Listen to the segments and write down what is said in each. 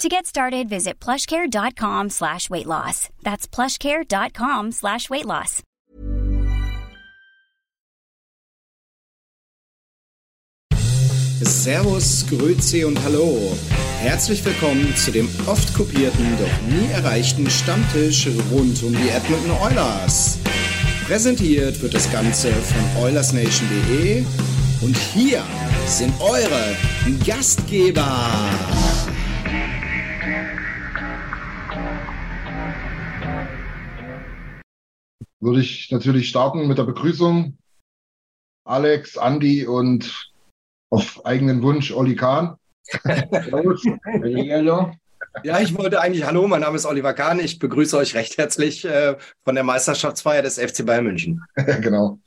To get started, visit plushcare.com slash weight loss. That's plushcare.com slash weight loss. Servus, Grüezi und Hallo. Herzlich willkommen zu dem oft kopierten, doch nie erreichten Stammtisch rund um die Edmonton Oilers. Präsentiert wird das Ganze von OilersNation.de und hier sind eure Gastgeber. Würde ich natürlich starten mit der Begrüßung. Alex, Andi und auf eigenen Wunsch Olli Kahn. Hallo. Ja, ich wollte eigentlich, hallo, mein Name ist Oliver Kahn. Ich begrüße euch recht herzlich äh, von der Meisterschaftsfeier des FC Bayern München. genau.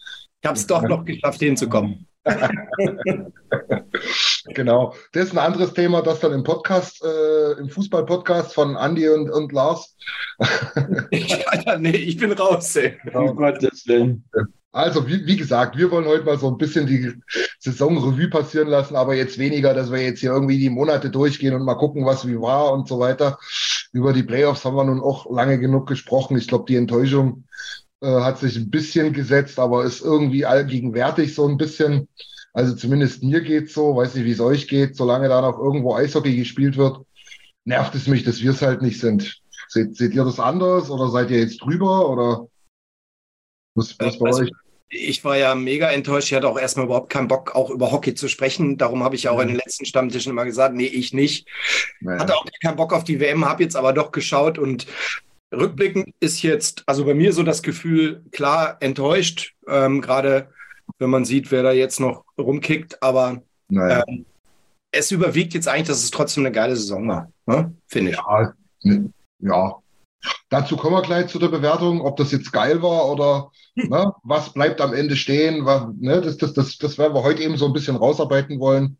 Ich habe es doch noch geschafft, hinzukommen. genau. Das ist ein anderes Thema, das dann im Podcast, äh, im Fußball-Podcast von Andi und, und Lars. ja, nee, ich bin raus. Ey. Oh Gottes Willen. Also, wie, wie, gesagt, wir wollen heute mal so ein bisschen die Saisonrevue passieren lassen, aber jetzt weniger, dass wir jetzt hier irgendwie die Monate durchgehen und mal gucken, was wie war und so weiter. Über die Playoffs haben wir nun auch lange genug gesprochen. Ich glaube, die Enttäuschung hat sich ein bisschen gesetzt, aber ist irgendwie allgegenwärtig so ein bisschen. Also zumindest mir geht's so, weiß nicht, wie es euch geht, solange da noch irgendwo Eishockey gespielt wird, nervt es mich, dass wir es halt nicht sind. Seht, seht ihr das anders oder seid ihr jetzt drüber oder was, was bei also, euch? Ich war ja mega enttäuscht. Ich hatte auch erstmal überhaupt keinen Bock, auch über Hockey zu sprechen. Darum habe ich ja auch in den letzten Stammtischen immer gesagt, nee, ich nicht. Naja. Hatte auch keinen Bock auf die WM, habe jetzt aber doch geschaut und rückblickend ist jetzt, also bei mir so das Gefühl, klar, enttäuscht, ähm, gerade wenn man sieht, wer da jetzt noch rumkickt, aber naja. ähm, es überwiegt jetzt eigentlich, dass es trotzdem eine geile Saison war, ne? finde ich. Ja, ja, Dazu kommen wir gleich zu der Bewertung, ob das jetzt geil war oder ne, was bleibt am Ende stehen. Was, ne, das, das, das, das werden wir heute eben so ein bisschen rausarbeiten wollen.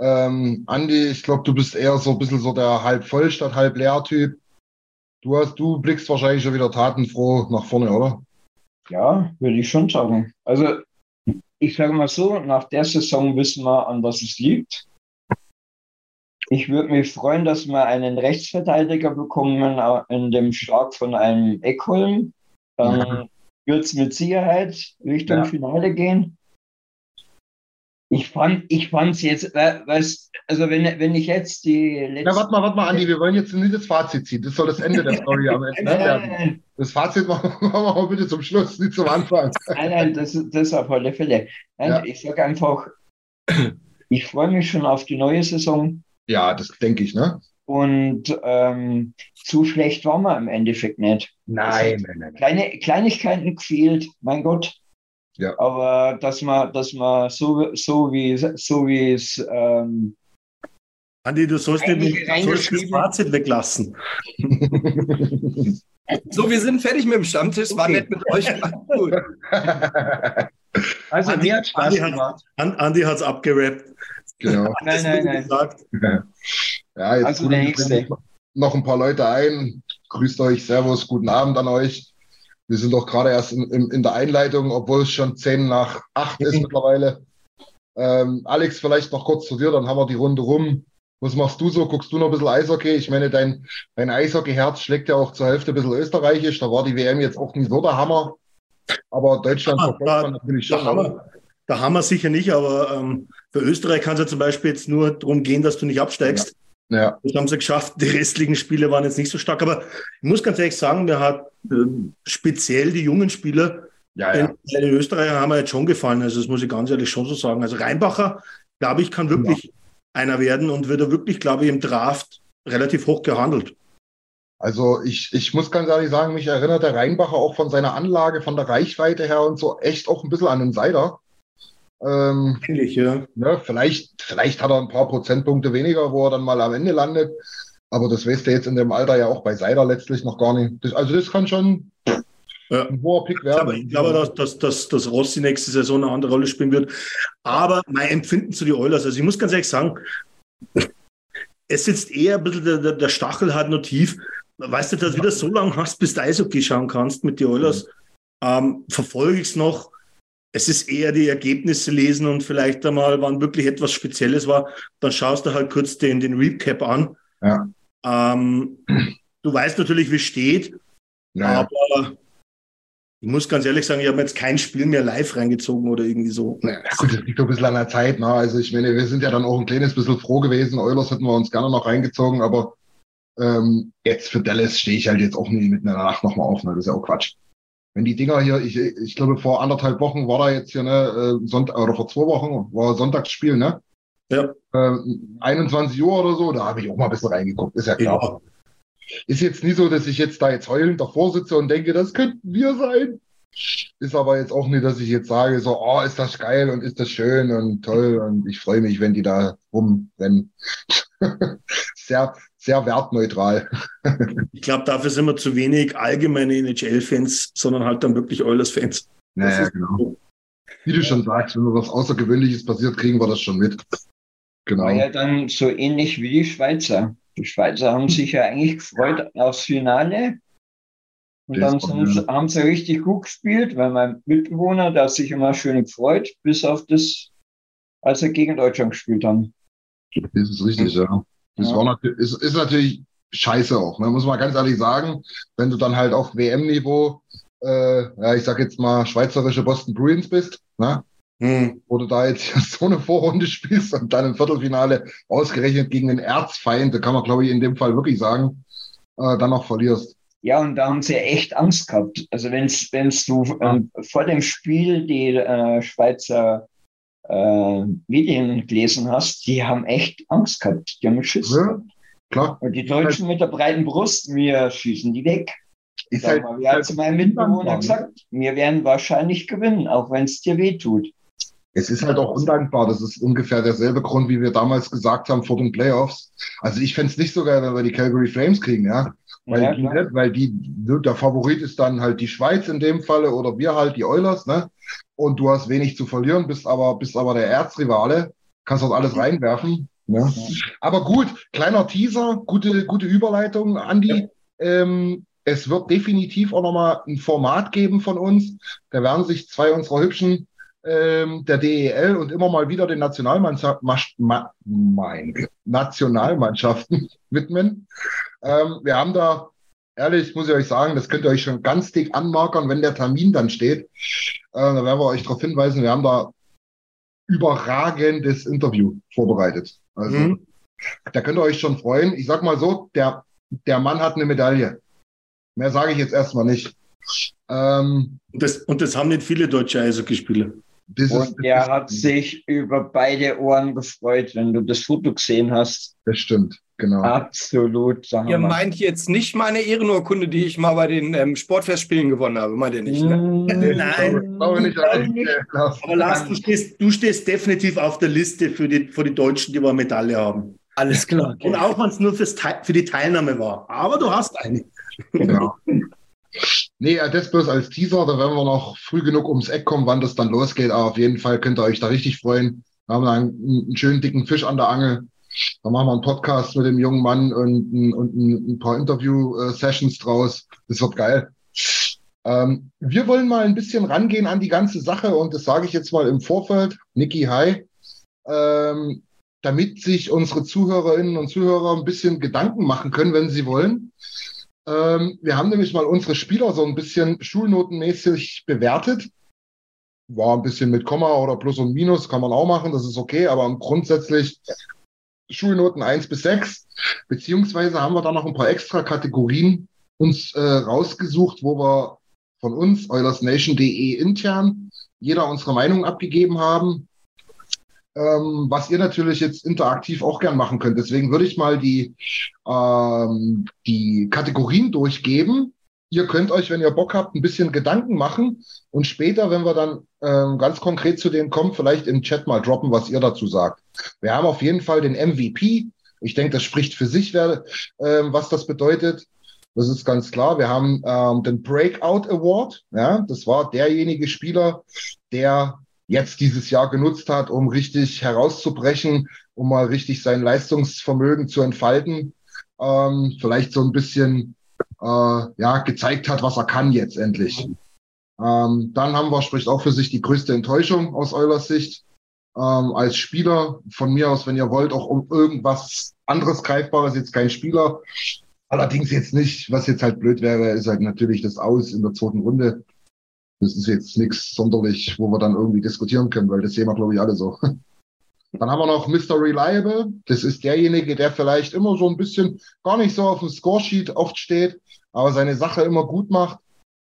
Ähm, Andi, ich glaube, du bist eher so ein bisschen so der halb voll statt halb leer Typ. Du hast, du blickst wahrscheinlich schon wieder tatenfroh nach vorne, oder? Ja, würde ich schon sagen. Also, ich sage mal so, nach der Saison wissen wir, an was es liegt. Ich würde mich freuen, dass wir einen Rechtsverteidiger bekommen in dem Schlag von einem Eckholm. Dann ja. wird es mit Sicherheit Richtung ja. Finale gehen. Ich fand, ich fand's jetzt, was, also wenn, wenn ich jetzt die letzte. Na, warte mal, warte mal, Andi, wir wollen jetzt nicht das Fazit ziehen. Das soll das Ende der Story am Ende werden. Das Fazit machen wir mal bitte zum Schluss, nicht zum Anfang. Nein, nein, das, das auf alle Fälle. Nein, ja. Ich sage einfach, ich freue mich schon auf die neue Saison. Ja, das denke ich, ne? Und ähm, zu schlecht war man im Endeffekt nicht. Nein, nein, nein. Kleine Kleinigkeiten gefehlt, mein Gott. Ja. Aber dass man, dass man so, so wie so wie es ähm, Andi, du sollst, das Fazit weglassen. so, wir sind fertig mit dem Stammtisch. War nett mit euch. Gut. Also, Andi, hat Spaß Andi hat es abgerappt. Genau. nein, nein, nein. Gesagt. Ja, jetzt also der nächste. noch ein paar Leute ein. Grüßt euch, Servus, guten Abend an euch. Wir sind doch gerade erst in, in, in, der Einleitung, obwohl es schon zehn nach acht ist mittlerweile. Ähm, Alex, vielleicht noch kurz zu dir, dann haben wir die Runde rum. Was machst du so? Guckst du noch ein bisschen Eishockey? Ich meine, dein, dein Eishockey-Herz schlägt ja auch zur Hälfte ein bisschen österreichisch. Da war die WM jetzt auch nicht so der Hammer. Aber Deutschland verfolgt man natürlich schon. Hammer, der Hammer sicher nicht, aber ähm, für Österreich kann es ja zum Beispiel jetzt nur darum gehen, dass du nicht absteigst. Ja. Das haben sie geschafft. Die restlichen Spiele waren jetzt nicht so stark. Aber ich muss ganz ehrlich sagen, mir hat äh, speziell die jungen Spieler ja, ja. in Österreicher haben mir jetzt schon gefallen. Also das muss ich ganz ehrlich schon so sagen. Also Reinbacher, glaube ich, kann wirklich ja. einer werden und wird er wirklich, glaube ich, im Draft relativ hoch gehandelt. Also ich, ich muss ganz ehrlich sagen, mich erinnert der Rheinbacher auch von seiner Anlage, von der Reichweite her und so echt auch ein bisschen an den Seider. Ähm, Natürlich, ja. Ne, vielleicht, vielleicht hat er ein paar Prozentpunkte weniger, wo er dann mal am Ende landet. Aber das weißt du jetzt in dem Alter ja auch bei Seider letztlich noch gar nicht. Das, also das kann schon ja. ein hoher Pick werden. Aber ich glaube, dass, dass, dass, dass Rossi nächste Saison eine andere Rolle spielen wird. Aber mein Empfinden zu den Oilers, also ich muss ganz ehrlich sagen, es sitzt eher ein bisschen der, der, der Stachel halt noch tief. Weißt du, dass du wieder so lange hast, bis du Eishockey schauen kannst mit den Oilers, ähm, verfolge ich es noch. Es ist eher die Ergebnisse lesen und vielleicht einmal, wann wirklich etwas Spezielles war, dann schaust du halt kurz den, den Recap an. Ja. Ähm, du weißt natürlich, wie es steht, ja. aber ich muss ganz ehrlich sagen, ich habe jetzt kein Spiel mehr live reingezogen oder irgendwie so. Ja, gut, das liegt doch ein bisschen an der Zeit. Ne? Also ich meine, wir sind ja dann auch ein kleines bisschen froh gewesen. Eulers hätten wir uns gerne noch reingezogen, aber ähm, jetzt für Dallas stehe ich halt jetzt auch nie mitten in der Nacht nochmal auf. Ne? Das ist ja auch Quatsch. Wenn die Dinger hier, ich, ich glaube vor anderthalb Wochen war da jetzt hier, ne, äh, Sonntag, oder vor zwei Wochen war Sonntagsspiel, ne? Ja. Ähm, 21 Uhr oder so, da habe ich auch mal ein bisschen reingeguckt, ist ja klar. Ja. Ist jetzt nie so, dass ich jetzt da jetzt heulend davor sitze und denke, das könnten wir sein. Ist aber jetzt auch nicht, dass ich jetzt sage, so, oh, ist das geil und ist das schön und toll und ich freue mich, wenn die da rumrennen. sehr, sehr wertneutral. ich glaube, dafür sind wir zu wenig allgemeine NHL-Fans, sondern halt dann wirklich Oilers-Fans. Naja, genau. Wie du schon sagst, wenn was Außergewöhnliches passiert, kriegen wir das schon mit. Genau. War ja dann so ähnlich wie die Schweizer. Die Schweizer haben sich ja eigentlich gefreut aufs Finale. Und dann sind, haben sie richtig gut gespielt, weil mein Mitbewohner, der hat sich immer schön gefreut, bis auf das, als sie gegen Deutschland gespielt haben. Das ist richtig, ja. Das ja. War ist, ist natürlich scheiße auch, ne? muss man ganz ehrlich sagen. Wenn du dann halt auf WM-Niveau, äh, ja, ich sag jetzt mal, schweizerische Boston Bruins bist, ne? Hm. Wo du da jetzt so eine Vorrunde spielst und dann im Viertelfinale ausgerechnet gegen den Erzfeind, da kann man, glaube ich, in dem Fall wirklich sagen, äh, dann noch verlierst. Ja, und da haben sie echt Angst gehabt. Also wenn wenn's du äh, vor dem Spiel die äh, Schweizer äh, Medien gelesen hast, die haben echt Angst gehabt. Die haben Schiss ja. Klar. Und die Deutschen mit der breiten Brust, wir schießen die weg. Ich sag mal, wie hat zu meinem Mitbewohner gesagt, wir werden wahrscheinlich gewinnen, auch wenn es dir weh tut. Es ist halt auch undankbar. Das ist ungefähr derselbe Grund, wie wir damals gesagt haben vor den Playoffs. Also ich fände es nicht so geil, wenn wir die Calgary Flames kriegen, ja. Weil, ja, die, weil die, der Favorit ist dann halt die Schweiz in dem Falle oder wir halt die Oilers, ne? Und du hast wenig zu verlieren, bist aber, bist aber der Erzrivale, kannst dort alles reinwerfen. Ne? Aber gut, kleiner Teaser, gute, gute Überleitung, Andi. Ja. Ähm, es wird definitiv auch nochmal ein Format geben von uns. Da werden sich zwei unserer hübschen ähm, der DEL und immer mal wieder den Nationalmannschaft, ma, mein, Nationalmannschaften widmen. Ähm, wir haben da, ehrlich, muss ich euch sagen, das könnt ihr euch schon ganz dick anmarkern, wenn der Termin dann steht. Äh, da werden wir euch darauf hinweisen, wir haben da überragendes Interview vorbereitet. Also, mhm. da könnt ihr euch schon freuen. Ich sag mal so, der, der Mann hat eine Medaille. Mehr sage ich jetzt erstmal nicht. Ähm, das, und das haben nicht viele deutsche Eishockeyspieler. Das und ist, er hat sich über beide Ohren gefreut, wenn du das Foto gesehen hast. Das stimmt, genau. Absolut. Ihr meint jetzt nicht meine Ehrenurkunde, die ich mal bei den ähm, Sportfestspielen gewonnen habe, meint ihr nicht? Ne? Mm, nein, nein, glaube nicht. Aber Lars, du stehst, du stehst definitiv auf der Liste für die, für die Deutschen, die eine Medaille haben. Alles klar. Okay. Und auch wenn es nur fürs, für die Teilnahme war. Aber du hast eine. Genau. Nee, das bloß als Teaser, da werden wir noch früh genug ums Eck kommen, wann das dann losgeht. Aber auf jeden Fall könnt ihr euch da richtig freuen. Wir haben einen, einen schönen dicken Fisch an der Angel. Da machen wir einen Podcast mit dem jungen Mann und, ein, und ein, paar Interview-Sessions draus. Das wird geil. Ähm, wir wollen mal ein bisschen rangehen an die ganze Sache und das sage ich jetzt mal im Vorfeld. Niki, hi. Ähm, damit sich unsere Zuhörerinnen und Zuhörer ein bisschen Gedanken machen können, wenn sie wollen. Ähm, wir haben nämlich mal unsere Spieler so ein bisschen schulnotenmäßig bewertet. War ein bisschen mit Komma oder Plus und Minus, kann man auch machen, das ist okay, aber grundsätzlich Schulnoten 1 bis 6, beziehungsweise haben wir da noch ein paar extra Kategorien uns äh, rausgesucht, wo wir von uns, eulersnation.de intern, jeder unsere Meinung abgegeben haben, ähm, was ihr natürlich jetzt interaktiv auch gern machen könnt. Deswegen würde ich mal die, ähm, die Kategorien durchgeben. Ihr könnt euch, wenn ihr Bock habt, ein bisschen Gedanken machen und später, wenn wir dann ähm, ganz konkret zu denen kommen, vielleicht im Chat mal droppen, was ihr dazu sagt. Wir haben auf jeden Fall den MVP. Ich denke, das spricht für sich, wer, ähm, was das bedeutet. Das ist ganz klar. Wir haben ähm, den Breakout Award. Ja, das war derjenige Spieler, der jetzt dieses Jahr genutzt hat, um richtig herauszubrechen, um mal richtig sein Leistungsvermögen zu entfalten. Ähm, vielleicht so ein bisschen äh, ja, gezeigt hat, was er kann jetzt endlich. Ähm, dann haben wir, spricht auch für sich die größte Enttäuschung aus eurer Sicht. Ähm, als Spieler, von mir aus, wenn ihr wollt, auch um irgendwas anderes Greifbares, jetzt kein Spieler. Allerdings jetzt nicht, was jetzt halt blöd wäre, ist halt natürlich das Aus in der zweiten Runde. Das ist jetzt nichts sonderlich, wo wir dann irgendwie diskutieren können, weil das sehen wir, glaube ich, alle so. Dann haben wir noch Mr. Reliable. Das ist derjenige, der vielleicht immer so ein bisschen gar nicht so auf dem Scoresheet oft steht, aber seine Sache immer gut macht.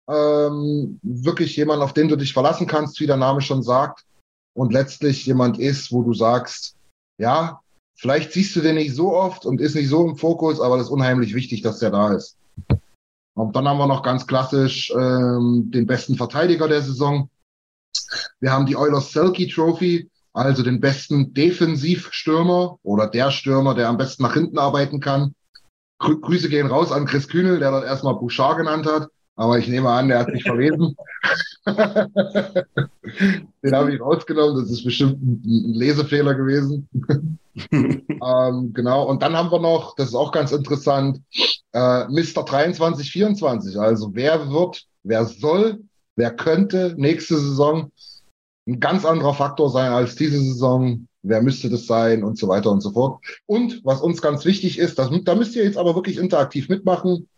Ähm, wirklich jemand, auf den du dich verlassen kannst, wie der Name schon sagt. Und letztlich jemand ist, wo du sagst, ja, vielleicht siehst du den nicht so oft und ist nicht so im Fokus, aber das ist unheimlich wichtig, dass der da ist. Und dann haben wir noch ganz klassisch ähm, den besten Verteidiger der Saison. Wir haben die Oilers Selkie Trophy, also den besten Defensivstürmer oder der Stürmer, der am besten nach hinten arbeiten kann. Grü Grüße gehen raus an Chris Kühnel, der dort erstmal Bouchard genannt hat. Aber ich nehme an, der hat sich verlesen. Den habe ich rausgenommen. Das ist bestimmt ein Lesefehler gewesen. ähm, genau. Und dann haben wir noch, das ist auch ganz interessant, äh, Mr. 2324. Also wer wird, wer soll, wer könnte nächste Saison ein ganz anderer Faktor sein als diese Saison. Wer müsste das sein und so weiter und so fort. Und was uns ganz wichtig ist, das, da müsst ihr jetzt aber wirklich interaktiv mitmachen.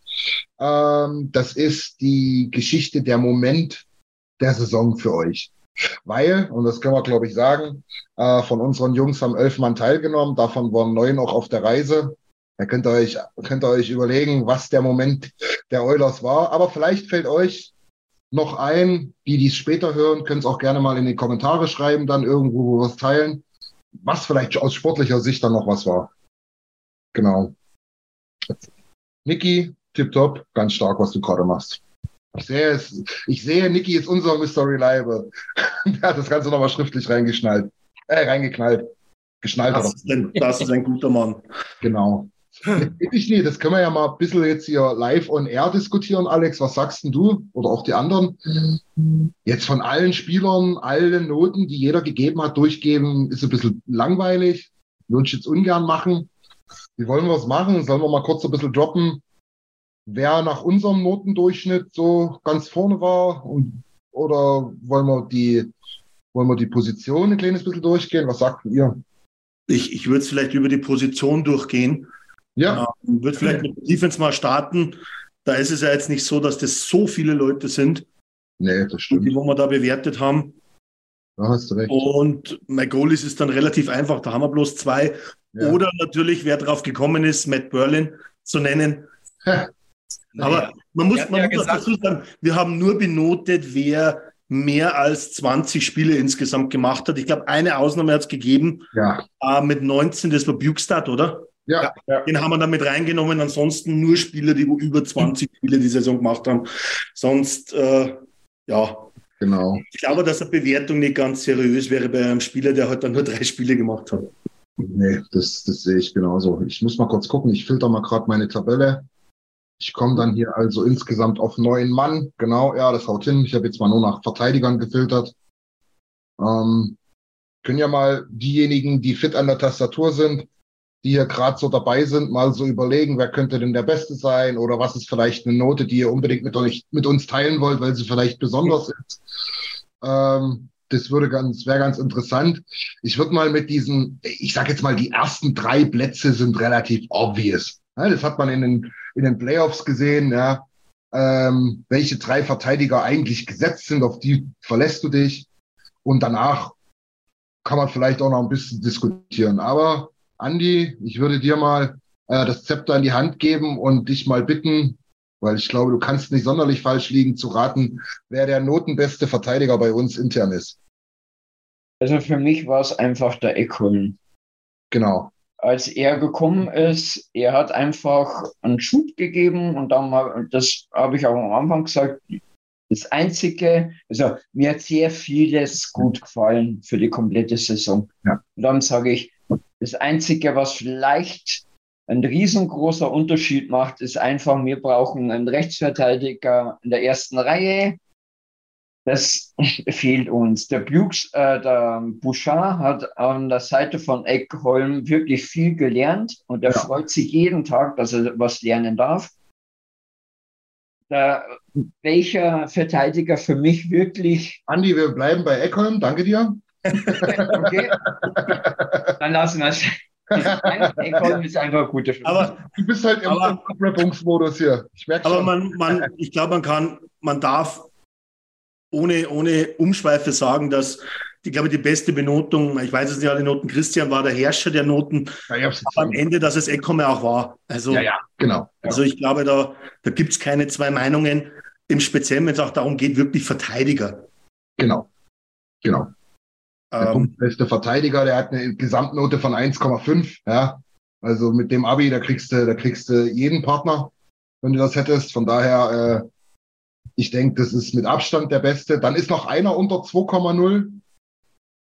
Ähm, das ist die Geschichte der Moment der Saison für euch. Weil, und das können wir, glaube ich, sagen, äh, von unseren Jungs haben elf Mann teilgenommen, davon waren neun auch auf der Reise. Da könnt ihr euch, könnt ihr euch überlegen, was der Moment der Oilers war. Aber vielleicht fällt euch noch ein, die dies später hören, können es auch gerne mal in die Kommentare schreiben, dann irgendwo was teilen, was vielleicht aus sportlicher Sicht dann noch was war. Genau. Niki, tipptopp, ganz stark, was du gerade machst. Ich sehe es, ich sehe, Niki ist unser Mr. Reliable. Der hat das Ganze nochmal schriftlich reingeschnallt, äh, reingeknallt. Geschnallt das, ist ein, das ist ein guter Mann. Genau. Ich nicht, das können wir ja mal ein bisschen jetzt hier live on air diskutieren, Alex. Was sagst denn du oder auch die anderen? Jetzt von allen Spielern, alle Noten, die jeder gegeben hat, durchgeben, ist ein bisschen langweilig. Würde ich jetzt ungern machen. Wie wollen wir es machen? Sollen wir mal kurz ein bisschen droppen, wer nach unserem Notendurchschnitt so ganz vorne war? Und, oder wollen wir die, wollen wir die Position ein kleines bisschen durchgehen? Was sagt ihr? Ich, ich würde es vielleicht über die Position durchgehen. Ja. Ähm, würde vielleicht mit Defense mal starten. Da ist es ja jetzt nicht so, dass das so viele Leute sind. Nee, das stimmt. Die, wo wir da bewertet haben. Da hast du recht. Und mein Goal ist es dann relativ einfach. Da haben wir bloß zwei. Ja. Oder natürlich, wer drauf gekommen ist, Matt Berlin zu nennen. Aber man muss, man ja muss dazu sagen, wir haben nur benotet, wer mehr als 20 Spiele insgesamt gemacht hat. Ich glaube, eine Ausnahme hat es gegeben. Ja. Äh, mit 19, das war Bukestad, oder? Ja, ja. Den haben wir dann mit reingenommen. Ansonsten nur Spieler, die über 20 Spiele die Saison gemacht haben. Sonst, äh, ja. Genau. Ich glaube, dass eine Bewertung nicht ganz seriös wäre bei einem Spieler, der halt dann nur drei Spiele gemacht hat. Nee, das, das sehe ich genauso. Ich muss mal kurz gucken. Ich filter mal gerade meine Tabelle. Ich komme dann hier also insgesamt auf neun Mann. Genau, ja, das haut hin. Ich habe jetzt mal nur nach Verteidigern gefiltert. Ähm, können ja mal diejenigen, die fit an der Tastatur sind, die hier gerade so dabei sind, mal so überlegen, wer könnte denn der Beste sein oder was ist vielleicht eine Note, die ihr unbedingt mit euch, mit uns teilen wollt, weil sie vielleicht besonders ist. Ähm, das würde ganz, wäre ganz interessant. Ich würde mal mit diesen, ich sage jetzt mal, die ersten drei Plätze sind relativ obvious. Das hat man in den in den Playoffs gesehen, ja, ähm, welche drei Verteidiger eigentlich gesetzt sind, auf die verlässt du dich. Und danach kann man vielleicht auch noch ein bisschen diskutieren. Aber Andi, ich würde dir mal äh, das Zepter in die Hand geben und dich mal bitten, weil ich glaube, du kannst nicht sonderlich falsch liegen, zu raten, wer der notenbeste Verteidiger bei uns intern ist. Also für mich war es einfach der Eckholm. Genau. Als er gekommen ist, er hat einfach einen Schub gegeben und dann, das habe ich auch am Anfang gesagt, das Einzige, also mir hat sehr vieles gut gefallen für die komplette Saison. Ja. Und dann sage ich, das Einzige, was vielleicht ein riesengroßer Unterschied macht, ist einfach, wir brauchen einen Rechtsverteidiger in der ersten Reihe. Das fehlt uns. Der, Bukes, äh, der Bouchard hat an der Seite von Eckholm wirklich viel gelernt und er ja. freut sich jeden Tag, dass er was lernen darf. Da, welcher Verteidiger für mich wirklich. Andi, wir bleiben bei Eckholm. Danke dir. okay. Dann lassen wir es. Eckholm ist einfach gute Aber du bist halt im Abwrappungsmodus hier. Ich merke Aber man, man, ich glaube, man kann, man darf ohne, ohne Umschweife sagen, dass ich glaube, die beste Benotung, ich weiß es nicht alle Noten, Christian war der Herrscher der Noten, ja, aber am Ende, dass es Eckholm auch war. Also, ja, ja, genau. Also ich glaube, da, da gibt es keine zwei Meinungen, im Speziellen, wenn es auch darum geht, wirklich Verteidiger. Genau, genau. Der ähm, beste Verteidiger, der hat eine Gesamtnote von 1,5. Ja, also mit dem Abi, da kriegst du, da kriegst du jeden Partner, wenn du das hättest. Von daher, äh, ich denke, das ist mit Abstand der beste. Dann ist noch einer unter 2,0.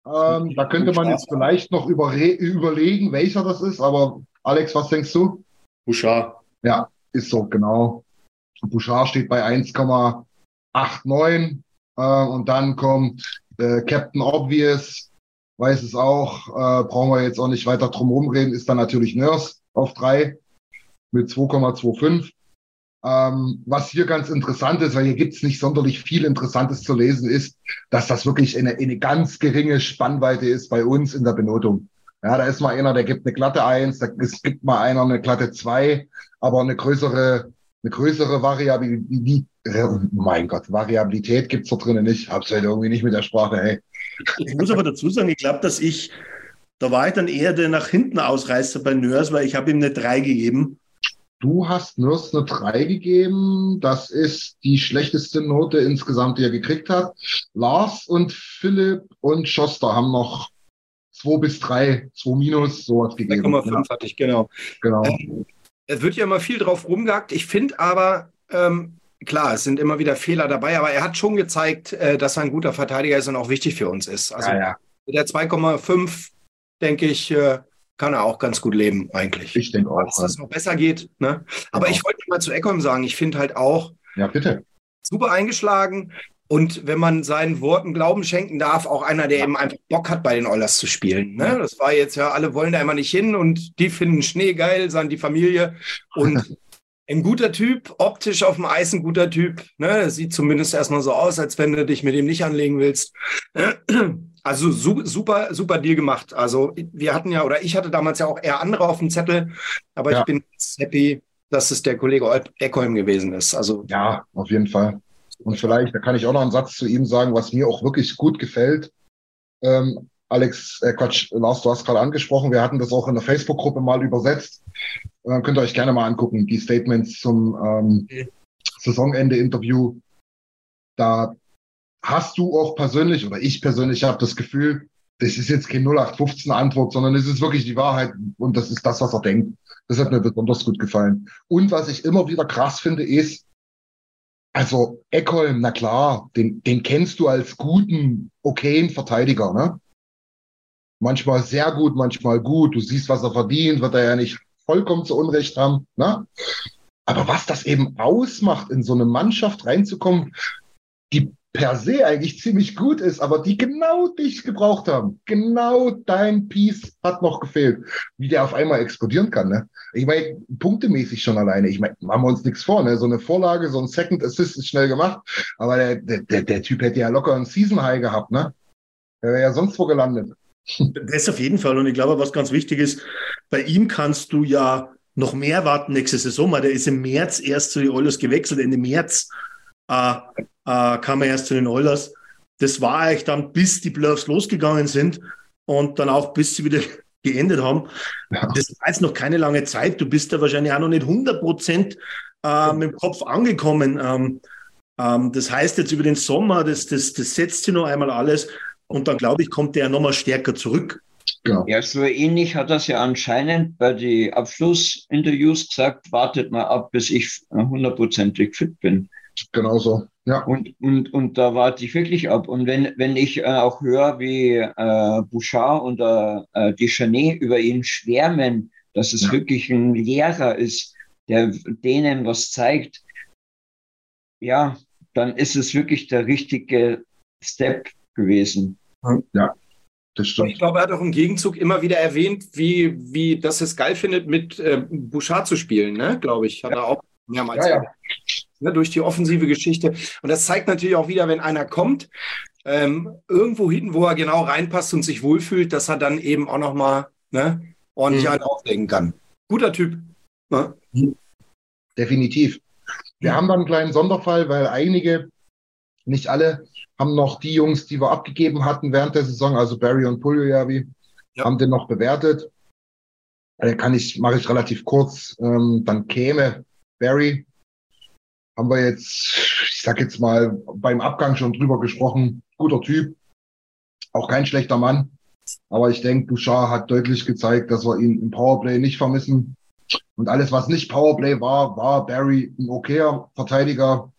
Ähm, da könnte man jetzt vielleicht noch überlegen, welcher das ist. Aber Alex, was denkst du? Bouchard. Ja, ist so, genau. Bouchard steht bei 1,89. Äh, und dann kommt äh, Captain Obvious, weiß es auch, äh, brauchen wir jetzt auch nicht weiter drum rumreden, ist dann natürlich Nurse auf drei mit 2,25. Ähm, was hier ganz interessant ist, weil hier gibt es nicht sonderlich viel Interessantes zu lesen, ist, dass das wirklich eine, eine ganz geringe Spannweite ist bei uns in der Benotung. Ja, da ist mal einer, der gibt eine glatte Eins, da gibt mal einer eine glatte Zwei, aber eine größere, eine größere Variabilität, mein Gott, Variabilität gibt's da drinnen nicht. Hab's halt irgendwie nicht mit der Sprache, hey. Ich muss aber dazu sagen, ich glaube, dass ich, da war ich dann eher der nach hinten Ausreißer bei Nörs, weil ich habe ihm eine 3 gegeben. Du hast Nörs eine 3 gegeben. Das ist die schlechteste Note insgesamt, die er gekriegt hat. Lars und Philipp und Schoster haben noch 2 bis 3, 2 minus, sowas gegeben. 3,5 ja. hatte ich, genau. Genau. Ähm, es wird ja immer viel drauf rumgehackt. Ich finde aber, ähm, klar, es sind immer wieder Fehler dabei, aber er hat schon gezeigt, äh, dass er ein guter Verteidiger ist und auch wichtig für uns ist. Also ja, ja. mit der 2,5, denke ich, äh, kann er auch ganz gut leben, eigentlich. Ich denke auch. Dass das noch besser geht. Ne? Aber genau. ich wollte mal zu Eckholm sagen, ich finde halt auch, ja, bitte. super eingeschlagen. Und wenn man seinen Worten Glauben schenken darf, auch einer, der ja. eben einfach Bock hat, bei den Oilers zu spielen. Ne? Das war jetzt ja, alle wollen da immer nicht hin und die finden Schnee geil, sagen die Familie. Und ein guter Typ, optisch auf dem Eis ein guter Typ. Ne? Sieht zumindest erstmal so aus, als wenn du dich mit ihm nicht anlegen willst. Also su super, super Deal gemacht. Also wir hatten ja, oder ich hatte damals ja auch eher andere auf dem Zettel, aber ja. ich bin happy, dass es der Kollege Eckholm gewesen ist. Also ja, auf jeden Fall. Und vielleicht, da kann ich auch noch einen Satz zu ihm sagen, was mir auch wirklich gut gefällt. Ähm, Alex, äh Quatsch, Lars, du hast gerade angesprochen, wir hatten das auch in der Facebook-Gruppe mal übersetzt. Äh, könnt ihr euch gerne mal angucken, die Statements zum ähm, okay. Saisonende-Interview. Da hast du auch persönlich, oder ich persönlich habe das Gefühl, das ist jetzt kein 0815-Antwort, sondern es ist wirklich die Wahrheit und das ist das, was er denkt. Das hat mir besonders gut gefallen. Und was ich immer wieder krass finde, ist, also Eckholm, na klar, den, den kennst du als guten, okayen Verteidiger, ne? manchmal sehr gut, manchmal gut. Du siehst, was er verdient, wird er ja nicht vollkommen zu Unrecht haben. Ne? Aber was das eben ausmacht, in so eine Mannschaft reinzukommen, die per se eigentlich ziemlich gut ist, aber die genau dich gebraucht haben. Genau dein Piece hat noch gefehlt. Wie der auf einmal explodieren kann. Ne? Ich meine, punktemäßig schon alleine. Ich meine, machen wir uns nichts vor. Ne? So eine Vorlage, so ein Second Assist ist schnell gemacht. Aber der, der, der Typ hätte ja locker einen Season High gehabt. Ne? Der wäre ja sonst wo gelandet. Das auf jeden Fall. Und ich glaube, was ganz wichtig ist, bei ihm kannst du ja noch mehr warten nächste Saison. Der ist im März erst zu den Oilers gewechselt. Ende März äh, äh, kam er erst zu den Oilers. Das war eigentlich dann, bis die Bluffs losgegangen sind und dann auch bis sie wieder geendet haben. Ja. Das war jetzt noch keine lange Zeit. Du bist da wahrscheinlich auch noch nicht 100 Prozent äh, mit dem Kopf angekommen. Ähm, ähm, das heißt jetzt über den Sommer, das, das, das setzt sich noch einmal alles und dann glaube ich, kommt der nochmal stärker zurück. Genau. Ja, so ähnlich hat das ja anscheinend bei den Abschlussinterviews gesagt, wartet mal ab, bis ich hundertprozentig fit bin. Genau so. Ja. Und, und, und da warte ich wirklich ab. Und wenn, wenn ich äh, auch höre, wie äh, Bouchard und äh, äh Deschanel über ihn schwärmen, dass es ja. wirklich ein Lehrer ist, der denen was zeigt, ja, dann ist es wirklich der richtige Step gewesen. Ja, das stimmt. Ich glaube, er hat auch im Gegenzug immer wieder erwähnt, wie, wie das es geil findet, mit äh, Bouchard zu spielen, ne? glaube ich. Hat ja. er auch mehrmals ja, ja. Ne, durch die offensive Geschichte. Und das zeigt natürlich auch wieder, wenn einer kommt, ähm, irgendwo hinten, wo er genau reinpasst und sich wohlfühlt, dass er dann eben auch nochmal ne, ordentlich mhm. einen auflegen kann. Guter Typ. Ne? Definitiv. Wir mhm. haben dann einen kleinen Sonderfall, weil einige, nicht alle, haben noch die Jungs, die wir abgegeben hatten während der Saison, also Barry und Puljojavi, ja. haben den noch bewertet. Den kann ich, mache ich relativ kurz. Ähm, dann käme Barry, haben wir jetzt, ich sag jetzt mal, beim Abgang schon drüber gesprochen. Guter Typ, auch kein schlechter Mann. Aber ich denke, Bouchard hat deutlich gezeigt, dass wir ihn im Powerplay nicht vermissen. Und alles, was nicht Powerplay war, war Barry ein okayer Verteidiger,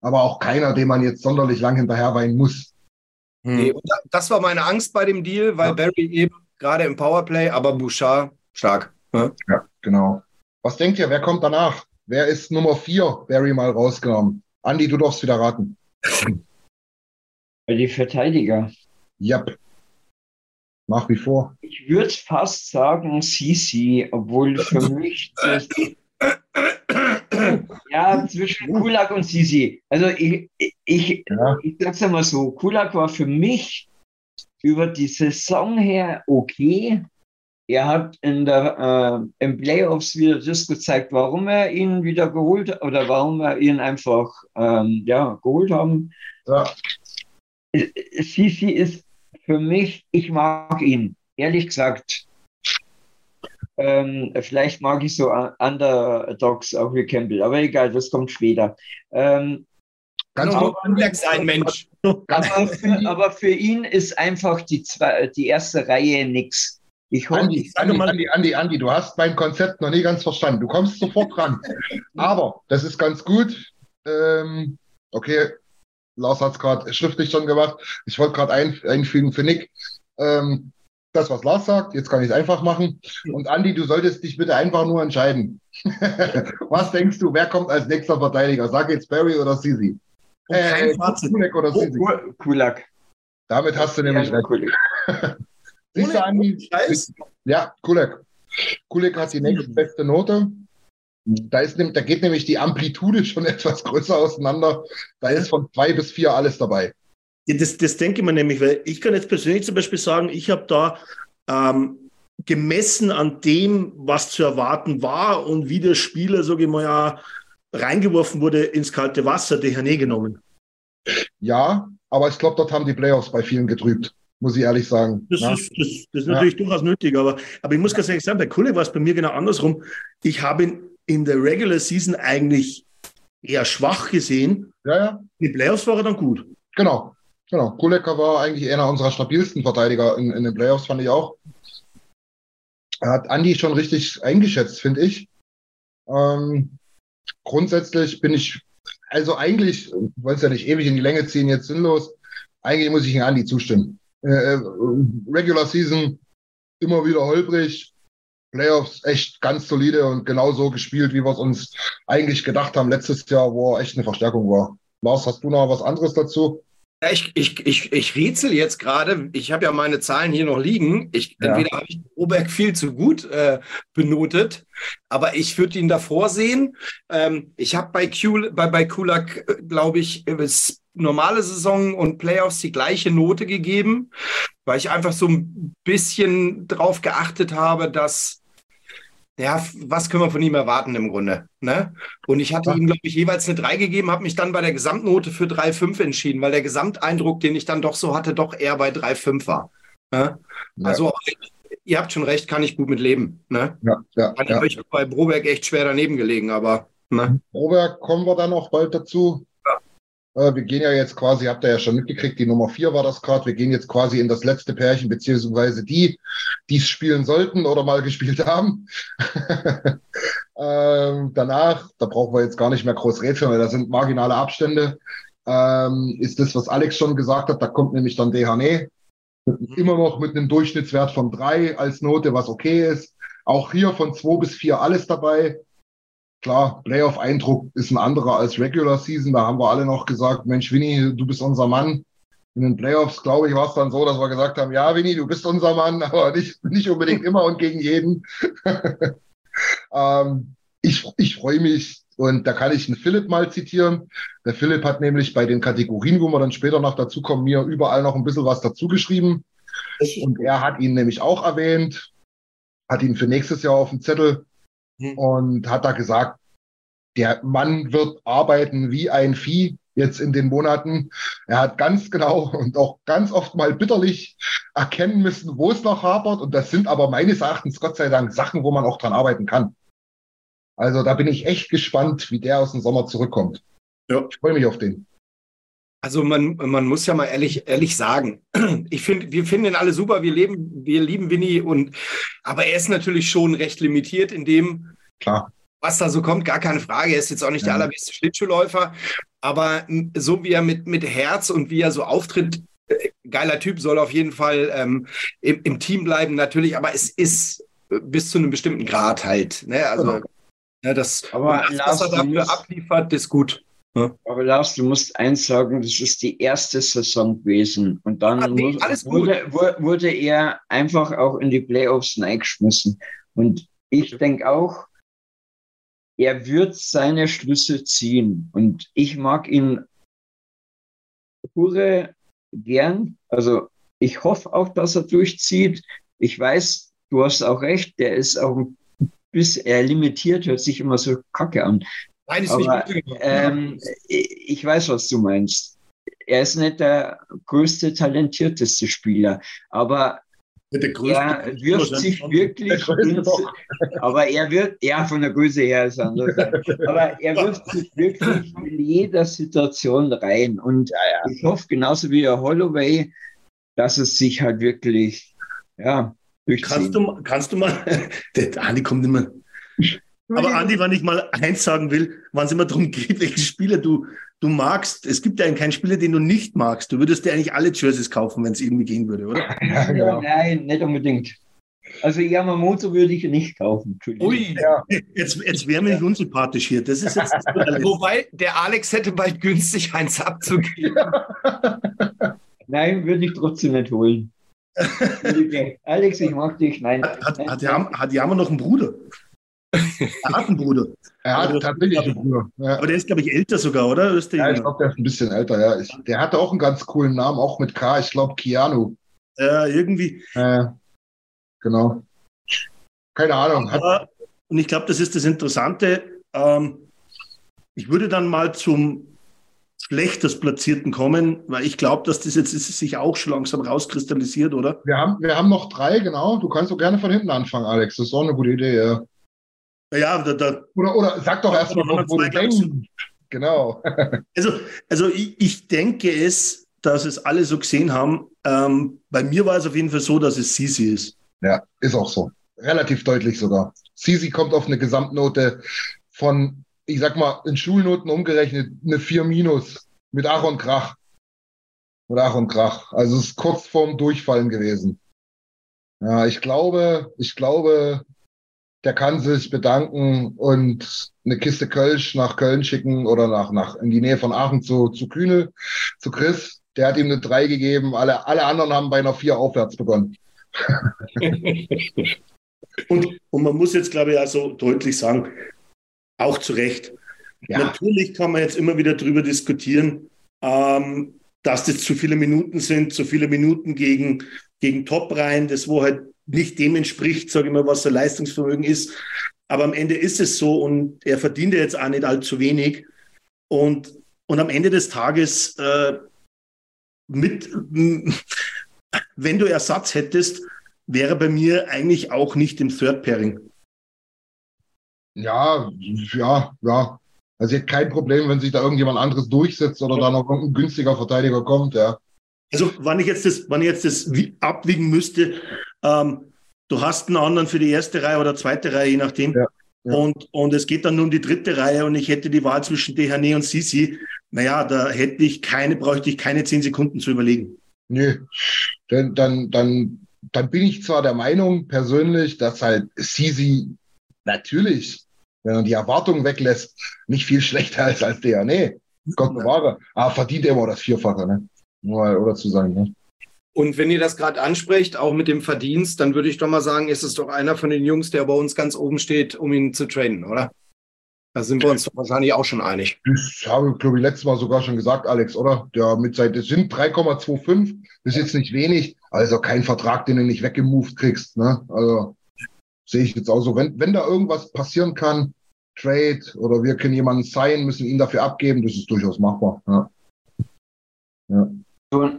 aber auch keiner, dem man jetzt sonderlich lang hinterher weinen muss. Hm. Nee, das war meine Angst bei dem Deal, weil ja. Barry eben gerade im Powerplay, aber Bouchard stark. Ja? ja, genau. Was denkt ihr, wer kommt danach? Wer ist Nummer vier, Barry mal rausgenommen? Andi, du darfst wieder raten. Die Verteidiger. Yep. Nach wie vor. Ich würde fast sagen Sisi, obwohl für mich das ja, zwischen Kulak und Sisi. Also ich, ich, ja. ich sag's einmal so, Kulak war für mich über die Saison her okay. Er hat in der, äh, im Playoffs wieder das gezeigt, warum er ihn wieder geholt oder warum wir ihn einfach ähm, ja, geholt haben. Ja. Sisi ist für mich, ich mag ihn, ehrlich gesagt. Ähm, vielleicht mag ich so Underdogs auch wie Campbell, aber egal, das kommt später. Ähm, Ganz aber, sein, Mensch. Aber für, aber für, ihn ist einfach die, zwei, die erste Reihe nichts. Ich hoffe, Andi, Andi, Andi, Andi, Andi, du hast mein Konzept noch nie ganz verstanden. Du kommst sofort dran. Aber das ist ganz gut. Ähm, okay, Lars hat es gerade schriftlich schon gemacht. Ich wollte gerade ein, einfügen für Nick. Ähm, das, was Lars sagt, jetzt kann ich es einfach machen. Und Andi, du solltest dich bitte einfach nur entscheiden. was denkst du, wer kommt als nächster Verteidiger? Sag jetzt Barry oder Sisi? Äh, Kulak oder Sisi? Kulak. Damit hast du nämlich recht. Siehst du, Andi? Ja, Kulak. Kulak hat die nächste beste Note. Da, ist, da geht nämlich die Amplitude schon etwas größer auseinander. Da ist von zwei bis vier alles dabei. Ja, das, das denke ich mir nämlich, weil ich kann jetzt persönlich zum Beispiel sagen, ich habe da ähm, gemessen an dem, was zu erwarten war und wie der Spieler, sage ich mal, ja, reingeworfen wurde ins kalte Wasser, den Herrn genommen. Ja, aber ich glaube, dort haben die Playoffs bei vielen getrübt, muss ich ehrlich sagen. Das, ja. ist, das, das ist natürlich ja. durchaus nötig, aber, aber ich muss ganz ehrlich sagen, bei Kulle war es bei mir genau andersrum. Ich habe ihn in der Regular Season eigentlich eher schwach gesehen. Ja, ja. Die Playoffs war er dann gut. Genau, genau. Kuleka war eigentlich einer unserer stabilsten Verteidiger in, in den Playoffs, fand ich auch. Er hat Andi schon richtig eingeschätzt, finde ich. Ähm, grundsätzlich bin ich, also eigentlich, wollte es ja nicht ewig in die Länge ziehen, jetzt sinnlos. Eigentlich muss ich in Andi zustimmen. Äh, äh Regular Season immer wieder holprig, Playoffs echt ganz solide und genau so gespielt, wie wir es uns eigentlich gedacht haben letztes Jahr, wo er echt eine Verstärkung war. Lars, hast du noch was anderes dazu? Ja, ich, ich, ich, ich rätsel jetzt gerade. Ich habe ja meine Zahlen hier noch liegen. Ich, ja. Entweder habe ich Oberg viel zu gut äh, benotet, aber ich würde ihn davor sehen. Ähm, ich habe bei, bei, bei Kulak, äh, glaube ich, normale Saison und Playoffs die gleiche Note gegeben, weil ich einfach so ein bisschen drauf geachtet habe, dass ja, was können wir von ihm erwarten im Grunde? Ne? Und ich hatte ihm, glaube ich, jeweils eine 3 gegeben, habe mich dann bei der Gesamtnote für 3,5 entschieden, weil der Gesamteindruck, den ich dann doch so hatte, doch eher bei 3,5 war. Ne? Ja. Also ihr habt schon recht, kann ich gut mit leben. Ne? Ja, ja, Kann ja. euch bei Broberg echt schwer daneben gelegen, aber ne? Robert, kommen wir dann auch bald dazu. Äh, Wir gehen ja jetzt quasi, habt ihr ja schon mitgekriegt, die Nummer vier war das gerade. Wir gehen jetzt quasi in das letzte Pärchen, beziehungsweise die, die es spielen sollten oder mal gespielt haben. ähm, danach, da brauchen wir jetzt gar nicht mehr groß rätseln, weil da sind marginale Abstände. Ähm, ist das, was Alex schon gesagt hat, da kommt nämlich dann Dehane. Mit, immer noch mit einem Durchschnittswert von drei als Note, was okay ist. Auch hier von zwei bis vier alles dabei. Klar, Playoff-Eindruck ist ein anderer als Regular Season. Da haben wir alle noch gesagt, Mensch, Winnie, du bist unser Mann. In den Playoffs, glaube ich, war es dann so, dass wir gesagt haben, ja, Winnie, du bist unser Mann, aber nicht, nicht unbedingt immer und gegen jeden. ähm, ich ich freue mich und da kann ich einen Philipp mal zitieren. Der Philipp hat nämlich bei den Kategorien, wo wir dann später noch dazu kommen, mir überall noch ein bisschen was dazu geschrieben. Und er hat ihn nämlich auch erwähnt, hat ihn für nächstes Jahr auf dem Zettel Hm. und hat da gesagt, der Mann wird arbeiten wie ein Vieh jetzt in den Monaten. Er hat ganz genau und auch ganz oft mal bitterlich erkennen müssen, wo es noch hapert. Und das sind aber meines Erachtens Gott sei Dank Sachen, wo man auch dran arbeiten kann. Also da bin ich echt gespannt, wie der aus dem Sommer zurückkommt. Ja. Ich freue mich auf den. Also man, man muss ja mal ehrlich, ehrlich sagen, ich finde, wir finden ihn alle super, wir leben, wir lieben Winnie und aber er ist natürlich schon recht limitiert in dem, Klar. was da so kommt, gar keine Frage. Er ist jetzt auch nicht der Ja. allerbeste Schlittschuhläufer, aber so wie er mit, mit Herz und wie er so auftritt, äh, geiler Typ, soll auf jeden Fall ähm, im, im Team bleiben, natürlich, aber es ist äh, bis zu einem bestimmten Grad halt. Ne? Also Genau. ja, das, Aber was er dafür abliefert, ist gut. Aber Lars, du musst eins sagen, das ist die erste Saison gewesen. Und dann Ah, nee, wurde, wu- wurde er einfach auch in die Playoffs reingeschmissen. Und ich denke auch, er wird seine Schlüsse ziehen. Und ich mag ihn hure gern. Also ich hoffe auch, dass er durchzieht. Ich weiß, du hast auch recht, der ist auch bis er limitiert, hört sich immer so kacke an. Nein, ist Aber, nicht gut. Ähm, ich weiß, was du meinst. Er ist nicht der größte, talentierteste Spieler, aber größte er wirft sich wirklich ins, aber er wird, ja, von der Größe her ist anders. aber er wirft sich wirklich in jeder Situation rein. Und ich hoffe, genauso wie der Holloway, dass es sich halt wirklich, ja, durchzieht. Kannst du, kannst du mal, der Andi kommt immer. Aber Andi, wenn ich mal eins sagen will, wann es immer darum geht, welchen Spieler du, du magst, es gibt ja keinen Spieler, den du nicht magst. Du würdest dir eigentlich alle Jerseys kaufen, wenn es irgendwie gehen würde, oder? Ja, genau. Nein, nicht unbedingt. Also Yamamoto würde ich nicht kaufen. Entschuldigung. Ui. Ja. Jetzt, jetzt wäre mir nicht unsympathisch hier. Das ist jetzt das. Wobei der Alex hätte bald günstig eins abzugeben. Nein, würde ich trotzdem nicht holen. Alex, ich mag dich. Nein. Hat, hat, hat Jammer noch einen Bruder? Er hat einen Bruder. Er hat tatsächlich einen Bruder. Ja. Aber der ist, glaube ich, älter sogar, oder? Ist der Ja, ich glaube, der ist ein bisschen älter, ja. Ich, der hatte auch einen ganz coolen Namen, auch mit K. Ich glaube, Keanu. äh, irgendwie. Äh, genau. Keine Ahnung. Aber, und ich glaube, das ist das Interessante. Ähm, ich würde dann mal zum schlechtest Platzierten kommen, weil ich glaube, dass das jetzt ist, sich auch schon langsam rauskristallisiert, oder? wir, haben, wir haben noch drei, genau. Du kannst doch gerne von hinten anfangen, Alex. Das ist auch eine gute Idee, ja. Ja, da, da, Oder, oder sag doch erstmal, wo, wo du denkst. Genau. also, also ich, ich denke es, dass es alle so gesehen haben. Ähm, bei mir war es auf jeden Fall so, dass es Sisi ist. Ja, ist auch so. Relativ deutlich sogar. Sisi kommt auf eine Gesamtnote von, ich sag mal, in Schulnoten umgerechnet, eine 4 minus. Mit Ach und Krach. Mit Ach und Krach. Also es ist kurz vorm Durchfallen gewesen. Ja, ich glaube, ich glaube, der kann sich bedanken und eine Kiste Kölsch nach Köln schicken oder nach, nach in die Nähe von Aachen zu, zu Kühne, zu Chris. Der hat ihm eine 3 gegeben. Alle, alle anderen haben bei einer 4 aufwärts begonnen. Und, und man muss jetzt, glaube ich, also deutlich sagen, auch zu Recht. Ja. Natürlich kann man jetzt immer wieder darüber diskutieren, ähm, dass das zu viele Minuten sind, zu viele Minuten gegen, gegen Top-Reihen, das wo halt nicht dem entspricht, sage ich mal, was sein Leistungsvermögen ist. Aber am Ende ist es so und er verdient ja jetzt auch nicht allzu wenig. Und, und am Ende des Tages äh, mit, wenn du Ersatz hättest, wäre bei mir eigentlich auch nicht im Third Pairing. Ja, ja, ja. Also ich hätte kein Problem, wenn sich da irgendjemand anderes durchsetzt oder da noch ein günstiger Verteidiger kommt, ja. Also, wann ich jetzt das, wann ich jetzt das abwiegen müsste, ähm, du hast einen anderen für die erste Reihe oder zweite Reihe, je nachdem. Ja, ja. Und, und es geht dann nur um die dritte Reihe und ich hätte die Wahl zwischen Dehane und Sisi. Naja, da hätte ich keine, bräuchte ich keine zehn Sekunden zu überlegen. Nö, dann, dann, dann, dann bin ich zwar der Meinung persönlich, dass halt Sisi natürlich, wenn er die Erwartungen weglässt, nicht viel schlechter ist als der. Nee, Gott bewahre. Aber verdient immer das Vierfache, ne? Nur mal oder zu sagen, ne? Und wenn ihr das gerade ansprecht, auch mit dem Verdienst, dann würde ich doch mal sagen, ist es doch einer von den Jungs, der bei uns ganz oben steht, um ihn zu trainen, oder? Da sind wir uns doch wahrscheinlich auch schon einig. Das habe ich, glaube ich, letztes Mal sogar schon gesagt, Alex, oder? Der mit seit, es sind 3,25, das ist jetzt nicht wenig, also kein Vertrag, den du nicht weggemoved kriegst, ne? Also sehe ich jetzt auch so. Wenn, wenn da irgendwas passieren kann, Trade oder wir können jemanden sein, müssen ihn dafür abgeben, das ist durchaus machbar. Ja. ja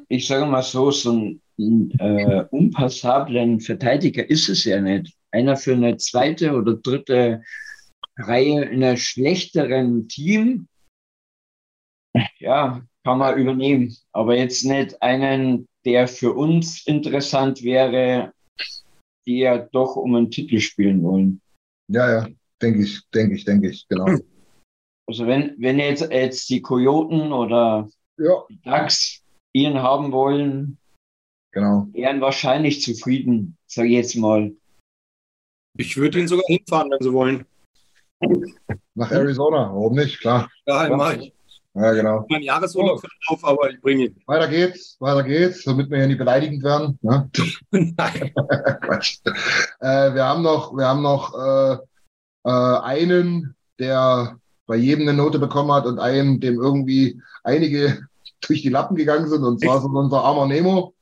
ich sage mal so, so ein äh, unpassablen Verteidiger ist es ja nicht. Einer für eine zweite oder dritte Reihe in einem schlechteren Team, ja, kann man übernehmen. Aber jetzt nicht einen, der für uns interessant wäre, die ja doch um einen Titel spielen wollen. Ja, ja, denke ich, denke ich, denke ich, genau. Also wenn, wenn jetzt, jetzt die Kojoten oder ja. die Ducks ihn haben wollen, genau. wären wahrscheinlich zufrieden, sage ich jetzt mal. Ich würde ihn sogar hinfahren, wenn sie wollen. Nach Arizona, warum nicht? Klar. Ja, ja. mach ich. Ja, genau. Mein Jahresurlaub oh. auf, aber ich bringe ihn. Weiter geht's, weiter geht's, damit wir ja nicht beleidigend werden. Ne? Nein. Quatsch. Äh, wir haben noch, wir haben noch äh, äh, einen, der bei jedem eine Note bekommen hat und einen, dem irgendwie einige durch die Lappen gegangen sind. Und zwar sind unser armer Nemo,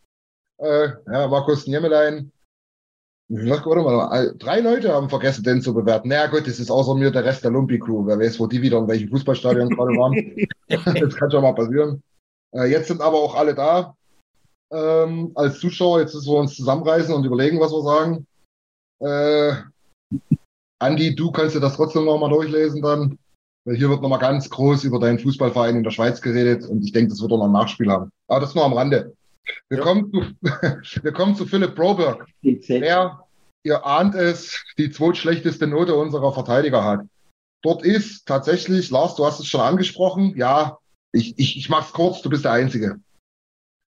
äh, ja, Markus Niemelein. Warte mal, drei Leute haben vergessen, den zu bewerten. Naja, gut, das ist außer mir der Rest der Lumpi-Crew. Wer weiß, wo die wieder in welchem Fußballstadion gerade waren. das kann schon mal passieren. Äh, jetzt sind aber auch alle da ähm, als Zuschauer. Jetzt müssen wir uns zusammenreißen und überlegen, was wir sagen. Äh, Andi, du kannst dir das trotzdem nochmal durchlesen dann. Weil hier wird nochmal ganz groß über deinen Fußballverein in der Schweiz geredet und ich denke, das wird auch noch ein Nachspiel haben. Aber das nur am Rande. Wir, ja. kommen, zu, wir kommen zu Philipp Broberg. Der, ihr ahnt es, die zweitschlechteste Note unserer Verteidiger hat. Dort ist tatsächlich, Lars, du hast es schon angesprochen, ja, ich, ich, ich mach's kurz, du bist der Einzige.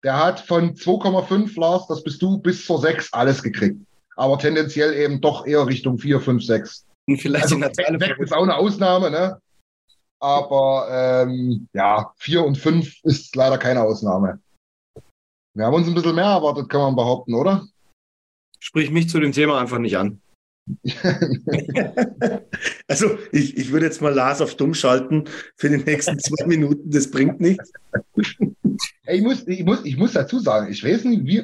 Der hat von 2,5, Lars, das bist du, bis zur 6 alles gekriegt. Aber tendenziell eben doch eher Richtung 4, 5, 6. Und vielleicht also, in der Zeile ist auch eine Ausnahme, ne? Aber ähm, ja, vier und fünf ist leider keine Ausnahme. Wir haben uns ein bisschen mehr erwartet, kann man behaupten, oder? Sprich mich zu dem Thema einfach nicht an. also ich, ich würde jetzt mal Lars auf dumm schalten für die nächsten zwei Minuten, das bringt nichts. ich, muss, ich, muss, ich muss dazu sagen, ich weiß nicht, wie,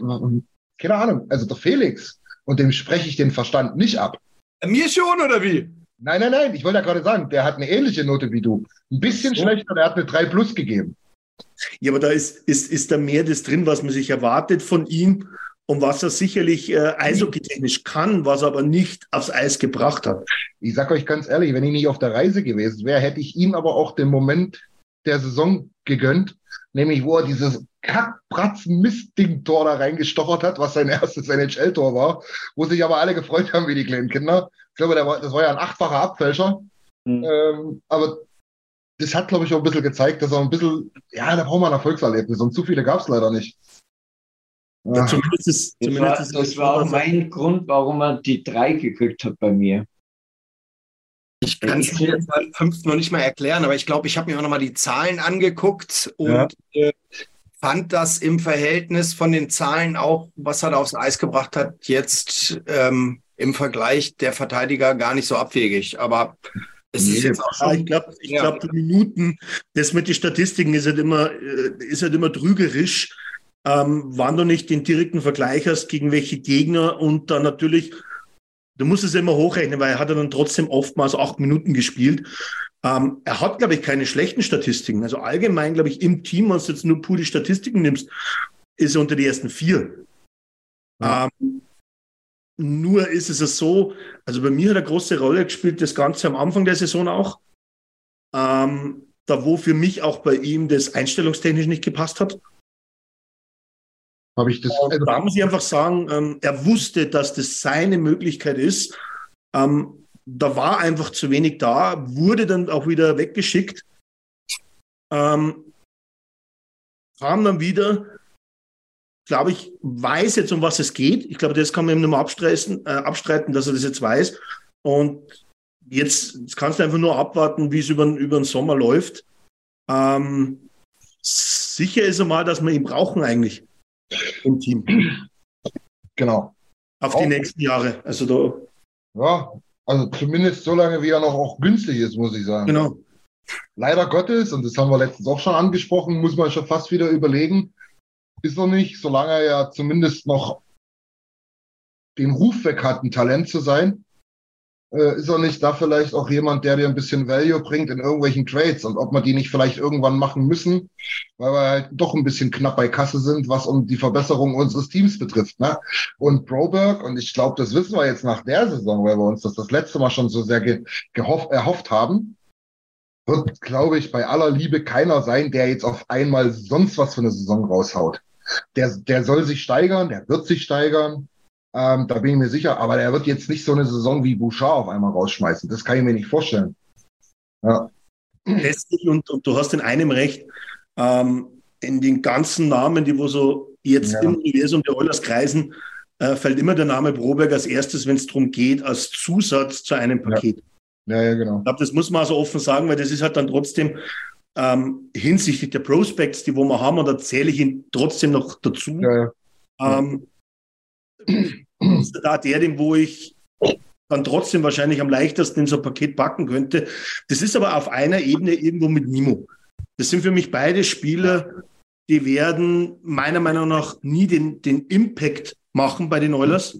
keine Ahnung, also der Felix, und dem spreche ich den Verstand nicht ab. Mir schon, oder wie? Nein, nein, nein, ich wollte ja gerade sagen, der hat eine ähnliche Note wie du. Ein bisschen so. schlechter, der hat eine 3 plus gegeben. Ja, aber da ist, ist, ist da mehr das drin, was man sich erwartet von ihm und was er sicherlich äh, eishockeytechnisch kann, was er aber nicht aufs Eis gebracht hat. Ich sage euch ganz ehrlich, wenn ich nicht auf der Reise gewesen wäre, hätte ich ihm aber auch den Moment der Saison gegönnt, nämlich wo er dieses Kackbratzen-Mist-Ding-Tor da reingestochert hat, was sein erstes NHL-Tor war, wo sich aber alle gefreut haben wie die kleinen Kinder glaube, war, das war ja ein achtfacher Abfälscher. Mhm. Ähm, aber das hat, glaube ich, auch ein bisschen gezeigt, dass er ein bisschen, ja, da braucht man ein Erfolgserlebnis und zu viele gab es leider nicht. Ja. Zumindest ist, das zumindest war, ist das war auch mein Grund, warum er die drei gekriegt hat bei mir. Ich kann es mir jetzt beim fünften noch nicht mal erklären, aber ich glaube, ich habe mir auch noch mal die Zahlen angeguckt und ja. äh, fand das im Verhältnis von den Zahlen auch, was er da aufs Eis gebracht hat, jetzt ähm, im Vergleich der Verteidiger gar nicht so abwegig. Aber es nee, ist jetzt auch schon. Ich glaube, ich ja. glaub, die Minuten, das mit den Statistiken ist halt immer, äh, ist halt immer trügerisch. Ähm, wann du nicht den direkten Vergleich hast, gegen welche Gegner und dann natürlich, du musst es immer hochrechnen, weil er hat dann trotzdem oftmals acht Minuten gespielt. Ähm, er hat, glaube ich, keine schlechten Statistiken. Also allgemein, glaube ich, im Team, wenn du jetzt nur pure Statistiken nimmst, ist er unter die ersten vier. Ja. Ähm, nur ist es so, also bei mir hat eine große Rolle gespielt, das Ganze am Anfang der Saison auch. Ähm, da wo für mich auch bei ihm das einstellungstechnisch nicht gepasst hat. Habe ich das? Also da muss ich einfach sagen, ähm, er wusste, dass das seine Möglichkeit ist. Ähm, da war einfach zu wenig da, wurde dann auch wieder weggeschickt. Ähm, kam dann wieder, glaube ich, weiß jetzt, um was es geht. Ich glaube, das kann man ihm nur mal abstreiten, äh, abstreiten, dass er das jetzt weiß. Und jetzt, jetzt kannst du einfach nur abwarten, wie es über, über den Sommer läuft. Ähm, sicher ist einmal, dass wir ihn brauchen eigentlich im Team. Genau. Auf die nächsten Jahre. Also da. Ja, also zumindest so lange, wie er noch auch günstig ist, muss ich sagen. Genau. Leider Gottes, und das haben wir letztens auch schon angesprochen, muss man schon fast wieder überlegen, ist er nicht, solange er ja zumindest noch den Ruf weg hat, ein Talent zu sein, äh, ist er nicht da vielleicht auch jemand, der dir ein bisschen Value bringt in irgendwelchen Trades und ob wir die nicht vielleicht irgendwann machen müssen, weil wir halt doch ein bisschen knapp bei Kasse sind, was um die Verbesserung unseres Teams betrifft. Ne? Und Broberg, und ich glaube, das wissen wir jetzt nach der Saison, weil wir uns das das letzte Mal schon so sehr ge erhofft haben, wird, glaube ich, bei aller Liebe keiner sein, der jetzt auf einmal sonst was für eine Saison raushaut. Der, der soll sich steigern, der wird sich steigern. Ähm, da bin ich mir sicher. Aber er wird jetzt nicht so eine Saison wie Bouchard auf einmal rausschmeißen. Das kann ich mir nicht vorstellen. Ja. Und, und du hast in einem recht, ähm, in den ganzen Namen, die wo so jetzt ja. im Universum der Oilers kreisen, äh, fällt immer der Name Broberg als erstes, wenn es darum geht, als Zusatz zu einem Paket. Ja, ja, ja genau. Ich glaube, das muss man so also offen sagen, weil das ist halt dann trotzdem ähm, hinsichtlich der Prospects, die wo wir haben, und da zähle ich ihn trotzdem noch dazu. Ja, ja. Ähm, da der, den wo ich dann trotzdem wahrscheinlich am leichtesten in so ein Paket packen könnte. Das ist aber auf einer Ebene irgendwo mit Nimo. Das sind für mich beide Spieler, die werden meiner Meinung nach nie den, den Impact machen bei den Oilers.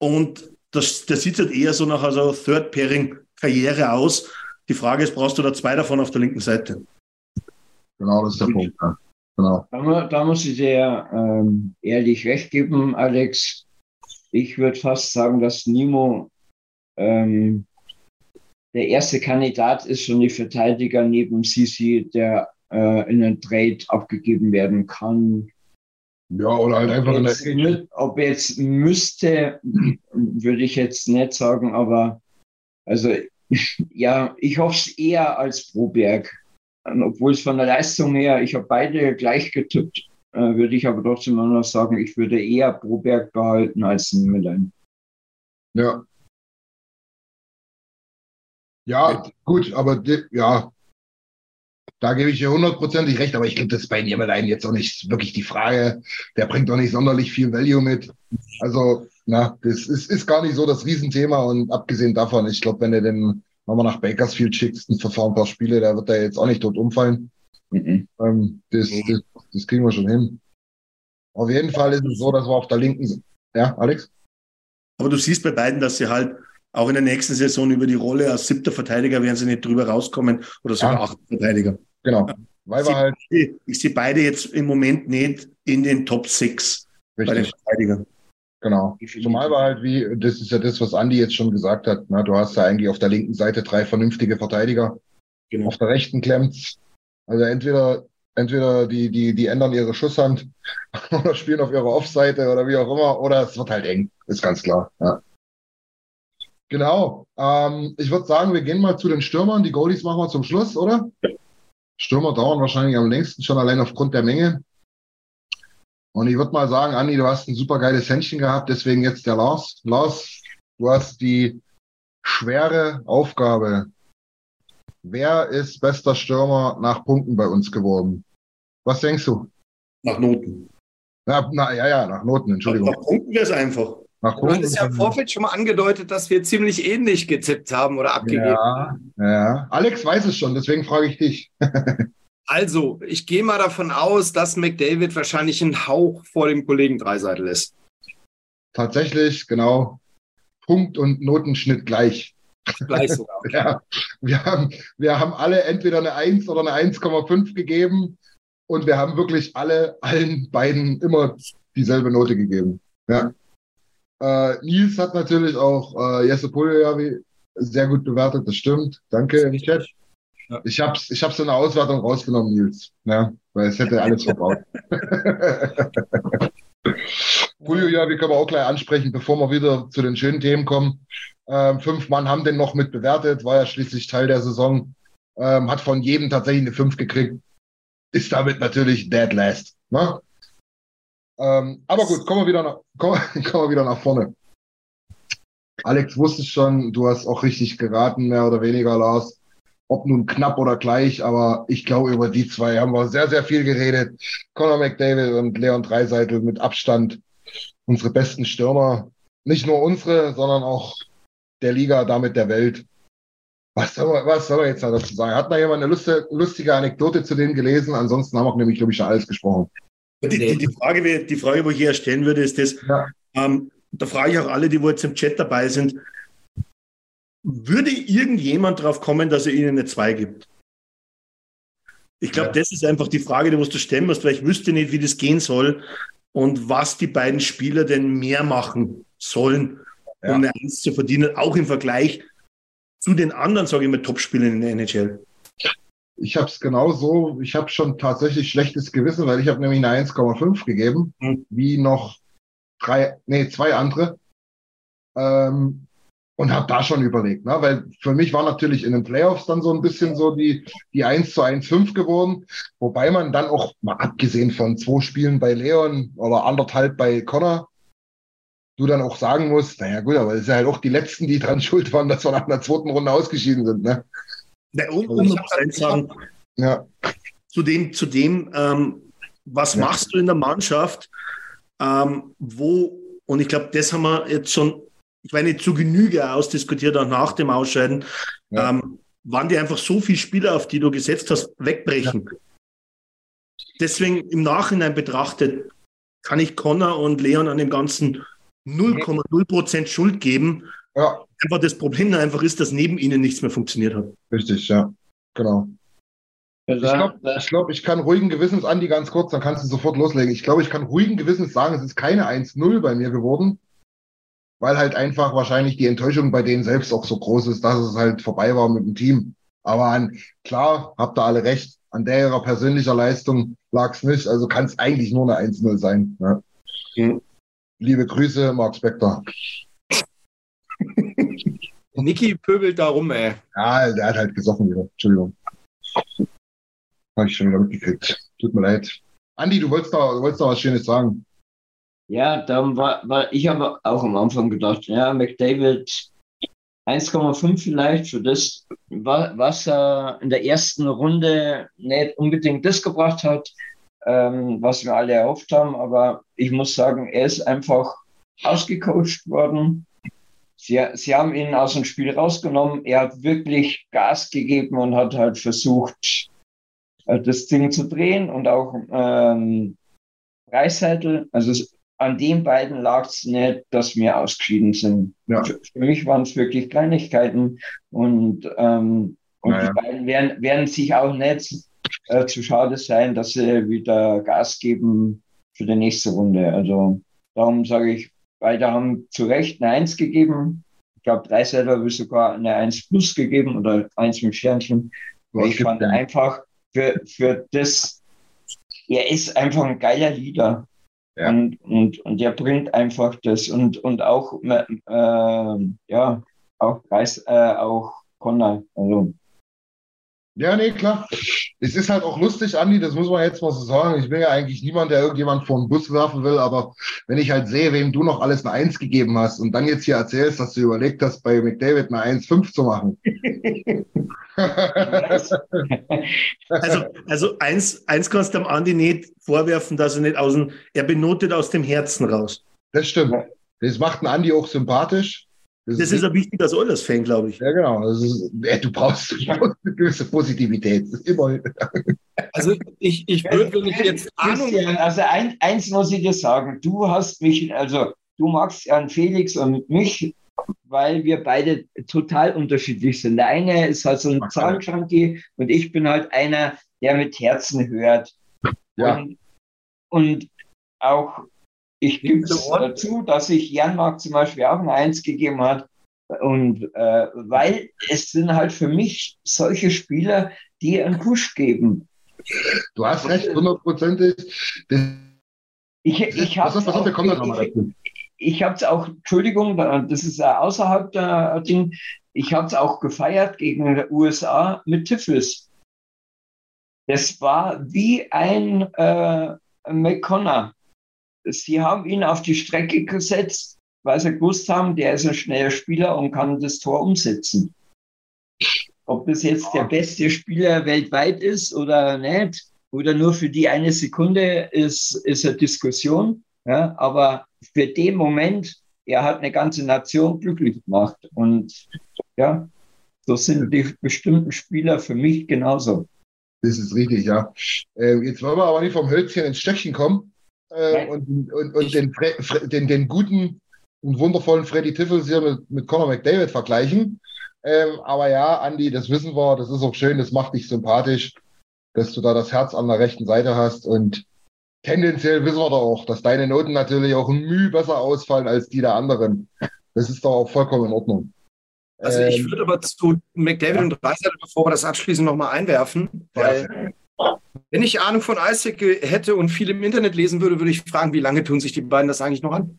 Und das, das sieht halt eher so nach also Third-Pairing-Karriere aus. Die Frage ist, brauchst du da zwei davon auf der linken Seite? Genau, das ist der Punkt. Ja. Genau. Da, da, muss ich dir ähm, ehrlich recht geben, Alex. Ich würde fast sagen, dass Nimo ähm, der erste Kandidat ist schon die Verteidiger neben Sisi, der äh, in einen Trade abgegeben werden kann. Ja, oder halt einfach in der Ob jetzt müsste, würde ich jetzt nicht sagen, aber also ja, ich hoffe es eher als Proberg. Obwohl es von der Leistung her, ich habe beide gleich getippt, äh, würde ich aber trotzdem noch sagen, ich würde eher Proberg behalten als Müllheim. Ja. Ja, gut, aber ja, da gebe ich dir hundertprozentig recht, aber ich glaube, das ist bei Niemelein jetzt auch nicht wirklich die Frage. Der bringt auch nicht sonderlich viel Value mit. Also, na, das ist, ist gar nicht so das Riesenthema und abgesehen davon, ich glaube, wenn du den nochmal nach Bakersfield schickst und verfahren ein paar Spiele, da wird er jetzt auch nicht tot umfallen. Mhm. Ähm, das, das, das kriegen wir schon hin. Auf jeden Fall ist es so, dass wir auf der linken sind. Ja, Alex? Aber du siehst bei beiden, dass sie halt auch in der nächsten Saison über die Rolle als siebter Verteidiger werden sie nicht drüber rauskommen oder sogar ja. achter Verteidiger. Genau. Weil wir halt ich sehe beide jetzt im Moment nicht in den Top 6 bei den Verteidigern. Genau. Zumal wir halt wie, das ist ja das, was Andi jetzt schon gesagt hat, na, du hast ja eigentlich auf der linken Seite drei vernünftige Verteidiger. Genau. Auf der rechten klemmt's. Also entweder, entweder die, die, die ändern ihre Schusshand oder spielen auf ihrer Offseite oder wie auch immer, oder es wird halt eng, ist ganz klar. Ja. Genau. Ähm, ich würde sagen, wir gehen mal zu den Stürmern. Die Goalies machen wir zum Schluss, oder? Stürmer dauern wahrscheinlich am längsten schon allein aufgrund der Menge. Und ich würde mal sagen, Andi, du hast ein super geiles Händchen gehabt, deswegen jetzt der Lars. Lars, du hast die schwere Aufgabe. Wer ist bester Stürmer nach Punkten bei uns geworden? Was denkst du? Nach Noten. Na, na ja, ja, nach Noten, Entschuldigung. Nach Punkten wäre es einfach. Nach du hattest ja im Vorfeld schon mal angedeutet, dass wir ziemlich ähnlich getippt haben oder abgegeben. Ja, ja. Alex weiß es schon, deswegen frage ich dich. Also, ich gehe mal davon aus, dass McDavid wahrscheinlich ein Hauch vor dem Kollegen Dreiseitel ist. Tatsächlich, genau. Punkt und Notenschnitt gleich. Gleich sogar. ja, wir haben, wir haben alle entweder eine 1 oder eine 1,5 gegeben und wir haben wirklich alle, allen beiden immer dieselbe Note gegeben. Ja. Äh, Nils hat natürlich auch äh, Jesse Poljavi sehr gut bewertet, das stimmt. Danke im Chat. Ja. Ich habe ich hab so eine Auswertung rausgenommen, Nils, ja, weil es hätte alles verbaut. Julio, ja, wir können wir auch gleich ansprechen, bevor wir wieder zu den schönen Themen kommen. Ähm, fünf Mann haben den noch mit bewertet, war ja schließlich Teil der Saison. Ähm, hat von jedem tatsächlich eine fünf gekriegt. Ist damit natürlich dead last. Ne? Ähm, aber gut, kommen wir, wieder nach, kommen, kommen wir wieder nach vorne. Alex wusste schon, du hast auch richtig geraten, mehr oder weniger, Lars. Ob nun knapp oder gleich, aber ich glaube, über die zwei haben wir sehr, sehr viel geredet. Conor McDavid und Leon Dreiseitel mit Abstand unsere besten Stürmer. Nicht nur unsere, sondern auch der Liga, damit der Welt. Was soll, man, was soll man jetzt dazu sagen? Hat da jemand eine lustige, lustige Anekdote zu denen gelesen? Ansonsten haben wir nämlich, glaube ich, schon alles gesprochen. Die, die, die, Frage, die Frage, wo ich hier stellen würde, ist das, ja. ähm, da frage ich auch alle, die wo jetzt im Chat dabei sind, würde irgendjemand darauf kommen, dass er ihnen eine 2 gibt? Ich glaube, ja. das ist einfach die Frage, die musst du stellen musst, weil ich wüsste nicht, wie das gehen soll und was die beiden Spieler denn mehr machen sollen, um ja. eine Eins zu verdienen, auch im Vergleich zu den anderen, sage ich mal, Top-Spielern in der NHL. Ich habe es genauso, ich habe schon tatsächlich schlechtes Gewissen, weil ich habe nämlich eine 1,5 gegeben, hm. wie noch drei, nee, zwei andere. Ähm, und habe da schon überlegt, ne? weil für mich war natürlich in den Playoffs dann so ein bisschen so die, die 1 zu 1 5 geworden, wobei man dann auch, mal abgesehen von zwei Spielen bei Leon oder anderthalb bei Connor, du dann auch sagen musst, naja gut, aber es ja halt auch die Letzten, die dran schuld waren, dass wir nach einer zweiten Runde ausgeschieden sind. Ne? Na, um, um noch sagen, ja. zu dem, zu dem ähm, was ja. machst du in der Mannschaft, ähm, wo, und ich glaube, das haben wir jetzt schon, ich meine, zu Genüge ausdiskutiert, auch nach dem Ausscheiden, ja. ähm, waren die einfach so viele Spieler, auf die du gesetzt hast, wegbrechen. Ja. Deswegen im Nachhinein betrachtet, kann ich Connor und Leon an dem Ganzen 0,0% Schuld geben. Ja. Einfach das Problem einfach ist, dass neben ihnen nichts mehr funktioniert hat. Richtig, ja. Genau. Ich glaube, ich, glaub, ich kann ruhigen Gewissens, Andi, ganz kurz, dann kannst du sofort loslegen. Ich glaube, ich kann ruhigen Gewissens sagen, es ist keine 1-0 bei mir geworden, weil halt einfach wahrscheinlich die Enttäuschung bei denen selbst auch so groß ist, dass es halt vorbei war mit dem Team. Aber an, klar, habt ihr alle recht, an der ihrer persönlicher Leistung lag es nicht, also kann es eigentlich nur eine 1-0 sein. Ja. Mhm. Liebe Grüße, Mark Spector. Niki pöbelt da rum, ey. Ja, der hat halt gesoffen wieder. Entschuldigung. Habe ich schon wieder mitgekriegt. Tut mir leid. Andi, du wolltest da, du wolltest da was Schönes sagen. Ja, dann war, war ich habe auch am Anfang gedacht, ja, McDavid 1,5 vielleicht für das, was er in der ersten Runde nicht unbedingt das gebracht hat, ähm, was wir alle erhofft haben. Aber ich muss sagen, er ist einfach ausgecoacht worden. Sie, sie haben ihn aus dem Spiel rausgenommen. Er hat wirklich Gas gegeben und hat halt versucht, äh, das Ding zu drehen und auch ähm, Preisheitel. Also an den beiden lag es nicht, dass wir ausgeschieden sind. Ja. Für, für, mich waren es wirklich Kleinigkeiten und, ähm, und naja. die beiden werden, werden sich auch nicht äh, zu schade sein, dass sie wieder Gas geben für die nächste Runde. Also darum sage ich, beide haben zu Recht eine Eins gegeben. Ich glaube, Dreiseiter habe sogar eine Eins plus gegeben oder Eins mit Sternchen. Ich fand einfach, für, für das, er ist einfach ein geiler Leader. Ja. Und, und, und er bringt einfach das und, und auch, äh, ja, auch Preis, äh, auch Conner. Also. Ja, nee, klar. Es ist halt auch lustig, Andi, das muss man jetzt mal so sagen. Ich bin ja eigentlich niemand, der irgendjemand vor den Bus werfen will, aber wenn ich halt sehe, wem du noch alles eine Eins gegeben hast und dann jetzt hier erzählst, dass du überlegt hast, bei McDavid eine 1,5 zu machen. also, also eins, eins kannst du am Andi nicht vorwerfen, dass er nicht aus dem, er benotet aus dem Herzen raus. Das stimmt. Das macht einen Andi auch sympathisch. Das, das ist, ist ein wichtiger Oilers-Fan, glaube ich. Ja, genau. Ist, ja, du, brauchst, du brauchst eine gewisse Positivität. Immer. Also ich, ich würde, wenn ich jetzt Ahnung... Also ein, eins muss ich dir sagen. Du hast mich, also du magst an Felix und mich weil wir beide total unterschiedlich sind. Der eine ist halt so ein Zahlenschranke und ich bin halt einer, der mit Herzen hört. Ja. Und, und auch ich gebe es dazu, dass sich Janmark zum Beispiel auch eine Eins gegeben hat. Und äh, weil es sind halt für mich solche Spieler, die einen Push geben. Du hast recht, hundertprozentig. Ich, ich habe es auch, ich, ich auch, Entschuldigung, das ist außerhalb der Ding, ich habe es auch gefeiert gegen die USA mit Tiflis. Das war wie ein äh, McConnor. Sie haben ihn auf die Strecke gesetzt, weil sie gewusst haben, der ist ein schneller Spieler und kann das Tor umsetzen. Ob das jetzt der beste Spieler weltweit ist oder nicht, oder nur für die eine Sekunde, ist, ist eine Diskussion. Ja, aber für den Moment, er hat eine ganze Nation glücklich gemacht. Und ja, so sind die bestimmten Spieler für mich genauso. Das ist richtig, ja. Äh, jetzt wollen wir aber nicht vom Hölzchen ins Stöckchen kommen äh, und, und, und den, den, den, guten und wundervollen Freddy Tiffels hier mit, mit Conor McDavid vergleichen. Ähm, aber ja, Andi, das wissen wir, das ist auch schön, das macht dich sympathisch, dass du da das Herz an der rechten Seite hast und tendenziell wissen wir doch auch, dass deine Noten natürlich auch ein Mühe besser ausfallen als die der anderen. Das ist doch auch vollkommen in Ordnung. Also ich ähm, würde aber zu McDavid ja. und Reiser, bevor wir das abschließen, nochmal einwerfen, weil ja. Wenn ich Ahnung von Eishockey hätte und viel im Internet lesen würde, würde ich fragen, wie lange tun sich die beiden das eigentlich noch an?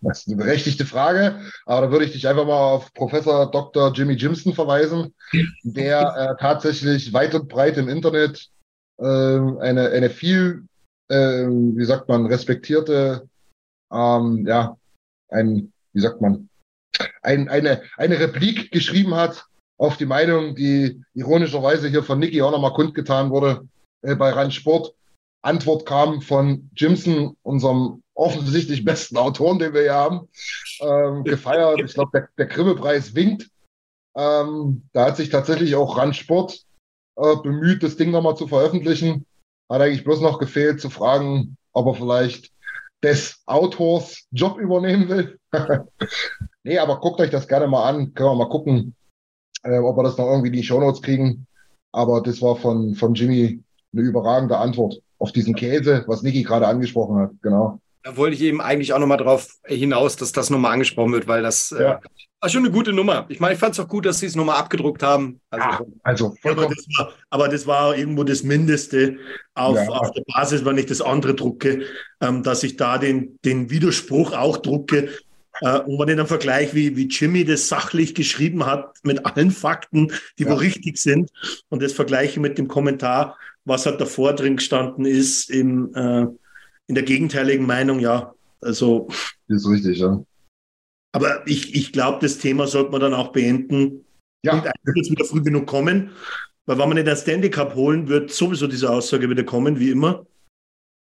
Das ist eine berechtigte Frage, aber da würde ich dich einfach mal auf Professor Dr. Jimmy Jimson verweisen, der äh, tatsächlich weit und breit im Internet äh, eine, eine viel, äh, wie sagt man, respektierte, ähm, ja, ein, wie sagt man, ein, eine, eine Replik geschrieben hat auf die Meinung, die ironischerweise hier von Niki auch nochmal kundgetan wurde äh, bei Randsport. Antwort kam von Jimson, unserem offensichtlich besten Autoren, den wir hier haben, ähm, gefeiert. Ich glaube, der, der Grimme-Preis winkt. Ähm, da hat sich tatsächlich auch Randsport äh, bemüht, das Ding nochmal zu veröffentlichen. Hat eigentlich bloß noch gefehlt zu fragen, ob er vielleicht des Autors Job übernehmen will. nee, aber guckt euch das gerne mal an. Können wir mal gucken, äh, ob wir das noch irgendwie in die Shownotes kriegen. Aber das war von, von Jimmy eine überragende Antwort auf diesen Käse, was Niki gerade angesprochen hat. Genau. Da wollte ich eben eigentlich auch nochmal drauf hinaus, dass das nochmal angesprochen wird, weil das äh, ja. äh, war schon eine gute Nummer. Ich meine, ich fand es auch gut, dass sie es nochmal abgedruckt haben. Also, ja, also aber das, war, aber, das war, irgendwo das Mindeste auf, ja. auf der Basis, wenn ich das andere drucke, ähm, dass ich da den, den Widerspruch auch drucke. Äh, und wenn ich dann vergleiche, wie, wie Jimmy das sachlich geschrieben hat, mit allen Fakten, die wo richtig sind, und das vergleiche mit dem Kommentar, was halt davor drin gestanden ist im äh, in der gegenteiligen Meinung, ja. Also. Das ist richtig, ja. Aber ich, ich glaube, das Thema sollte man dann auch beenden. Ja. Und eigentlich wieder früh genug kommen. Weil wenn wir nicht ein Standy Cup holen, wird sowieso diese Aussage wieder kommen, wie immer.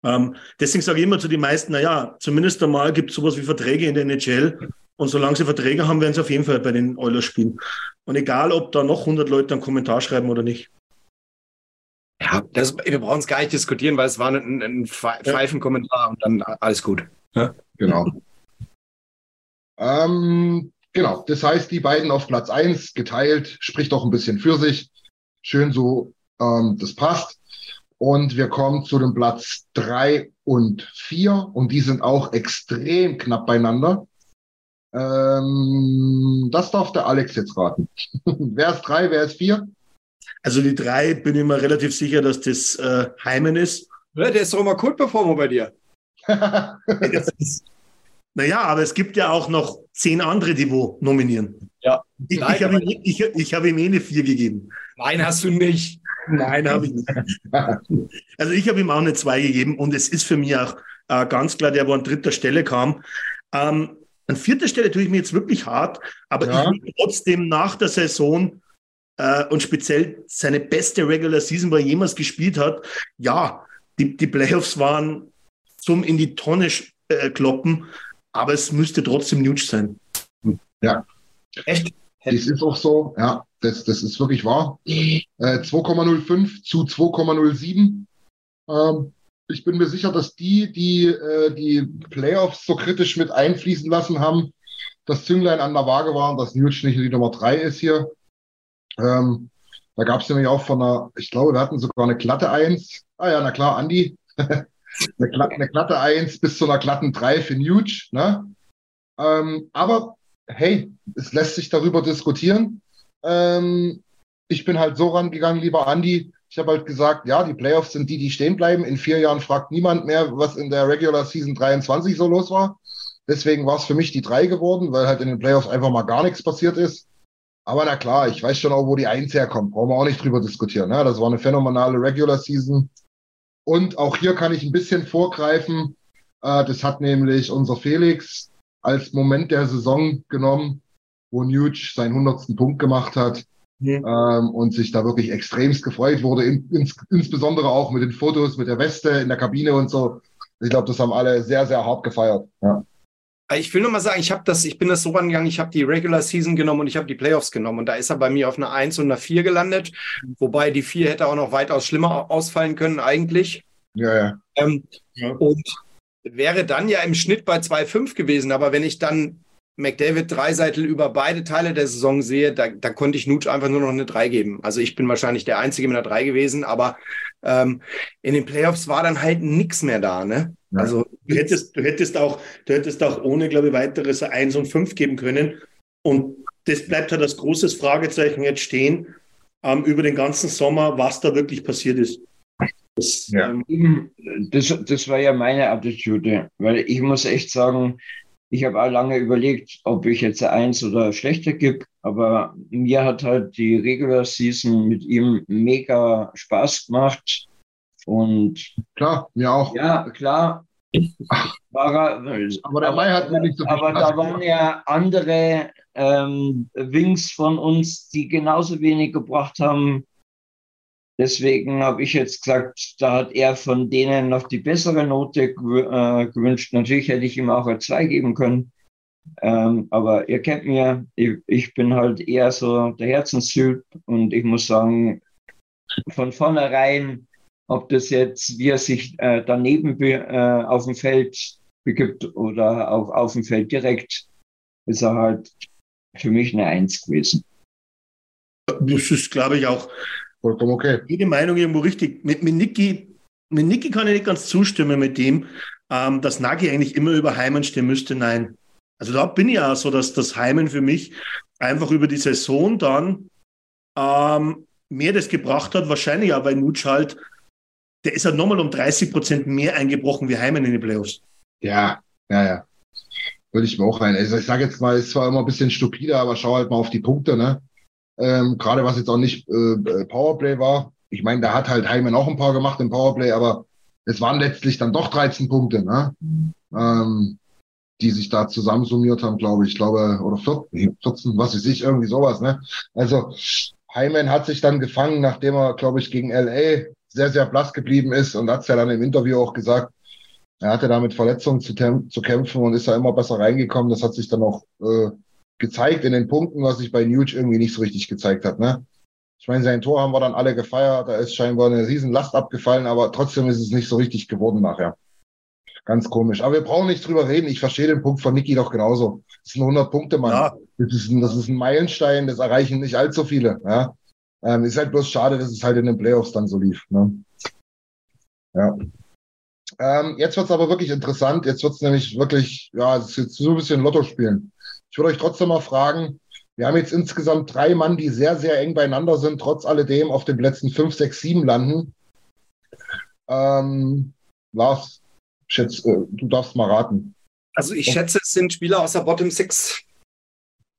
Ähm, deswegen sage ich immer zu den meisten, naja, zumindest einmal gibt es sowas wie Verträge in der NHL. Und solange sie Verträge haben, werden sie auf jeden Fall bei den Oilers spielen. Und egal, ob da noch 100 Leute einen Kommentar schreiben oder nicht. Ja, das, wir brauchen es gar nicht diskutieren, weil es war ein, ein Pfeifenkommentar und dann alles gut. Ja? Genau. ähm, genau, das heißt, die beiden auf Platz 1 geteilt, spricht doch ein bisschen für sich. Schön so, ähm, das passt. Und wir kommen zu dem Platz 3 und 4 und die sind auch extrem knapp beieinander. Ähm, das darf der Alex jetzt raten. wer ist 3, wer ist 4? Also die drei bin ich mir relativ sicher, dass das äh, Heimen ist. Ja, der ist doch immer Kultperformer bei dir. naja, aber es gibt ja auch noch zehn andere, die wo nominieren. Ja. Ich, ich habe ihm, ich, ich hab ihm eh eine vier gegeben. Nein, hast du nicht. Nein, habe ich nicht. Also ich habe ihm auch eine zwei gegeben und es ist für mich auch äh, ganz klar, der wo an dritter Stelle kam. Ähm, an vierter Stelle tue ich mir jetzt wirklich hart, aber ja. ich will trotzdem nach der Saison äh, und speziell seine beste Regular Season, wo er jemals gespielt hat. Ja, die, die Playoffs waren zum in die Tonne äh, kloppen, aber es müsste trotzdem Nuge sein. Ja. Echt? Das ist auch so, ja, das, das ist wirklich wahr. Äh, 2,05 zu 2,07. Ähm, ich bin mir sicher, dass die, die äh, die Playoffs so kritisch mit einfließen lassen haben, das Zünglein an der Waage waren, dass Nuge nicht die Nummer 3 ist hier. Ähm, da gab es nämlich auch von einer, ich glaube, wir hatten sogar eine glatte Eins. Ah ja, na klar, Andi. eine, glatte, eine glatte 1 bis zu einer glatten 3 für Nuge. Ne? Ähm, aber hey, es lässt sich darüber diskutieren. Ähm, ich bin halt so rangegangen, lieber Andi. Ich habe halt gesagt, ja, die Playoffs sind die, die stehen bleiben. In vier Jahren fragt niemand mehr, was in der Regular Season 23 so los war. Deswegen war es für mich die 3 geworden, weil halt in den Playoffs einfach mal gar nichts passiert ist. Aber na klar, ich weiß schon auch, wo die Eins herkommt. Brauchen wir auch nicht drüber diskutieren. Ne? Das war eine phänomenale Regular Season. Und auch hier kann ich ein bisschen vorgreifen. Äh, das hat nämlich unser Felix als Moment der Saison genommen, wo Nuge seinen hundertsten Punkt gemacht hat. Mhm. Ähm, und sich da wirklich extremst gefreut wurde, in, ins, insbesondere auch mit den Fotos, mit der Weste in der Kabine und so. Ich glaube, das haben alle sehr, sehr hart gefeiert. Ja. Ich will nur mal sagen, ich habe das, ich bin das so rangegangen, ich habe die Regular Season genommen und ich habe die Playoffs genommen und da ist er bei mir auf einer 1 und einer 4 gelandet, wobei die 4 hätte auch noch weitaus schlimmer ausfallen können eigentlich. Ja, ja. Ähm, ja. Und wäre dann ja im Schnitt bei 2,5 gewesen, aber wenn ich dann McDavid Dreiseitel über beide Teile der Saison sehe, da, da konnte ich Nutsch einfach nur noch eine 3 geben. Also ich bin wahrscheinlich der Einzige mit einer 3 gewesen, aber ähm, in den Playoffs war dann halt nichts mehr da, ne? Also du hättest, du hättest auch, du hättest auch ohne, glaube ich, weiteres 1 und 5 geben können. Und das bleibt halt als großes Fragezeichen jetzt stehen ähm, über den ganzen Sommer, was da wirklich passiert ist. Das, ja. ähm, das, das war ja meine Attitüde, weil ich muss echt sagen, ich habe auch lange überlegt, ob ich jetzt eins oder schlechter gebe, aber mir hat halt die Regular Season mit ihm mega Spaß gemacht. Und klar, mir auch. Ja, klar. War aber der Mai hat mir nicht so viel Aber Spaß da waren ja andere ähm, Wings von uns, die genauso wenig gebracht haben. Deswegen habe ich jetzt gesagt, da hat er von denen noch die bessere Note äh, gewünscht. Natürlich hätte ich ihm auch eine 2 geben können. Ähm, aber ihr kennt mir, ich, ich, bin halt eher so der Herzenstyp und ich muss sagen, von vornherein ob das jetzt, wie er sich äh, daneben be, äh, auf dem Feld begibt oder auch auf dem Feld direkt, ist er halt für mich eine Eins gewesen. Das ist, glaube ich, auch vollkommen okay. Jede Meinung irgendwo richtig. Mit, mit, Niki, mit Niki kann ich nicht ganz zustimmen mit dem, ähm, dass Nagi eigentlich immer über Heimen stehen müsste. Nein. Also da bin ich auch so, dass das Heimen für mich einfach über die Saison dann ähm, mehr das gebracht hat. Wahrscheinlich auch, weil Nutsch halt der ist halt nochmal um 30 Prozent mehr eingebrochen wie Heimen in den Playoffs. Ja, ja, ja. Würde ich mir auch rein. Also ich sage jetzt mal, es war immer ein bisschen stupide, aber schau halt mal auf die Punkte, ne? Ähm, Gerade was jetzt auch nicht äh, Powerplay war. Ich meine, da hat halt Heimen auch ein paar gemacht im Powerplay, aber es waren letztlich dann doch 13 Punkte, ne? Ähm, die sich da zusammensummiert haben, glaube ich. Ich glaube, oder 14, 14, was weiß ich, irgendwie sowas, ne? Also Heimen hat sich dann gefangen, nachdem er, glaube ich, gegen LA sehr, sehr blass geblieben ist und hat es ja dann im Interview auch gesagt, er hatte da mit Verletzungen zu, zu, kämpfen und ist da immer besser reingekommen. Das hat sich dann auch äh, gezeigt in den Punkten, was sich bei Nuge irgendwie nicht so richtig gezeigt hat. Ne? Ich meine, sein Tor haben wir dann alle gefeiert, da ist scheinbar eine Riesenlast abgefallen, aber trotzdem ist es nicht so richtig geworden nachher. Ganz komisch. Aber wir brauchen nicht drüber reden. Ich verstehe den Punkt von Niki doch genauso. Das ist ein 100-Punkte-Mann. Ja. Das, ist ein, das ist ein Meilenstein, das erreichen nicht allzu viele. Ja? Ähm, ist halt bloß schade, dass es halt in den Playoffs dann so lief. Ne? Ja. Ähm, jetzt wird es aber wirklich interessant. Jetzt wird es nämlich wirklich, ja, es ist jetzt so ein bisschen Lotto spielen. Ich würde euch trotzdem mal fragen, wir haben jetzt insgesamt drei Mann, die sehr, sehr eng beieinander sind, trotz alledem auf den Plätzen 5, 6, 7 landen. Ähm, Lars, schätz, äh, du darfst mal raten. Also ich schätze, es sind Spieler aus der Bottom 6.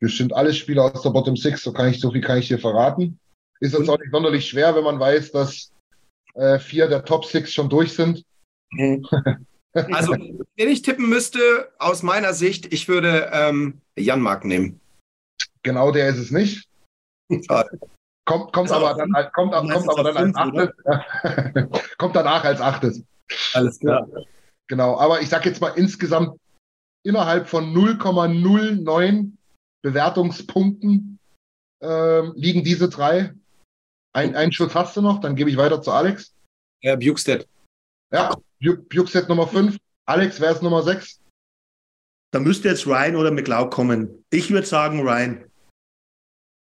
Bestimmt alle Spieler aus der Bottom 6, so kann ich, so viel kann ich dir verraten. Ist jetzt auch nicht sonderlich schwer, wenn man weiß, dass äh, vier der Top Six schon durch sind. Mhm. Also, wenn ich tippen müsste, aus meiner Sicht, ich würde ähm, Jan Mark nehmen. Genau der ist es nicht. Kommt, kommt, aber dann, kommt, kommt aber dann als achtes. kommt danach als achtes. Alles klar. Genau, aber ich sage jetzt mal insgesamt innerhalb von 0,09 Bewertungspunkten ähm, liegen diese drei. Ein, einen Schuss hast du noch, dann gebe ich weiter zu Alex. Ja, Bukestead. Ja, Bukestead Nummer 5. Alex, wer ist Nummer 6? Da müsste jetzt Ryan oder McLeod kommen. Ich würde sagen Ryan.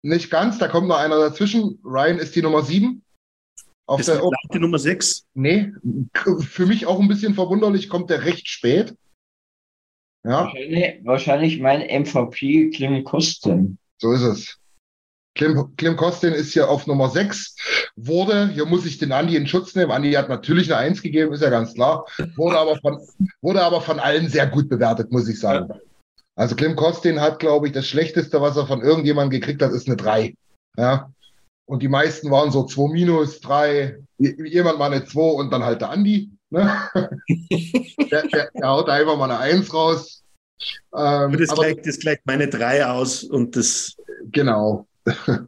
Nicht ganz, da kommt noch einer dazwischen. Ryan ist die Nummer 7. Auf ist der, oh, die Nummer 6? nee, für mich auch ein bisschen verwunderlich, kommt der recht spät. Ja, Wahrscheinlich, wahrscheinlich mein MVP Klim Kosten. so ist es. Klim, Klim Kostin ist hier auf Nummer 6, wurde, hier muss ich den Andi in Schutz nehmen. Andi hat natürlich eine 1 gegeben, ist ja ganz klar, wurde aber von, wurde aber von allen sehr gut bewertet, muss ich sagen. Also Klim Kostin hat, glaube ich, das Schlechteste, was er von irgendjemandem gekriegt hat, ist eine 3. Ja. Und die meisten waren so 2 minus, 3, jemand mal eine 2 und dann halt der Andi. Ne? der, der, der haut da einfach mal eine 1 raus. Ähm, Das aber, gleicht, das gleicht meine 3 aus und das genau.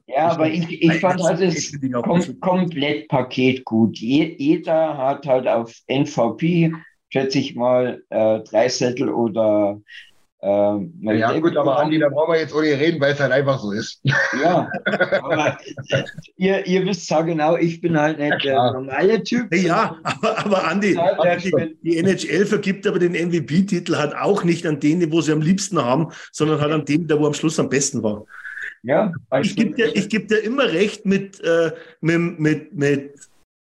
Ja, aber ich, ich fand halt das kom Komplettpaket gut. Je, jeder hat halt auf NVP, schätze ich mal, äh, drei Sättel oder äh, Ja, gut, aber Andi, da brauchen wir jetzt ohne reden, weil es halt einfach so ist. Ja, aber ihr, ihr wisst ja genau, ich bin halt nicht der klar. normale Typ. Ja, aber, aber Andi, Ja, der- Andi, die NHL vergibt aber den MVP-Titel halt auch nicht an den, wo sie am liebsten haben, sondern halt an dem, der wo am Schluss am besten war. Ja, Ich gebe dir, ich geb dir immer recht mit, äh, mit, mit, mit,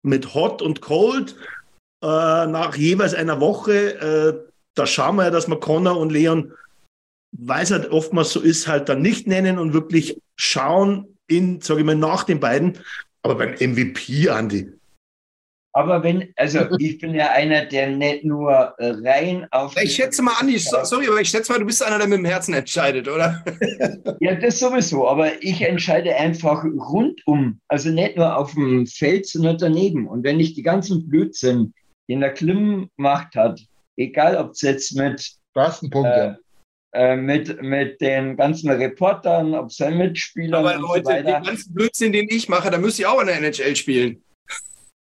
mit Hot und Cold äh, nach jeweils einer Woche. Äh, da schauen wir ja, dass wir Connor und Leon, weil es halt oftmals so ist, halt dann nicht nennen und wirklich schauen in, sage ich mal, nach den beiden. Aber beim MVP, Andi, Aber wenn, also ich bin ja einer, der nicht nur äh, rein auf. Ich schätze mal, Andi, so- sorry, aber ich schätze mal, du bist einer, der mit dem Herzen entscheidet, oder? Ja, das sowieso, aber ich entscheide einfach rundum, also nicht nur auf dem Feld, sondern daneben. Und wenn ich die ganzen Blödsinn, den der Klim gemacht hat, egal ob es jetzt mit, Du hast einen Punkt, äh, ja. äh, mit, mit den ganzen Reportern, ob seine Mitspieler Aber und Leute, so weiter. den ganzen Blödsinn, den ich mache, da müsste ich auch in der NHL spielen.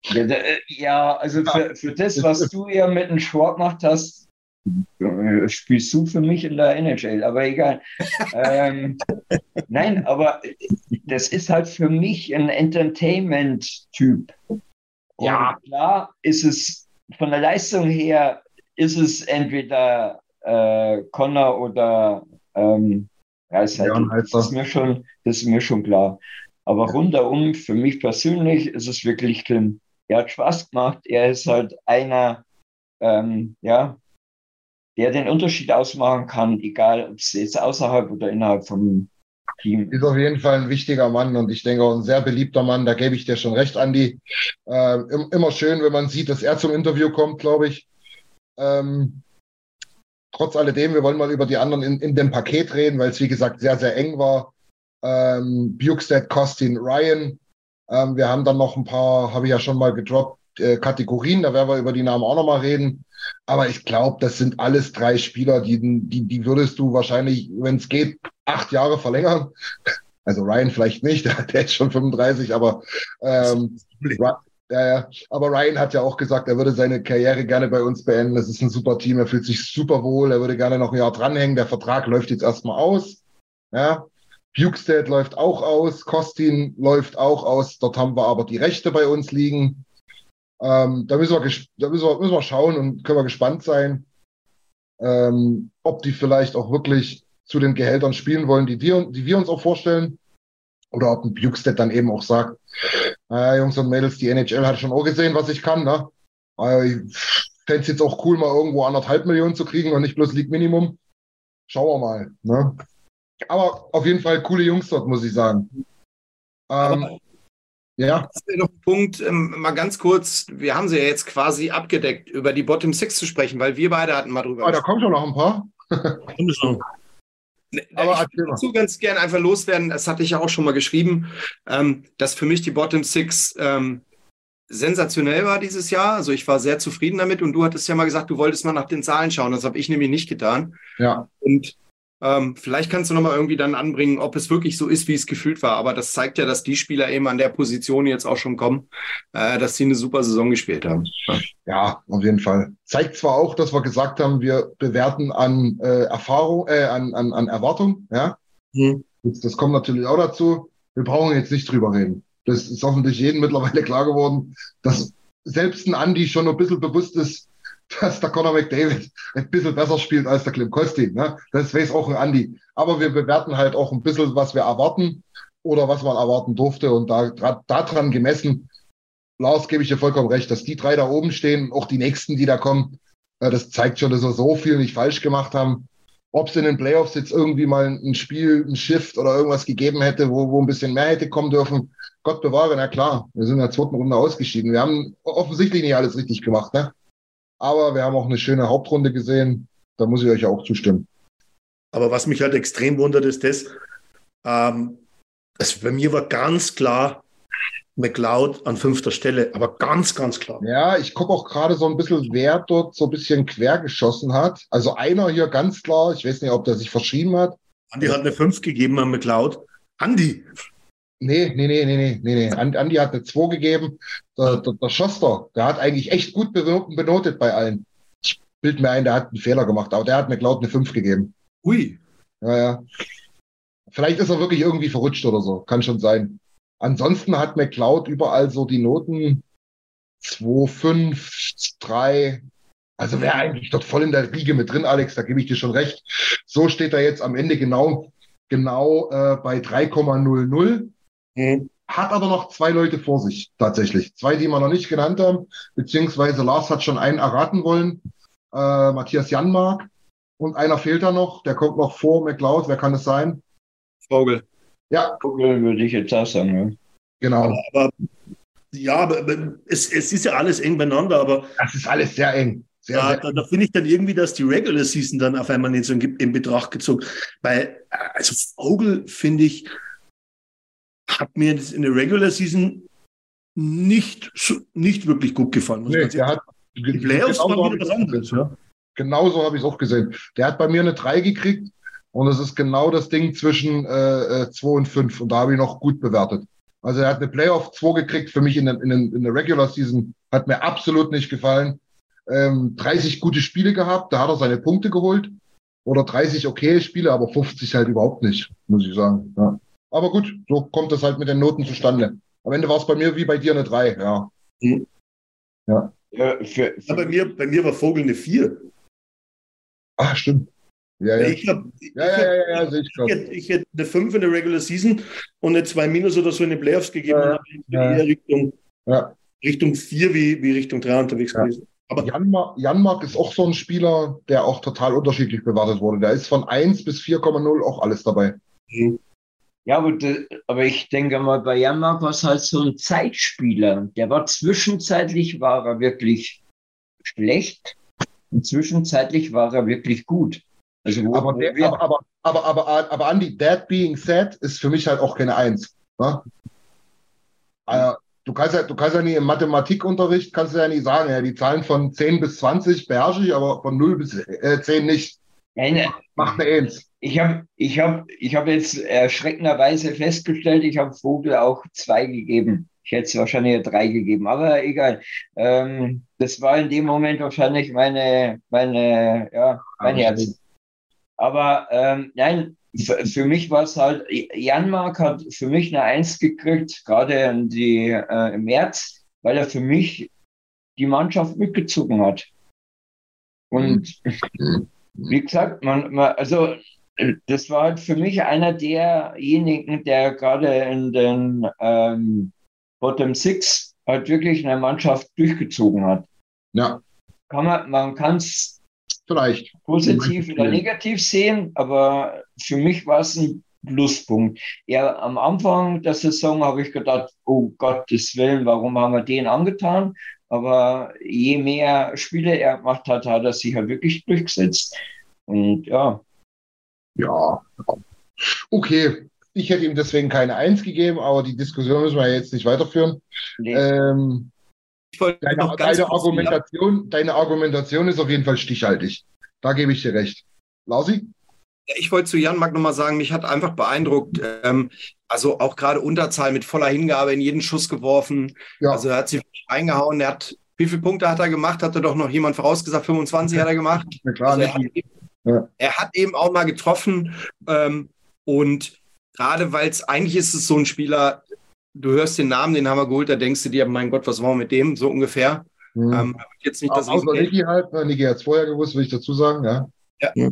Ja, äh, ja, also für, für das, was du ja mit dem Sport gemacht hast, äh, spielst du für mich in der NHL, aber egal. ähm, nein, aber das ist halt für mich ein Entertainment-Typ. Ja. klar ist es von der Leistung her, ist es entweder äh, Connor oder ähm, Reißheitel. Leon Heizer. Das ist mir schon, das ist mir schon klar. Aber rundherum, für mich persönlich, ist es wirklich Klim. Er hat Spaß gemacht. Er ist halt einer, ähm, ja, der den Unterschied ausmachen kann, egal ob es jetzt außerhalb oder innerhalb vom Team Ist auf jeden Fall ein wichtiger Mann und ich denke auch ein sehr beliebter Mann. Da gebe ich dir schon recht, Andi. Äh, im- immer schön, wenn man sieht, dass er zum Interview kommt, glaube ich. Ähm, trotz alledem, wir wollen mal über die anderen in, in dem Paket reden, weil es wie gesagt sehr, sehr eng war. Ähm, Bukestead, Costin, Ryan. Ähm, wir haben dann noch ein paar, habe ich ja schon mal gedroppt, äh, Kategorien. Da werden wir über die Namen auch nochmal reden. Aber ich glaube, das sind alles drei Spieler, die, die, die würdest du wahrscheinlich, wenn es geht, acht Jahre verlängern. Also Ryan vielleicht nicht, der ist schon 35, aber ähm, ja, ja. Aber Ryan hat ja auch gesagt, er würde seine Karriere gerne bei uns beenden. Das ist ein super Team, er fühlt sich super wohl, er würde gerne noch ein Jahr dranhängen. Der Vertrag läuft jetzt erstmal aus. Ja. Bukestead läuft auch aus, Kostin läuft auch aus. Dort haben wir aber die Rechte bei uns liegen. Ähm, da müssen wir, da müssen wir, müssen wir schauen und können wir gespannt sein, ähm, ob die vielleicht auch wirklich zu den Gehältern spielen wollen, die wir, die wir uns auch vorstellen. Oder ob ein Bukestead dann eben auch sagt, naja, Jungs und Mädels, die NHL hat schon auch gesehen, was ich kann. Ne? Äh, Ich fände es jetzt auch cool, mal irgendwo anderthalb Millionen zu kriegen und nicht bloß League Minimum. Schauen wir mal. Ne? Aber auf jeden Fall coole Jungs dort, muss ich sagen. Ähm, ja, Das wäre noch ein Punkt, ähm, mal ganz kurz, wir haben sie ja jetzt quasi abgedeckt, über die Bottom Six zu sprechen, weil wir beide hatten mal drüber aber da kommen schon noch ein paar. Bundesland. Aber ich mal. dazu ganz gerne einfach loswerden, das hatte ich ja auch schon mal geschrieben, ähm, dass für mich die Bottom Six ähm, sensationell war dieses Jahr. Also ich war sehr zufrieden damit und du hattest ja mal gesagt, du wolltest mal nach den Zahlen schauen. Das habe ich nämlich nicht getan. Ja, Und ähm, vielleicht kannst du nochmal irgendwie dann anbringen, ob es wirklich so ist, wie es gefühlt war. Aber das zeigt ja, dass die Spieler eben an der Position jetzt auch schon kommen, äh, dass sie eine super Saison gespielt haben. ja, auf jeden Fall. Zeigt zwar auch, dass wir gesagt haben, wir bewerten an äh, Erfahrung, äh, an, an, an Erwartung. Ja, Hm. das, das kommt natürlich auch dazu. Wir brauchen jetzt nicht drüber reden. Das ist hoffentlich jedem mittlerweile klar geworden, dass selbst ein Andi schon ein bisschen bewusst ist, dass der Conor McDavid ein bisschen besser spielt als der Klim Kostin. Ne? Das weiß auch ein Andi. Aber wir bewerten halt auch ein bisschen, was wir erwarten oder was man erwarten durfte. Und da, daran gemessen Lars, gebe ich dir vollkommen recht, dass die drei da oben stehen, auch die nächsten, die da kommen, äh, das zeigt schon, dass wir so viel nicht falsch gemacht haben. Ob es in den Playoffs jetzt irgendwie mal ein Spiel, ein Shift oder irgendwas gegeben hätte, wo, wo ein bisschen mehr hätte kommen dürfen, Gott bewahre, na klar, wir sind in der zweiten Runde ausgeschieden. Wir haben offensichtlich nicht alles richtig gemacht, ne? Aber wir haben auch eine schöne Hauptrunde gesehen. Da muss ich euch auch zustimmen. Aber was mich halt extrem wundert, ist das, ähm, also bei mir war ganz klar McLeod an fünfter Stelle, aber ganz, ganz klar. Ja, ich gucke auch gerade so ein bisschen, wer dort so ein bisschen quer geschossen hat. Also einer hier ganz klar, ich weiß nicht, ob der sich verschrieben hat. Andi hat eine 5 gegeben an McLeod. Andi! Nee, nee, nee, nee, nee, nee, nee. Andi hat eine 2 gegeben. Der, der, der Schoster, der hat eigentlich echt gut benotet bei allen. Ich bild mir ein, der hat einen Fehler gemacht, aber der hat McLeod eine 5 gegeben. Ui. Ja, ja. Vielleicht ist er wirklich irgendwie verrutscht oder so. Kann schon sein. Ansonsten hat McLeod überall so die Noten 2, 5, 3. Also wäre eigentlich dort voll in der Riege mit drin, Alex, da gebe ich dir schon recht. So steht er jetzt am Ende genau, genau äh, bei 3,00. Mhm. Hat aber noch zwei Leute vor sich, tatsächlich. Zwei, die wir noch nicht genannt haben, beziehungsweise Lars hat schon einen erraten wollen. Äh, Matthias Janmark. Und einer fehlt da noch, der kommt noch vor McLeod. Wer kann es sein? Vogel. Ja. Vogel würde ich jetzt auch sagen. Ja. Genau. Aber, aber ja, aber es, es ist ja alles eng beieinander, aber. Das ist alles sehr eng. Sehr, ja, sehr da, da finde ich dann irgendwie, dass die Regular Season dann auf einmal nicht so in, in Betracht gezogen. Weil, also Vogel, finde ich, hat mir in der Regular Season nicht, nicht wirklich gut gefallen. Nee, der hat, die Playoffs genau waren wieder was anderes. Ja. Genauso habe ich es auch gesehen. Der hat bei mir eine 3 gekriegt und es ist genau das Ding zwischen 2 äh, äh und 5 und da habe ich noch gut bewertet. Also er hat eine Playoff 2 gekriegt für mich in, der, in, in der Regular Season. Hat mir absolut nicht gefallen. Ähm, 30 gute Spiele gehabt, da hat er seine Punkte geholt. Oder 30 okay Spiele, aber 50 halt überhaupt nicht, muss ich sagen. Ja. Aber gut, so kommt das halt mit den Noten zustande. Am Ende war es bei mir wie bei dir eine 3, ja. Mhm. Ja. ja, für, für ja bei, mir, bei mir war Vogel eine 4. Ah, stimmt. Ja, ja. Ich, hab, ich, ja, ja, ja, ja, ich, hätte, ich hätte eine 5 in der Regular Season und eine 2 Minus oder so in den Playoffs gegeben. Ja, und eher Richtung, ja. Richtung 4 wie, wie Richtung 3 unterwegs ja. gewesen. Aber Janmark, Janmark ist auch so ein Spieler, der auch total unterschiedlich bewertet wurde. Da ist von 1 bis 4,0 auch alles dabei. Mhm. Ja, aber, aber ich denke mal, bei Janmark war es halt so ein Zeitspieler. Der war zwischenzeitlich, war er wirklich schlecht und zwischenzeitlich war er wirklich gut. Also aber, der, aber, aber, aber, aber, aber, Andy, that being said, ist für mich halt auch keine Eins. Ne? Also, du kannst ja, du kannst ja nie im Mathematikunterricht, kannst ja nie sagen, ja, die Zahlen von 10 bis 20 beherrsche ich, aber von 0 bis äh, 10 nicht. Eine, Macht eine Eins. Ich habe ich hab, ich hab jetzt erschreckenderweise festgestellt, ich habe Vogel auch zwei gegeben. Ich hätte es wahrscheinlich drei gegeben, aber egal. Ähm, das war in dem Moment wahrscheinlich meine, meine, ja, mein Herz. Aber ähm, nein, für, für mich war es halt, Janmark hat für mich eine Eins gekriegt, gerade die, äh, im März, weil er für mich die Mannschaft mitgezogen hat. Und mhm. wie gesagt, man, man, also das war halt für mich einer derjenigen, der gerade in den ähm, Bottom Six halt wirklich eine Mannschaft durchgezogen hat. Ja. Kann man, man kann es Vielleicht. Positiv oder negativ sehen, aber für mich war es ein Pluspunkt. Ja, am Anfang der Saison habe ich gedacht, oh Gottes Willen, warum haben wir den angetan? Aber je mehr Spiele er gemacht hat, hat er sich ja wirklich durchgesetzt. Und ja. Ja. Okay. Ich hätte ihm deswegen keine Eins gegeben, aber die Diskussion müssen wir jetzt nicht weiterführen. Nee. Ähm, Deine, deine Argumentation, deine Argumentation ist auf jeden Fall stichhaltig. Da gebe ich dir recht. Lausi? Ich wollte zu Jan Mark nochmal sagen, mich hat einfach beeindruckt, ähm, also auch gerade Unterzahl mit voller Hingabe in jeden Schuss geworfen. Ja. Also er hat sich reingehauen. Er hat, wie viele Punkte hat er gemacht? Hatte doch noch jemand vorausgesagt, 25 hat er gemacht. Na klar, also er, hat ja. er, hat eben, auch mal getroffen. Ähm, und gerade weil es eigentlich ist es so ein Spieler, du hörst den Namen, den haben wir geholt, da denkst du dir, mein Gott, was war mit dem? So ungefähr. Mhm. Ähm, jetzt nicht das Außer Niki halt? Niki hat es vorher gewusst, will ich dazu sagen, ja. Ja.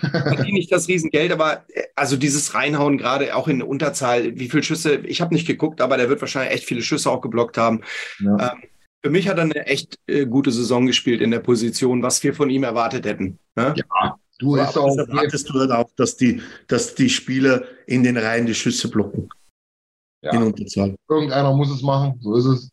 verdiene nicht das Riesengeld, aber äh, also dieses Reinhauen gerade auch in Unterzahl, wie viele Schüsse, ich habe nicht geguckt, aber der wird wahrscheinlich echt viele Schüsse auch geblockt haben. Ja. Ähm, für mich hat er eine echt äh, gute Saison gespielt in der Position, was wir von ihm erwartet hätten. Ne? Ja, du hast auch. Erwartest du halt auch, dass die, dass die Spieler in den Reihen die Schüsse blocken. Ja. In Unterzahl. Irgendeiner muss es machen, so ist es.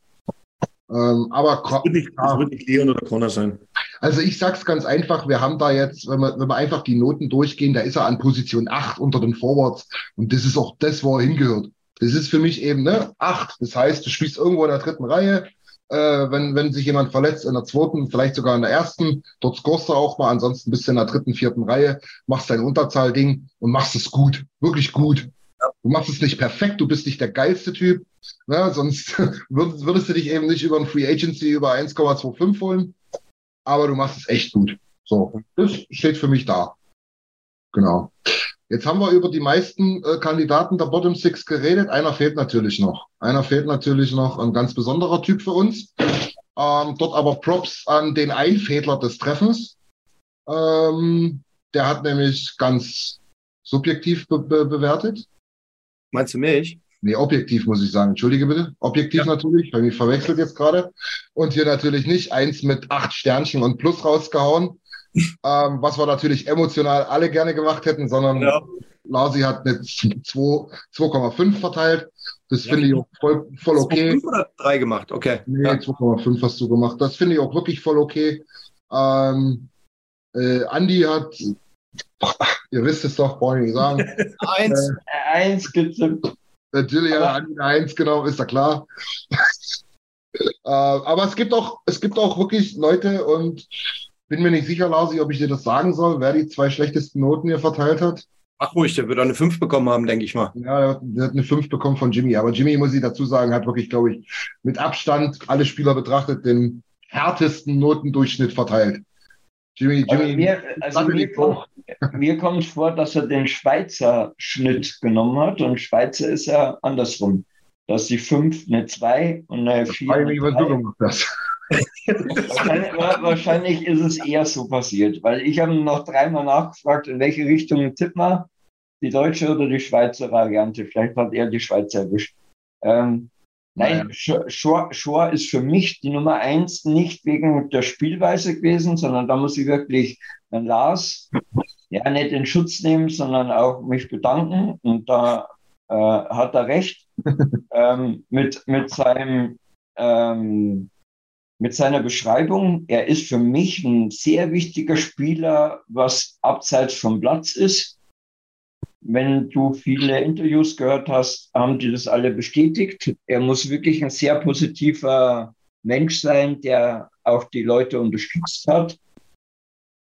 Ähm, aber das wird, nicht, das wird nicht Leon oder Connor sein. Also ich sag's ganz einfach, wir haben da jetzt, wenn wir, wenn wir einfach die Noten durchgehen, da ist er an Position 8 unter den Forwards und das ist auch das, wo er hingehört. Das ist für mich eben ne, 8. Das heißt, du spielst irgendwo in der dritten Reihe, äh, wenn, wenn sich jemand verletzt in der zweiten, vielleicht sogar in der ersten, dort scorest du auch mal, ansonsten bist du in der dritten, vierten Reihe, machst dein Unterzahlding und machst es gut, wirklich gut. Du machst es nicht perfekt, du bist nicht der geilste Typ, ne? sonst würdest, würdest du dich eben nicht über ein Free Agency über 1,25 holen, aber du machst es echt gut. So, das steht für mich da. Genau. Jetzt haben wir über die meisten äh, Kandidaten der Bottom Six geredet. Einer fehlt natürlich noch. Einer fehlt natürlich noch, ein ganz besonderer Typ für uns. Ähm, dort aber Props an den Einfädler des Treffens. Ähm, der hat nämlich ganz subjektiv be be bewertet. Meinst du mich? Nee, objektiv muss ich sagen. Entschuldige bitte. Objektiv ja. natürlich, weil mich verwechselt jetzt gerade. Und hier natürlich nicht eins mit acht Sternchen und Plus rausgehauen, ähm, was wir natürlich emotional alle gerne gemacht hätten, sondern ja. Lasi hat eine 2,5 verteilt. Das ja, finde ich auch voll, voll okay. 2,5 oder 3 gemacht? Okay. Nee, ja. 2,5 hast du gemacht. Das finde ich auch wirklich voll okay. Ähm, äh, Andi hat Ihr wisst es doch, brauche ich nicht sagen. eins. Äh, eins getippt. Natürlich hat er eins, genau, ist ja klar. äh, aber es gibt auch, es gibt auch wirklich Leute und bin mir nicht sicher, Lasi, ob ich dir das sagen soll, wer die zwei schlechtesten Noten hier verteilt hat. Ach ruhig, der wird eine 5 bekommen haben, denke ich mal. Ja, der hat eine 5 bekommen von Jimmy. Aber Jimmy, muss ich dazu sagen, hat wirklich, glaube ich, mit Abstand alle Spieler betrachtet den härtesten Notendurchschnitt verteilt. Jimmy, Jimmy, also mir, also mir, kommt, mir kommt vor, dass er den Schweizer Schnitt genommen hat und Schweizer ist ja andersrum. Dass die 5 eine 2 und eine 4. Eine wahrscheinlich, wahrscheinlich ist es eher so passiert, weil ich habe noch dreimal nachgefragt, in welche Richtung tippen wir, die deutsche oder die Schweizer Variante. Vielleicht hat er die Schweizer erwischt. Ähm, Nein, Shore, Shore ist für mich die Nummer eins nicht wegen der Spielweise gewesen, sondern da muss ich wirklich den Lars ja nicht in Schutz nehmen, sondern auch mich bedanken. Und da äh, hat er recht ähm, mit, mit, seinem, ähm, mit seiner Beschreibung. Er ist für mich ein sehr wichtiger Spieler, was abseits vom Platz ist wenn du viele Interviews gehört hast, haben die das alle bestätigt. Er muss wirklich ein sehr positiver Mensch sein, der auch die Leute unterstützt hat.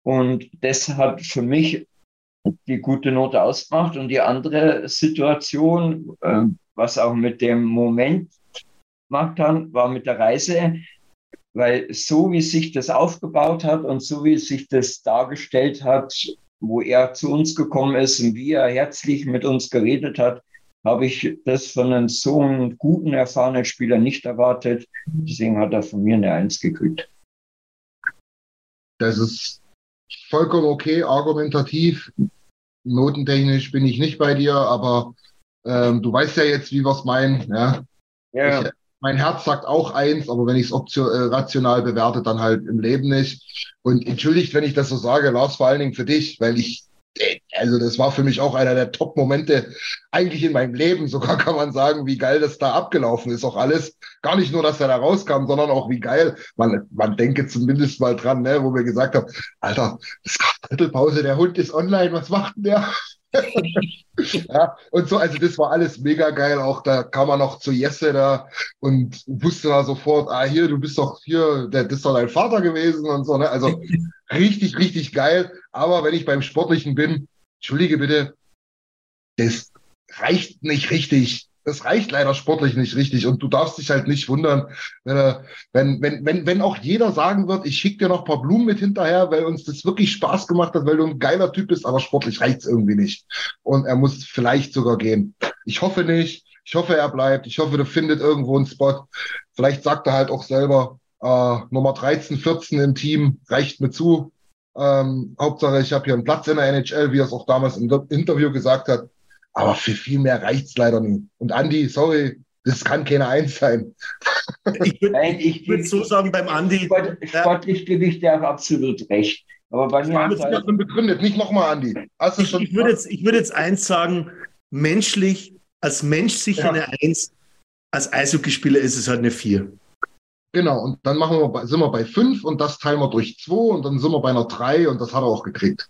Und das hat für mich die gute Note ausgemacht. Und die andere Situation, äh, was auch mit dem Moment gemacht hat, war mit der Reise. Weil so wie sich das aufgebaut hat und so wie sich das dargestellt hat, wo er zu uns gekommen ist und wie er herzlich mit uns geredet hat, habe ich das von einem so einem guten, erfahrenen Spieler nicht erwartet. Deswegen hat er von mir eine Eins gekriegt. Das ist vollkommen okay, argumentativ. Notentechnisch bin ich nicht bei dir, aber ähm, du weißt ja jetzt, wie wir es meinen. Ja? ja. Ich, mein Herz sagt auch eins, aber wenn ich es äh, rational bewerte, dann halt im Leben nicht. Und entschuldigt, wenn ich das so sage, Lars, vor allen Dingen für dich, weil ich, also das war für mich auch einer der Top-Momente eigentlich in meinem Leben. Sogar kann man sagen, wie geil das da abgelaufen ist, auch alles. Gar nicht nur, dass er da rauskam, sondern auch wie geil. Man, man denke zumindest mal dran, ne, wo wir gesagt haben, Alter, es gab Drittelpause, der Hund ist online, was macht denn der? ja, und so, also das war alles mega geil. Auch da kam man noch zu Jesse da und wusste da sofort, ah, hier, du bist doch hier, der, das ist doch dein Vater gewesen und so, ne? Also richtig, richtig geil. Aber wenn ich beim Sportlichen bin, entschuldige bitte, das reicht nicht richtig das reicht leider sportlich nicht richtig. Und du darfst dich halt nicht wundern, wenn, wenn, wenn, wenn, auch jeder sagen wird, ich schicke dir noch ein paar Blumen mit hinterher, weil uns das wirklich Spaß gemacht hat, weil du ein geiler Typ bist, aber sportlich reicht's irgendwie nicht. Und er muss vielleicht sogar gehen. Ich hoffe nicht. Ich hoffe, er bleibt. Ich hoffe, du findet irgendwo einen Spot. Vielleicht sagt er halt auch selber, äh, Nummer 13, 14 im Team reicht mir zu. Ähm, Hauptsache, ich habe hier einen Platz in der NHL, wie er es auch damals im Interview gesagt hat. Aber für viel mehr reicht's leider nie. Und Andi, sorry, das kann keine Eins sein. Ich würde würd so sagen beim Andi. Sport, sportlich gebe ich dir auch absolut recht. Aber bei mir das halt schon begründet, nicht nochmal, Andi. Hast du ich, schon ich würde jetzt, würd jetzt eins sagen, menschlich, als Mensch sicher ja. eine Eins, als Eishockeyspieler ist es halt eine Vier. Genau, und dann machen wir, sind wir bei fünf und das teilen wir durch zwei und dann sind wir bei einer drei und das hat er auch gekriegt.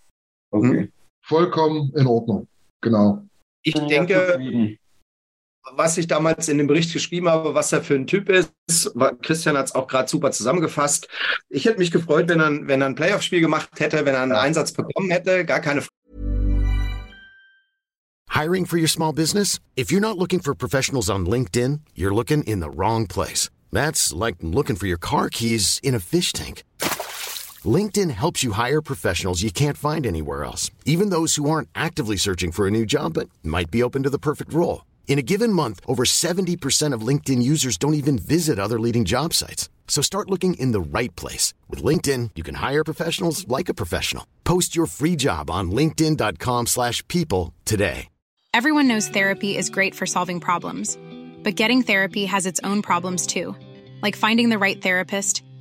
Okay. Vollkommen in Ordnung. Genau. Ich denke, was ich damals in dem Bericht geschrieben habe, was er für ein Typ ist, Christian hat es auch gerade super zusammengefasst. Ich hätte mich gefreut, wenn er, wenn er ein Playoff-Spiel gemacht hätte, wenn er einen Einsatz bekommen hätte, gar keine Frage. Hiring for your small business? If you're not looking for professionals on LinkedIn, you're looking in the wrong place. That's like looking for your car keys in a fish tank. LinkedIn helps you hire professionals you can't find anywhere else, even those who aren't actively searching for a new job but might be open to the perfect role. In a given month, over 70% of LinkedIn users don't even visit other leading job sites. So start looking in the right place. With LinkedIn, you can hire professionals like a professional. Post your free job on linkedin.com slash people today. Everyone knows therapy is great for solving problems. But getting therapy has its own problems too. Like finding the right therapist,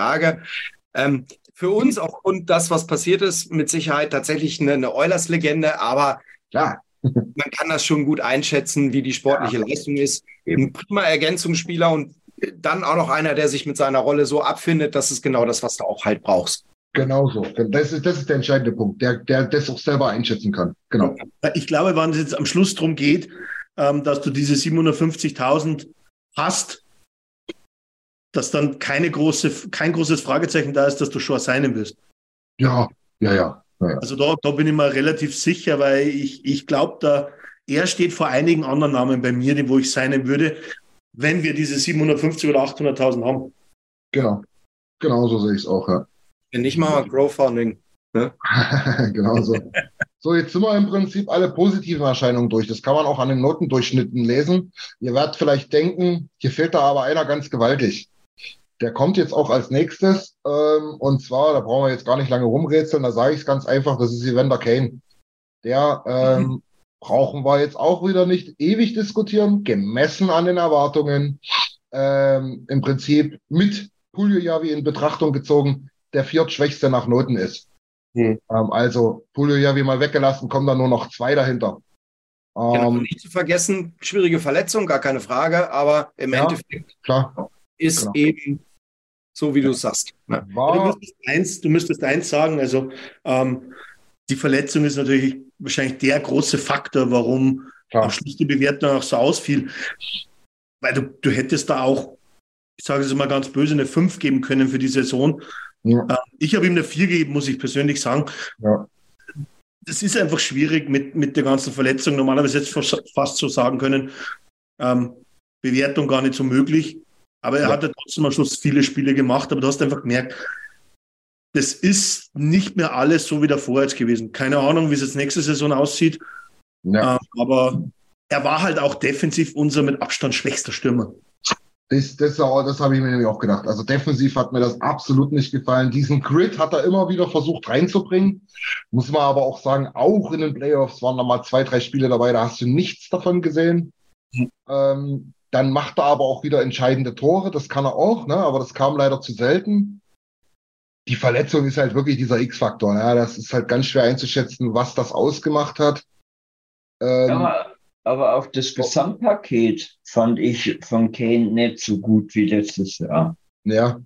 Frage. Ähm, für uns aufgrund das, was passiert ist, mit Sicherheit tatsächlich eine, eine Eulers-Legende, aber klar, man kann das schon gut einschätzen, wie die sportliche ja. Leistung ist. Ein prima Ergänzungsspieler und dann auch noch einer, der sich mit seiner Rolle so abfindet, das ist genau das, was du auch halt brauchst. Genau so. Das ist, das ist der entscheidende Punkt, der, der das auch selber einschätzen kann. Genau. Ich glaube, wenn es jetzt am Schluss darum geht, ähm, dass du diese 750.000 hast, dass dann keine große, kein großes Fragezeichen da ist, dass du schon sein wirst. Ja, ja, ja. Also da, da bin ich mir relativ sicher, weil ich, ich glaube, da er steht vor einigen anderen Namen bei mir, wo ich sein würde, wenn wir diese 750 oder 800.000 haben. Genau. Genau so sehe ich es auch, ja. Wenn nicht mal Crowdfunding. Ne? genau so. so, jetzt sind wir im Prinzip alle positiven Erscheinungen durch. Das kann man auch an den Notendurchschnitten lesen. Ihr werdet vielleicht denken, hier fehlt da aber einer ganz gewaltig. Der kommt jetzt auch als nächstes. Ähm, und zwar, da brauchen wir jetzt gar nicht lange rumrätseln, da sage ich es ganz einfach, das ist Evander Kane. Der ähm, mhm. brauchen wir jetzt auch wieder nicht ewig diskutieren, gemessen an den Erwartungen. Ähm, Im Prinzip mit Puljojavi in Betrachtung gezogen, der viertschwächste nach Noten ist. Mhm. Ähm, also Puljojavi mal weggelassen, kommen da nur noch zwei dahinter. Genau, ähm, nicht zu vergessen, schwierige Verletzung, gar keine Frage, aber im ja, Endeffekt klar. ist genau. eben so wie du sagst. Ja. Du, müsstest eins, du müsstest eins sagen, also ähm, die Verletzung ist natürlich wahrscheinlich der große Faktor, warum Klar. am Schluss die Bewertung auch so ausfiel. Weil du, du hättest da auch, ich sage es mal ganz böse, eine 5 geben können für die Saison. Ja. Ähm, ich habe ihm eine 4 gegeben, muss ich persönlich sagen. Ja. Das ist einfach schwierig mit, mit der ganzen Verletzung. Normalerweise jetzt fast so sagen können, ähm, Bewertung gar nicht so möglich. Aber er ja. hat ja trotzdem am Schluss viele Spiele gemacht, aber du hast einfach gemerkt, das ist nicht mehr alles so wie davor jetzt gewesen. Keine Ahnung, wie es jetzt nächste Saison aussieht. Ja. Ähm, aber er war halt auch defensiv unser mit Abstand schwächster Stürmer. Das, das, das habe ich mir nämlich auch gedacht. Also defensiv hat mir das absolut nicht gefallen. Diesen Grid hat er immer wieder versucht reinzubringen. Muss man aber auch sagen, auch in den Playoffs waren da mal zwei, drei Spiele dabei, da hast du nichts davon gesehen. Mhm. Ähm, dann macht er aber auch wieder entscheidende Tore, das kann er auch, ne? aber das kam leider zu selten. Die Verletzung ist halt wirklich dieser X-Faktor. Ja? Das ist halt ganz schwer einzuschätzen, was das ausgemacht hat. Ähm, ja, aber auch das Gesamtpaket fand ich von Kane nicht so gut wie letztes Jahr. Ja.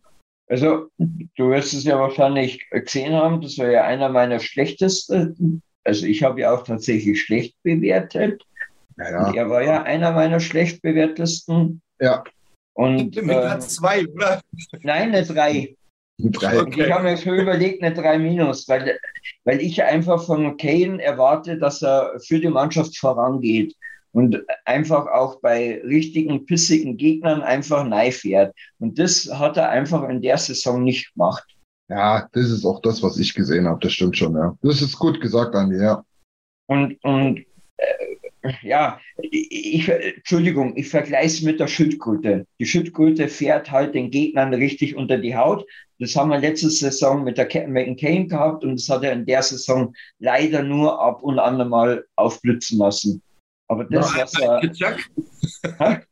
Also, du wirst es ja wahrscheinlich gesehen haben, das war ja einer meiner schlechtesten. Also, ich habe ja auch tatsächlich schlecht bewertet. Ja, ja. Er war ja einer meiner schlecht bewertesten. Ja. Und, Mit äh, Platz zwei, oder? nein, eine drei. Drei. Und ich habe mir schon überlegt, eine 3 minus, weil, weil ich einfach von Kane erwarte, dass er für die Mannschaft vorangeht und einfach auch bei richtigen, pissigen Gegnern einfach nein fährt. Und das hat er einfach in der Saison nicht gemacht. Ja, das ist auch das, was ich gesehen habe. Das stimmt schon, ja. Das ist gut gesagt, Andi, ja. Und, und äh, ja, ich, Entschuldigung, ich vergleiche es mit der Schildkröte. Die Schildkröte fährt halt den Gegnern richtig unter die Haut. Das haben wir letzte Saison mit der mit Kane gehabt und das hat er in der Saison leider nur ab und an mal aufblitzen lassen. Aber das, was er. Kitschak?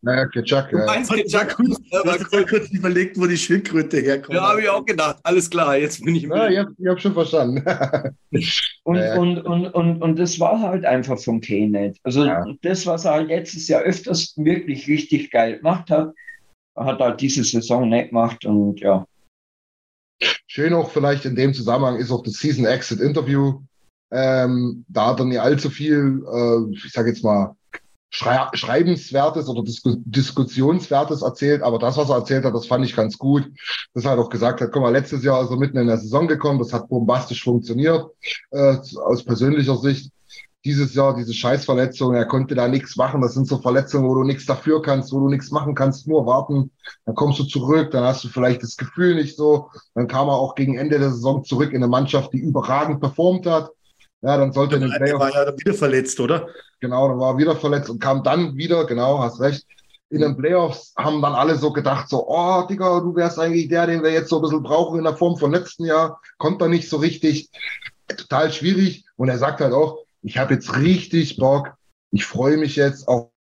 Naja, Kitschak, ja. meinst Ja, Kitschak? cool. mal kurz überlegt, wo die Schildkröte herkommt. Ja, habe ich auch gedacht. Alles klar, jetzt bin ich Ja, ich habe ich hab schon verstanden. Und, Ja, und, und, und, und das war halt einfach von Kane nicht. Also Ja. das, was er halt letztes Jahr öfters wirklich richtig geil gemacht hat, hat er halt diese Saison nicht gemacht und ja. Schön auch vielleicht in dem Zusammenhang ist auch das Season Exit Interview. Ähm, da hat er nicht allzu viel, äh, ich sage jetzt mal, Schrei Schreibenswertes oder Disku Diskussionswertes erzählt, aber das, was er erzählt hat, das fand ich ganz gut. Dass er halt auch gesagt hat, guck mal, letztes Jahr ist er mitten in der Saison gekommen, das hat bombastisch funktioniert, äh, aus persönlicher Sicht. Dieses Jahr, diese Scheißverletzung, er konnte da nichts machen. Das sind so Verletzungen, wo du nichts dafür kannst, wo du nichts machen kannst, nur warten. Dann kommst du zurück, dann hast du vielleicht das Gefühl nicht so. Dann kam er auch gegen Ende der Saison zurück in eine Mannschaft, die überragend performt hat. Ja, dann sollte in den Der Playoffs war ja wieder verletzt, oder? Genau, dann war er wieder verletzt und kam dann wieder, genau, hast recht. In den Playoffs haben dann alle so gedacht, so, oh, Digga, du wärst eigentlich der, den wir jetzt so ein bisschen brauchen in der Form von letzten Jahr. Konnte er nicht so richtig. Total schwierig. Und er sagt halt auch, ich habe jetzt richtig Bock. Ich freue mich jetzt auf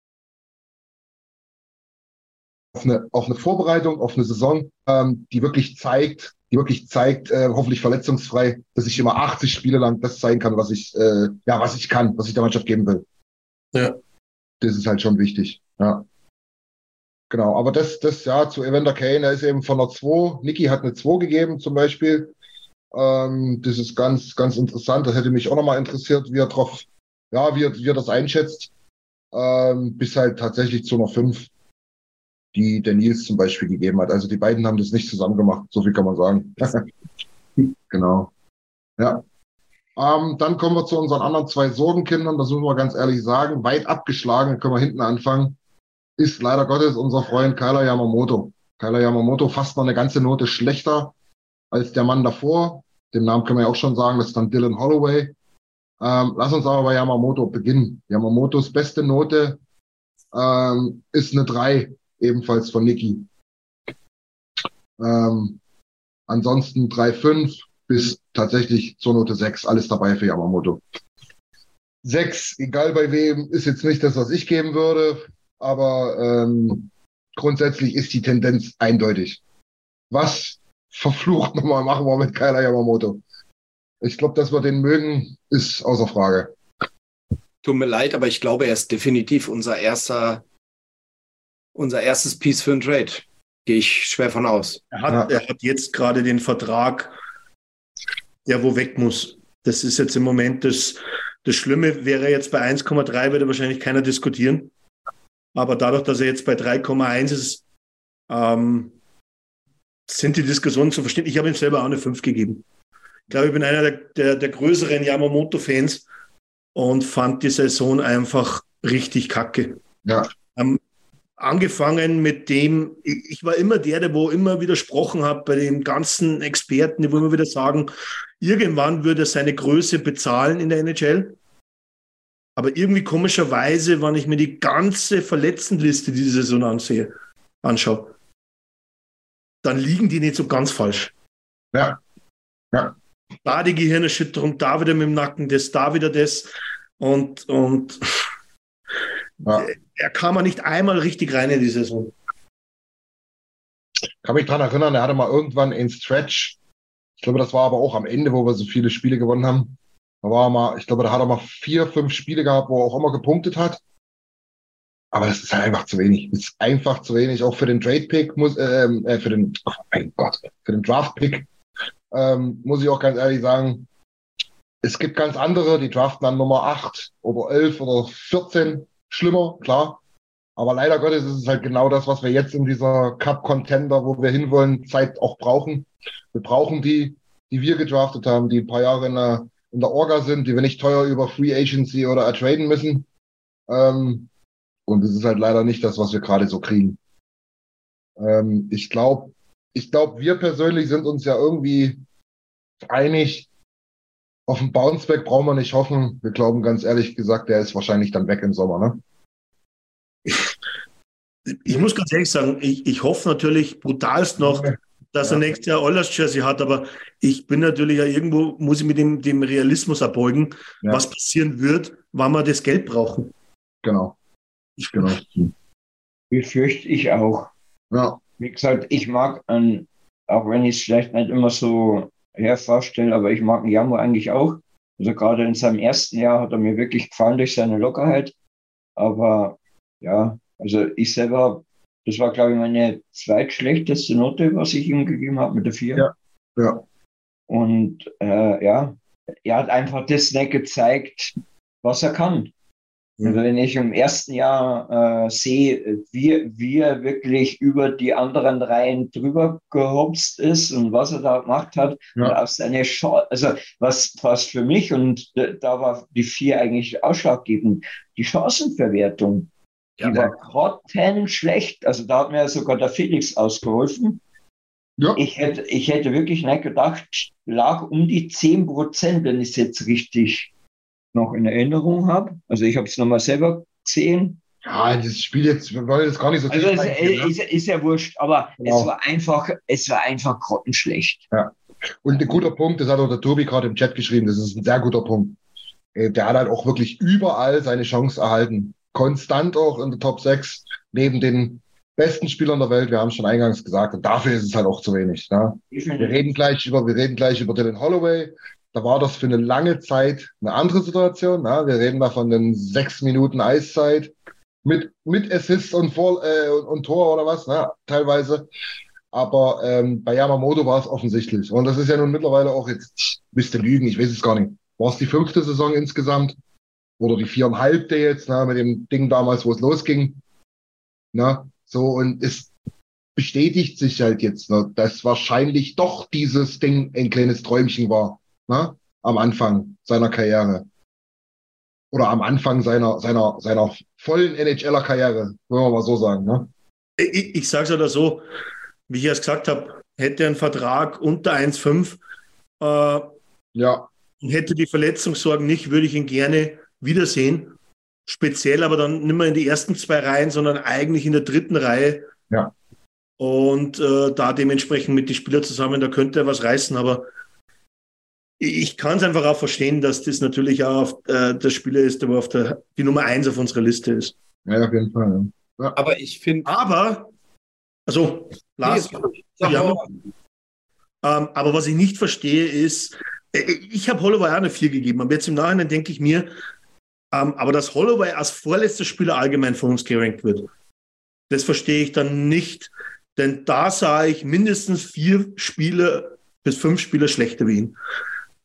auf eine, auf eine Vorbereitung, auf eine Saison, ähm, die wirklich zeigt, die wirklich zeigt, äh, hoffentlich verletzungsfrei, dass ich immer 80 Spiele lang das zeigen kann, was ich, äh, ja, was ich kann, was ich der Mannschaft geben will. Ja. Das ist halt schon wichtig. Ja. Genau, aber das, das ja zu Evander Kane, er ist eben von einer 2. Niki hat eine 2 gegeben zum Beispiel. Ähm, das ist ganz, ganz interessant. Das hätte mich auch nochmal interessiert, wie er drauf, ja, wie er, wie er das einschätzt. Ähm, bis halt tatsächlich zu einer 5, die der Nils zum Beispiel gegeben hat. Also die beiden haben das nicht zusammen gemacht, so viel kann man sagen. genau. Ja. Ähm, dann kommen wir zu unseren anderen zwei Sorgenkindern, das müssen wir ganz ehrlich sagen. Weit abgeschlagen, können wir hinten anfangen, ist leider Gottes unser Freund Kyler Yamamoto. Kyler Yamamoto fast noch eine ganze Note schlechter als der Mann davor. Den Namen können wir ja auch schon sagen, das ist dann Dylan Holloway. Ähm, lass uns aber bei Yamamoto beginnen. Yamamotos beste Note ähm, ist eine 3, ebenfalls von Niki. Ähm, ansonsten 3,5 bis tatsächlich zur Note 6, alles dabei für Yamamoto. 6, egal bei wem, ist jetzt nicht das, was ich geben würde, aber ähm, grundsätzlich ist die Tendenz eindeutig. Was verflucht nochmal machen wir mit Kyler Yamamoto? Ich glaube, dass wir den mögen, ist außer Frage. Tut mir leid, aber ich glaube, er ist definitiv unser erster, unser erstes Piece für einen Trade. Gehe ich schwer von aus. Er hat, Ja. er hat jetzt gerade den Vertrag, der wo weg muss. Das ist jetzt im Moment das, das Schlimme. Wäre er jetzt bei 1,3, würde wahrscheinlich keiner diskutieren. Aber dadurch, dass er jetzt bei 3,1 ist, ähm, sind die Diskussionen zu verstehen. Ich habe ihm selber auch eine 5 gegeben. Ich glaube, ich bin einer der, der, der größeren Yamamoto-Fans und fand die Saison einfach richtig kacke. Ja. Ähm, angefangen mit dem, ich war immer der, der wo immer widersprochen hat bei den ganzen Experten, die wo immer wieder sagen, irgendwann würde er seine Größe bezahlen in der NHL. Aber irgendwie komischerweise, wenn ich mir die ganze Verletztenliste diese Saison ansehe, anschaue, dann liegen die nicht so ganz falsch. Ja. Ja. Da die Gehirnerschütterung, da wieder mit dem Nacken, das, da wieder das. Und, und Ja. Er kam mal nicht einmal richtig rein in die Saison. kann mich dran erinnern, er hatte mal irgendwann einen Stretch. Ich glaube, das war aber auch am Ende, wo wir so viele Spiele gewonnen haben. Da war er mal, ich glaube, da hat er mal vier, fünf Spiele gehabt, wo er auch immer gepunktet hat. aber das ist halt einfach zu wenig. Das ist einfach zu wenig. Auch für den Trade-Pick muss, ähm, äh, für den, oh mein Gott, für den Draft-Pick ähm, muss ich auch ganz ehrlich sagen, es gibt ganz andere, die draften an Nummer 8 oder 11 oder 14. Schlimmer, klar. Aber leider Gottes ist es halt genau das, was wir jetzt in dieser Cup-Contender, wo wir hinwollen, Zeit auch brauchen. Wir brauchen die, die wir gedraftet haben, die ein paar Jahre in der, in der Orga sind, die wir nicht teuer über Free Agency oder ertraden müssen. Ähm, und es ist halt leider nicht das, was wir gerade so kriegen. Ähm, ich glaube, ich glaube, wir persönlich sind uns ja irgendwie einig. Auf den Bounceback brauchen wir nicht hoffen. Wir glauben ganz ehrlich gesagt, der ist wahrscheinlich dann weg im Sommer, ne? Ich muss ganz ehrlich sagen, ich, ich hoffe natürlich brutalst noch, dass er nächstes Jahr Oilers Jersey hat, aber ich bin natürlich ja irgendwo, muss ich mit dem, dem Realismus erbeugen, ja. was passieren wird, wann wir das Geld brauchen. Genau. Genau. Befürchte ich auch. Ja. Wie gesagt, ich mag, einen, auch wenn ich es vielleicht nicht immer so hervorstelle, aber ich mag Jammer eigentlich auch. Also gerade in seinem ersten Jahr hat er mir wirklich gefallen durch seine Lockerheit. Aber ja, also ich selber, das war glaube ich meine zweitschlechteste Note, was ich ihm gegeben habe mit der 4. Ja. ja. Und äh, ja, er hat einfach das nicht gezeigt, was er kann. Also wenn ich im ersten Jahr äh, sehe, wie, wie er wirklich über die anderen Reihen drüber gehopst ist und was er da gemacht hat, ja. aus seine Chance, also was, was für mich und da war die vier eigentlich ausschlaggebend, die Chancenverwertung, die ja, war grottenschlecht. schlecht. Also da hat mir sogar der Felix ausgeholfen. Ja. Ich hätte, ich hätte wirklich nicht gedacht, lag um die 10 Prozent, wenn ich es jetzt richtig noch in Erinnerung habe. Also ich habe es nochmal selber gesehen. Ja, das Spiel jetzt, wir wollen jetzt gar nicht so Also es, ne? ist, ist, ja wurscht, aber genau. es war einfach, es war einfach grottenschlecht. Ja. Und ein guter Punkt, das hat auch der Tobi gerade im Chat geschrieben, das ist ein sehr guter Punkt. Äh, der hat halt auch wirklich überall seine Chance erhalten. Konstant auch in der Top 6, neben den besten Spielern der Welt, wir haben es schon eingangs gesagt, und dafür ist es halt auch zu wenig. Ne? Wir reden gleich über, wir reden gleich über Dylan Holloway, da war das für eine lange Zeit eine andere Situation. Na? Wir reden da von den sechs Minuten Eiszeit mit, mit Assist und, Vor äh, und, und Tor oder was, na? teilweise. Aber ähm, bei Yamamoto war es offensichtlich. Und das ist ja nun mittlerweile auch jetzt, müsste lügen, ich weiß es gar nicht. War es die fünfte Saison insgesamt? Oder die viereinhalbte jetzt, na, mit dem Ding damals, wo es losging. Na, so, und es bestätigt sich halt jetzt, ne, dass wahrscheinlich doch dieses Ding ein kleines Träumchen war ne? am Anfang seiner Karriere. Oder am Anfang seiner, seiner, seiner vollen NHLer-Karriere, wollen wir mal so sagen. Ne? Ich, ich sage es oder so, wie ich erst gesagt habe, hätte er einen Vertrag unter 1,5 äh, ja. hätte die Verletzungssorgen nicht, würde ich ihn gerne wiedersehen. Speziell aber dann nicht mehr in die ersten zwei Reihen, sondern eigentlich in der dritten Reihe. Ja. Und äh, da dementsprechend mit den Spielern zusammen, da könnte er was reißen, aber ich kann es einfach auch verstehen, dass das natürlich auch auf, äh, der Spieler ist, der auf der, die Nummer eins auf unserer Liste ist. Ja, auf jeden Fall. Ja. Ja. Aber ich finde. Aber, also, Lars, ja, ähm, aber was ich nicht verstehe ist, äh, ich habe Holloway auch eine 4 gegeben, aber jetzt im Nachhinein denke ich mir, ähm, aber dass Holloway als vorletzter Spieler allgemein von uns gerankt wird, das verstehe ich dann nicht, denn da sah ich mindestens vier Spieler bis fünf Spieler schlechter wie ihn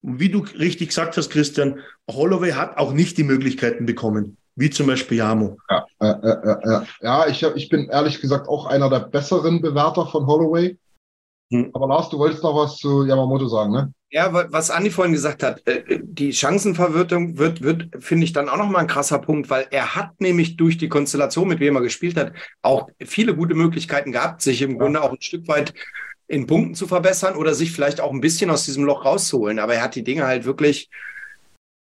wie du richtig gesagt hast, Christian, Holloway hat auch nicht die Möglichkeiten bekommen, wie zum Beispiel Jamo. Ja, äh, äh, äh, ja ich, ich bin ehrlich gesagt auch einer der besseren Bewerter von Holloway. Hm. Aber Lars, du wolltest noch was zu Yamamoto sagen, ne? Ja, was Andi vorhin gesagt hat, äh, die Chancenverwirrung wird, wird finde ich, dann auch nochmal ein krasser Punkt, weil er hat nämlich durch die Konstellation, mit wem er gespielt hat, auch viele gute Möglichkeiten gehabt, sich im ja. Grunde auch ein Stück weit in Punkten zu verbessern oder sich vielleicht auch ein bisschen aus diesem Loch rauszuholen. Aber er hat die Dinge halt wirklich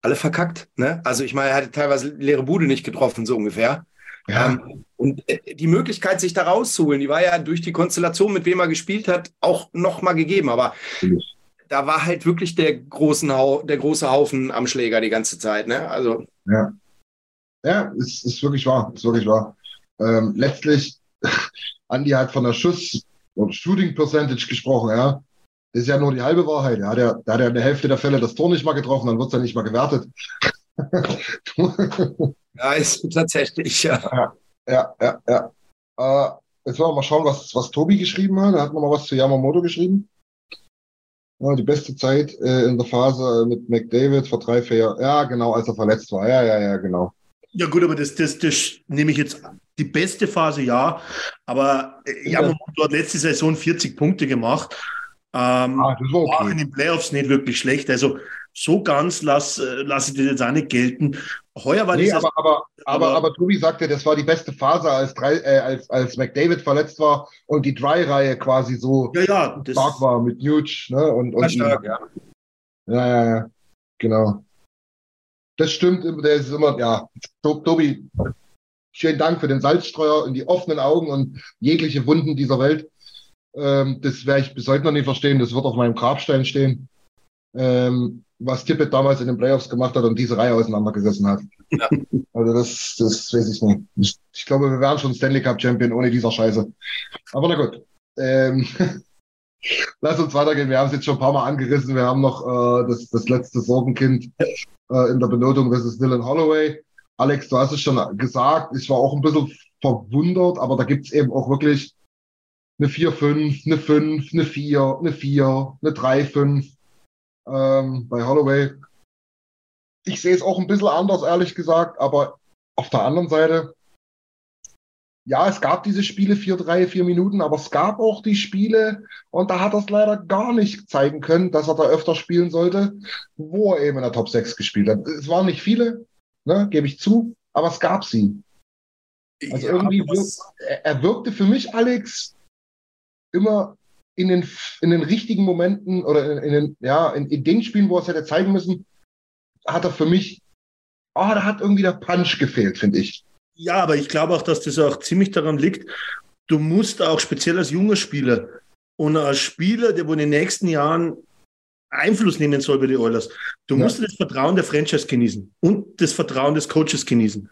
alle verkackt. Ne? Also ich meine, er hatte teilweise leere Bude nicht getroffen, so ungefähr. Ja. Ähm, und äh, die Möglichkeit, sich da rauszuholen, die war ja durch die Konstellation, mit wem er gespielt hat, auch nochmal gegeben. Aber Natürlich. da war halt wirklich der, großen der große Haufen am Schläger die ganze Zeit. Ne? Also. Ja. Ja, ist, ist wirklich wahr. Ist wirklich wahr. Ähm, letztlich, Andi hat von der Schuss, über Shooting Percentage gesprochen, ja. Das ist ja nur die halbe Wahrheit. Ja. Der, der hat ja in der Hälfte der Fälle das Tor nicht mal getroffen, dann wird es ja nicht mal gewertet. ja, ist tatsächlich, ja. ja. Ja, ja, ja. Äh, jetzt wollen wir mal schauen, was, was Tobi geschrieben hat. Er hat nochmal was zu Yamamoto geschrieben. Ja, die beste Zeit äh, in der Phase mit McDavid vor drei, vier Jahren. Ja, genau, als er verletzt war. Ja, ja, ja, genau. Ja gut, aber das, das, das nehme ich jetzt die beste Phase, ja. Aber äh, Yamamoto hat letzte Saison 40 Punkte gemacht. Ähm, ah, das war, okay. war in den Playoffs nicht wirklich schlecht. Also so ganz lasse lass ich das jetzt auch nicht gelten. Heuer war nee, aber, aber, aber, aber, aber Tobi sagte, das war die beste Phase, als, drei, äh, als, als McDavid verletzt war und die Dry-Reihe quasi so ja, ja, stark war mit Nuge. Ne? Und, und, stark, ja. ja, ja, ja, genau. Das stimmt, der ist immer, ja, Tobi, schönen Dank für den Salzstreuer in die offenen Augen und jegliche Wunden dieser Welt. Ähm, das werde ich bis heute noch nicht verstehen. Das wird auf meinem Grabstein stehen. Ähm, was Tippett damals in den Playoffs gemacht hat und diese Reihe auseinandergerissen hat. Ja. Also das, das weiß ich nicht. Ich, ich, glaube, wir wären schon Stanley Cup Champion ohne dieser Scheiße. Aber na gut. Ähm, Lass uns weitergehen. Wir haben es jetzt schon ein paar Mal angerissen. Wir haben noch äh, das, das letzte Sorgenkind äh, in der Benotung. Das ist Dylan Holloway. Alex, du hast es schon gesagt. Ich war auch ein bisschen verwundert, aber da gibt es eben auch wirklich eine 4-5, eine 5, eine 4, eine 4, eine 3-5 ähm, bei Holloway. Ich sehe es auch ein bisschen anders, ehrlich gesagt, aber auf der anderen Seite, ja, es gab diese Spiele 4, 3, 4 Minuten, aber es gab auch die Spiele, und da hat er es leider gar nicht zeigen können, dass er da öfter spielen sollte, wo er eben in der Top 6 gespielt hat. Es waren nicht viele, ne, gebe ich zu, aber es gab sie. Also ja, irgendwie, wirkt, er wirkte für mich, Alex, immer in den, in den richtigen Momenten oder in, in den, ja, in, in, den Spielen, wo er es hätte zeigen müssen, hat er für mich, oh, da hat irgendwie der Punch gefehlt, finde ich. Ja, aber ich glaube auch, dass das auch ziemlich daran liegt, du musst auch speziell als junger Spieler und als Spieler, der wohl in den nächsten Jahren Einfluss nehmen soll bei den Oilers, du ja. musst das Vertrauen der Franchise genießen und das Vertrauen des Coaches genießen.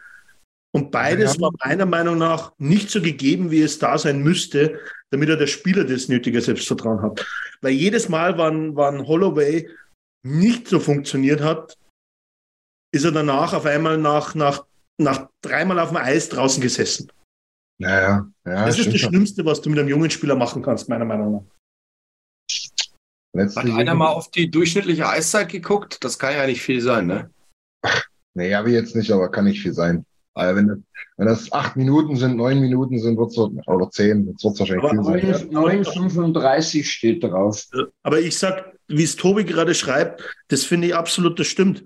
Und beides ja. war meiner Meinung nach nicht so gegeben, wie es da sein müsste, damit er der Spieler das nötige Selbstvertrauen hat. Weil jedes Mal, wann, wann Holloway nicht so funktioniert hat, ist er danach auf einmal nach, nach, nach dreimal auf dem Eis draußen gesessen. Naja, ja, das ist das Schlimmste, was du mit einem jungen Spieler machen kannst, meiner Meinung nach. Letzte Hat einer mal auf die durchschnittliche Eiszeit geguckt? Das kann ja nicht viel sein, ne? Nee, habe ich jetzt nicht, aber kann nicht viel sein. Also wenn, wenn das acht Minuten sind, neun Minuten sind, wird es oder zehn, jetzt wird es wahrscheinlich aber viel sein. 9,35 steht drauf. Aber ich sag, wie es Tobi gerade schreibt, das finde ich absolut, das stimmt.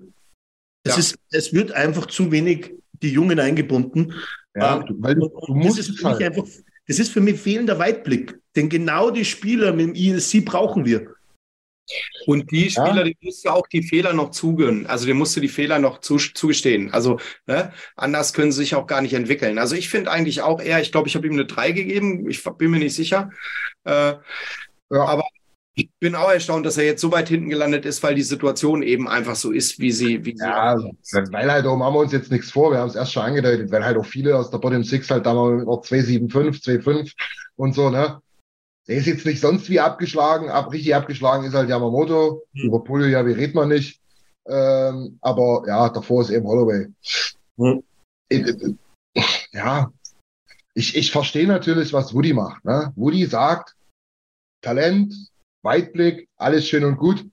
Es, ja. ist, es wird einfach zu wenig die Jungen eingebunden. Ja, ähm, weil du, du musst das ist, halt. einfach, das ist für mich fehlender Weitblick. Denn genau die Spieler mit dem ILC brauchen wir. Und die Spieler, ja. die musst du auch die Fehler noch zugönnen. Also dem musst du die Fehler noch zu, zugestehen. Also ne, anders können sie sich auch gar nicht entwickeln. Also ich finde eigentlich auch eher, ich glaube, ich habe ihm eine 3 gegeben. Ich bin mir nicht sicher. Äh, ja. Aber ich bin auch erstaunt, dass er jetzt so weit hinten gelandet ist, weil die Situation eben einfach so ist, wie sie. Wie ja, sie weil halt auch, machen wir uns jetzt nichts vor, wir haben es erst schon angedeutet, weil halt auch viele aus der Bottom Six halt da mal mit noch 275, 25 und so, ne? Der ist jetzt nicht sonst wie abgeschlagen. Ab, richtig abgeschlagen ist halt Yamamoto. Mhm. Über Pulio, ja, wie redet man nicht. Ähm, aber ja, davor ist eben Holloway. Mhm. Ja, ich, ich verstehe natürlich, was Woody macht. Ne? Woody sagt, Talent, Weitblick, alles schön und gut.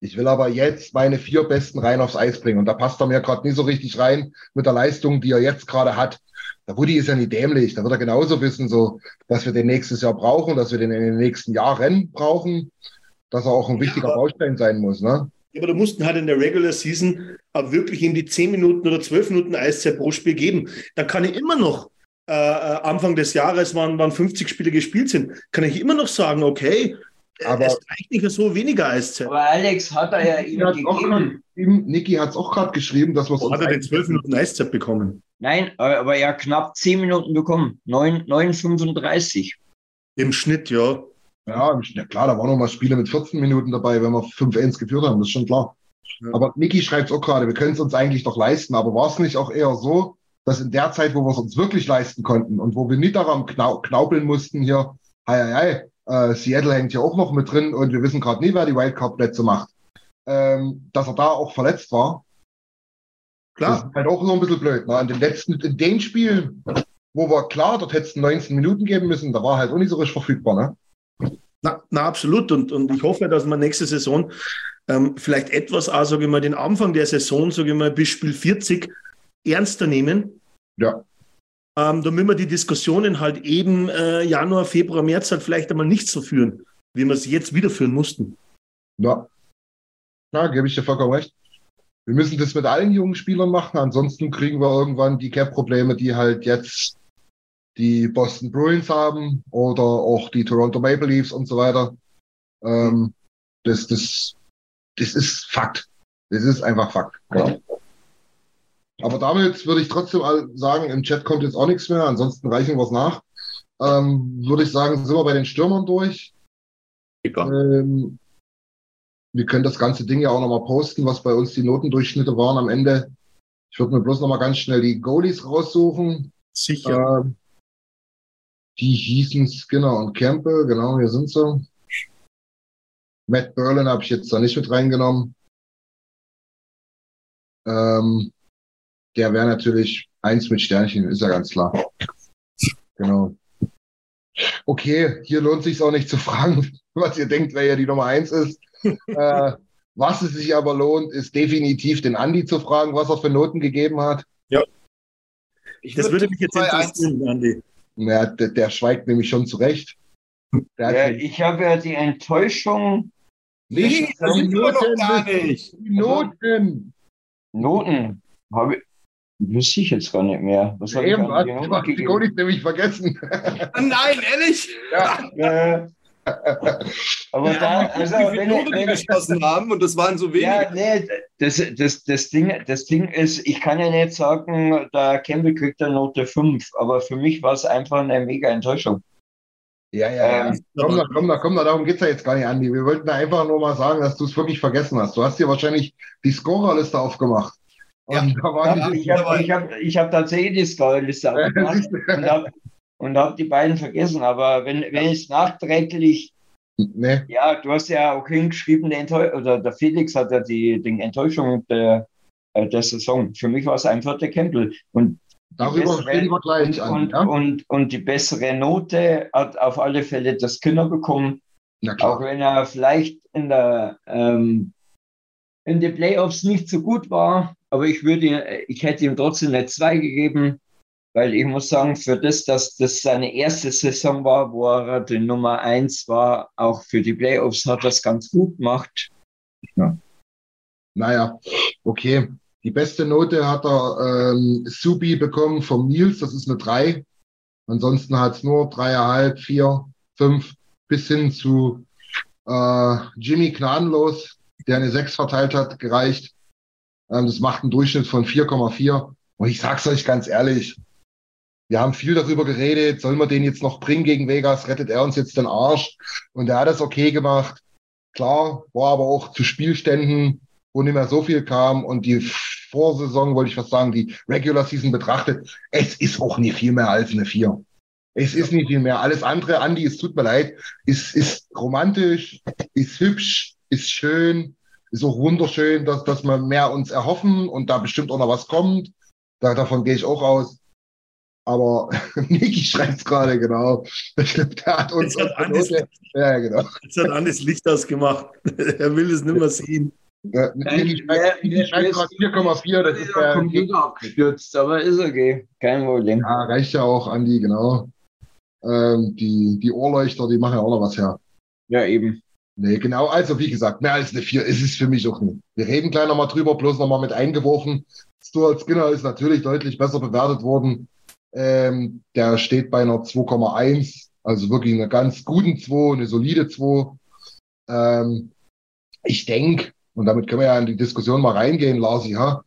Ich will aber jetzt meine vier besten rein aufs Eis bringen. Und da passt er mir gerade nicht so richtig rein mit der Leistung, die er jetzt gerade hat. Der Woody ist ja nicht dämlich. Da wird er genauso wissen, so, dass wir den nächstes Jahr brauchen, dass wir den in den nächsten Jahren brauchen, dass er auch ein wichtiger ja, Baustein sein muss. Ne? Ja, aber du mussten halt in der Regular Season auch wirklich ihm die 10 Minuten oder 12 Minuten Eiszeit pro Spiel geben. Dann kann ich immer noch äh, äh Anfang des Jahres, wann, wann 50 Spiele gespielt sind, kann ich immer noch sagen, okay, aber es reicht nicht so weniger Eiszeit. Aber Alex hat er ja ihm gegeben. Niki hat es auch gerade geschrieben, dass wir Hat er den 12 Minuten Eiszeit bekommen? Nein, aber er hat knapp 10 Minuten bekommen. 9,35. Im Schnitt, ja. Ja, im Schnitt, klar, da waren noch mal Spiele mit 14 Minuten dabei, wenn wir 5-1 geführt haben, das ist schon klar. Ja. Aber Niki schreibt es auch gerade, wir können es uns eigentlich doch leisten, aber war es nicht auch eher so, dass in der Zeit, wo wir es uns wirklich leisten konnten und wo wir nicht daran knau knaupeln mussten hier, hei, hei, hei, äh, Seattle hängt ja auch noch mit drin und wir wissen gerade nie, wer die Wildcard-Plätze macht, ähm, dass er da auch verletzt war. Klar. Das ist halt auch so ein bisschen blöd. Ne? In den letzten, in den Spielen, wo wir klar, dort hätte es 19 Minuten geben müssen, da war halt auch nicht so richtig verfügbar, ne? Na, na absolut. Und, und ich hoffe, dass wir nächste Saison ähm, vielleicht etwas, auch, sage ich mal, den Anfang der Saison, sage ich mal, bis Spiel 40 ernster nehmen. Ja. Ähm, damit wir die Diskussionen halt eben äh, Januar, Februar, März halt vielleicht einmal nicht so führen, wie wir es jetzt wieder führen mussten. Ja. Ja, gebe ich dir vollkommen recht. Wir müssen das mit allen jungen Spielern machen, ansonsten kriegen wir irgendwann die Cap-Probleme, die halt jetzt die Boston Bruins haben oder auch die Toronto Maple Leafs und so weiter. Ähm, das, das, das ist Fakt. Das ist einfach Fakt. Ja. Aber damit würde ich trotzdem sagen, im Chat kommt jetzt auch nichts mehr, ansonsten reichen wir es nach. Ähm, würde ich sagen, sind wir bei den Stürmern durch. Ähm, wir können das ganze Ding ja auch nochmal posten, was bei uns die Notendurchschnitte waren am Ende. Ich würde mir bloß nochmal ganz schnell die Goalies raussuchen. Sicher. Ähm, die hießen Skinner und Campbell, genau, hier sind sie. Matt Berlin habe ich jetzt da nicht mit reingenommen. Ähm, der wäre natürlich eins mit Sternchen, ist ja ganz klar. Genau. Okay, hier lohnt sich auch nicht zu fragen, was ihr denkt, wer ja die Nummer eins ist. Äh, was es sich aber lohnt, ist definitiv den Andi zu fragen, was er für Noten gegeben hat. Ja. Ich das würde mich jetzt interessieren, Andi. Ja, der, der, schweigt nämlich schon zurecht. Ja, ich habe ja die Enttäuschung. Nee, das sind Noten, gar nicht. Die Noten. Noten. Habe ich, Wüsste ich jetzt gar nicht mehr. Was habe Eben, die Goalies nämlich vergessen. Nein, ehrlich? Ja. Aber da, also, wenn, wenn, geschossen haben und das waren so wenige. Ja, nee, das, das, das, Ding, das Ding ist, ich kann ja nicht sagen, der Campbell kriegt eine Note 5, aber für mich war es einfach eine mega Enttäuschung. Ja, ja, ähm, ja. Komm, da, komm, da, komm, da, darum geht es ja jetzt gar nicht, Andi. Wir wollten einfach nur mal sagen, dass du es wirklich vergessen hast. Du hast dir wahrscheinlich die Scorerliste aufgemacht. Ja, ja, ich habe hab, hab tatsächlich die Scorerliste aufgemacht und habe hab die beiden vergessen. Aber wenn, wenn es nachträglich. Nee. Ja, du hast ja auch hingeschrieben, der oder der Felix hat ja die, die Enttäuschung der, äh, der Saison. Für mich war es einfach der Campbell. Und Darüber reden wir gleich und, an. Ja? Und, und, die bessere Note hat auf alle Fälle das Kinder bekommen. Auch wenn er vielleicht in der ähm, in den Playoffs nicht so gut war, aber ich würde, ich hätte ihm trotzdem eine 2 gegeben, weil ich muss sagen, für das, dass das seine erste Saison war, wo er die Nummer 1 war, auch für die Playoffs hat das ganz gut gemacht. Ja. Naja, okay. Die beste Note hat er ähm, Subi bekommen vom Nils, das ist eine 3. Ansonsten hat es nur 3,5, 4, 5 bis hin zu äh, Jimmy Gnadenlos, der eine 6 verteilt hat, gereicht. Ähm, das macht einen Durchschnitt von 4,4. Und ich sag's euch ganz ehrlich, wir haben viel darüber geredet, sollen wir den jetzt noch bringen gegen Vegas, rettet er uns jetzt den Arsch? Und er hat das okay gemacht. Klar, war aber auch zu Spielständen, wo nicht mehr so viel kam und die Vorsaison, wollte ich fast sagen, die Regular Season betrachtet, es ist auch nicht viel mehr als eine 4. Es ist nicht viel mehr. Alles andere, Andi, es tut mir leid, ist, ist romantisch, ist hübsch, ist schön, ist auch wunderschön, dass, dass wir mehr uns erhoffen und da bestimmt auch noch was kommt. Da, davon gehe ich auch aus. Aber Niki schreibt gerade, genau. Der hat uns jetzt hat Andis, ja, genau. Jetzt hat Andis Licht ausgemacht. er will es nicht mehr sehen. Ja, Niki schreibt 4,4, das ist der Computer abgestürzt, aber ist okay. Kein Problem. Ja, reicht ja auch, Andi, genau. Ähm, die, die Ohrleuchter, die machen ja auch noch was her. Ja, eben. Nee, genau. Also, wie gesagt, mehr als eine 4 ist es für mich auch nicht. Wir reden gleich nochmal drüber, bloß nochmal mit eingeworfen. Stuart Skinner ist natürlich deutlich besser bewertet worden. Ähm, der steht bei einer 2,1, also wirklich einer ganz guten 2, eine solide 2. Ähm, ich denke, und damit können wir ja in die Diskussion mal reingehen, Lars, ja.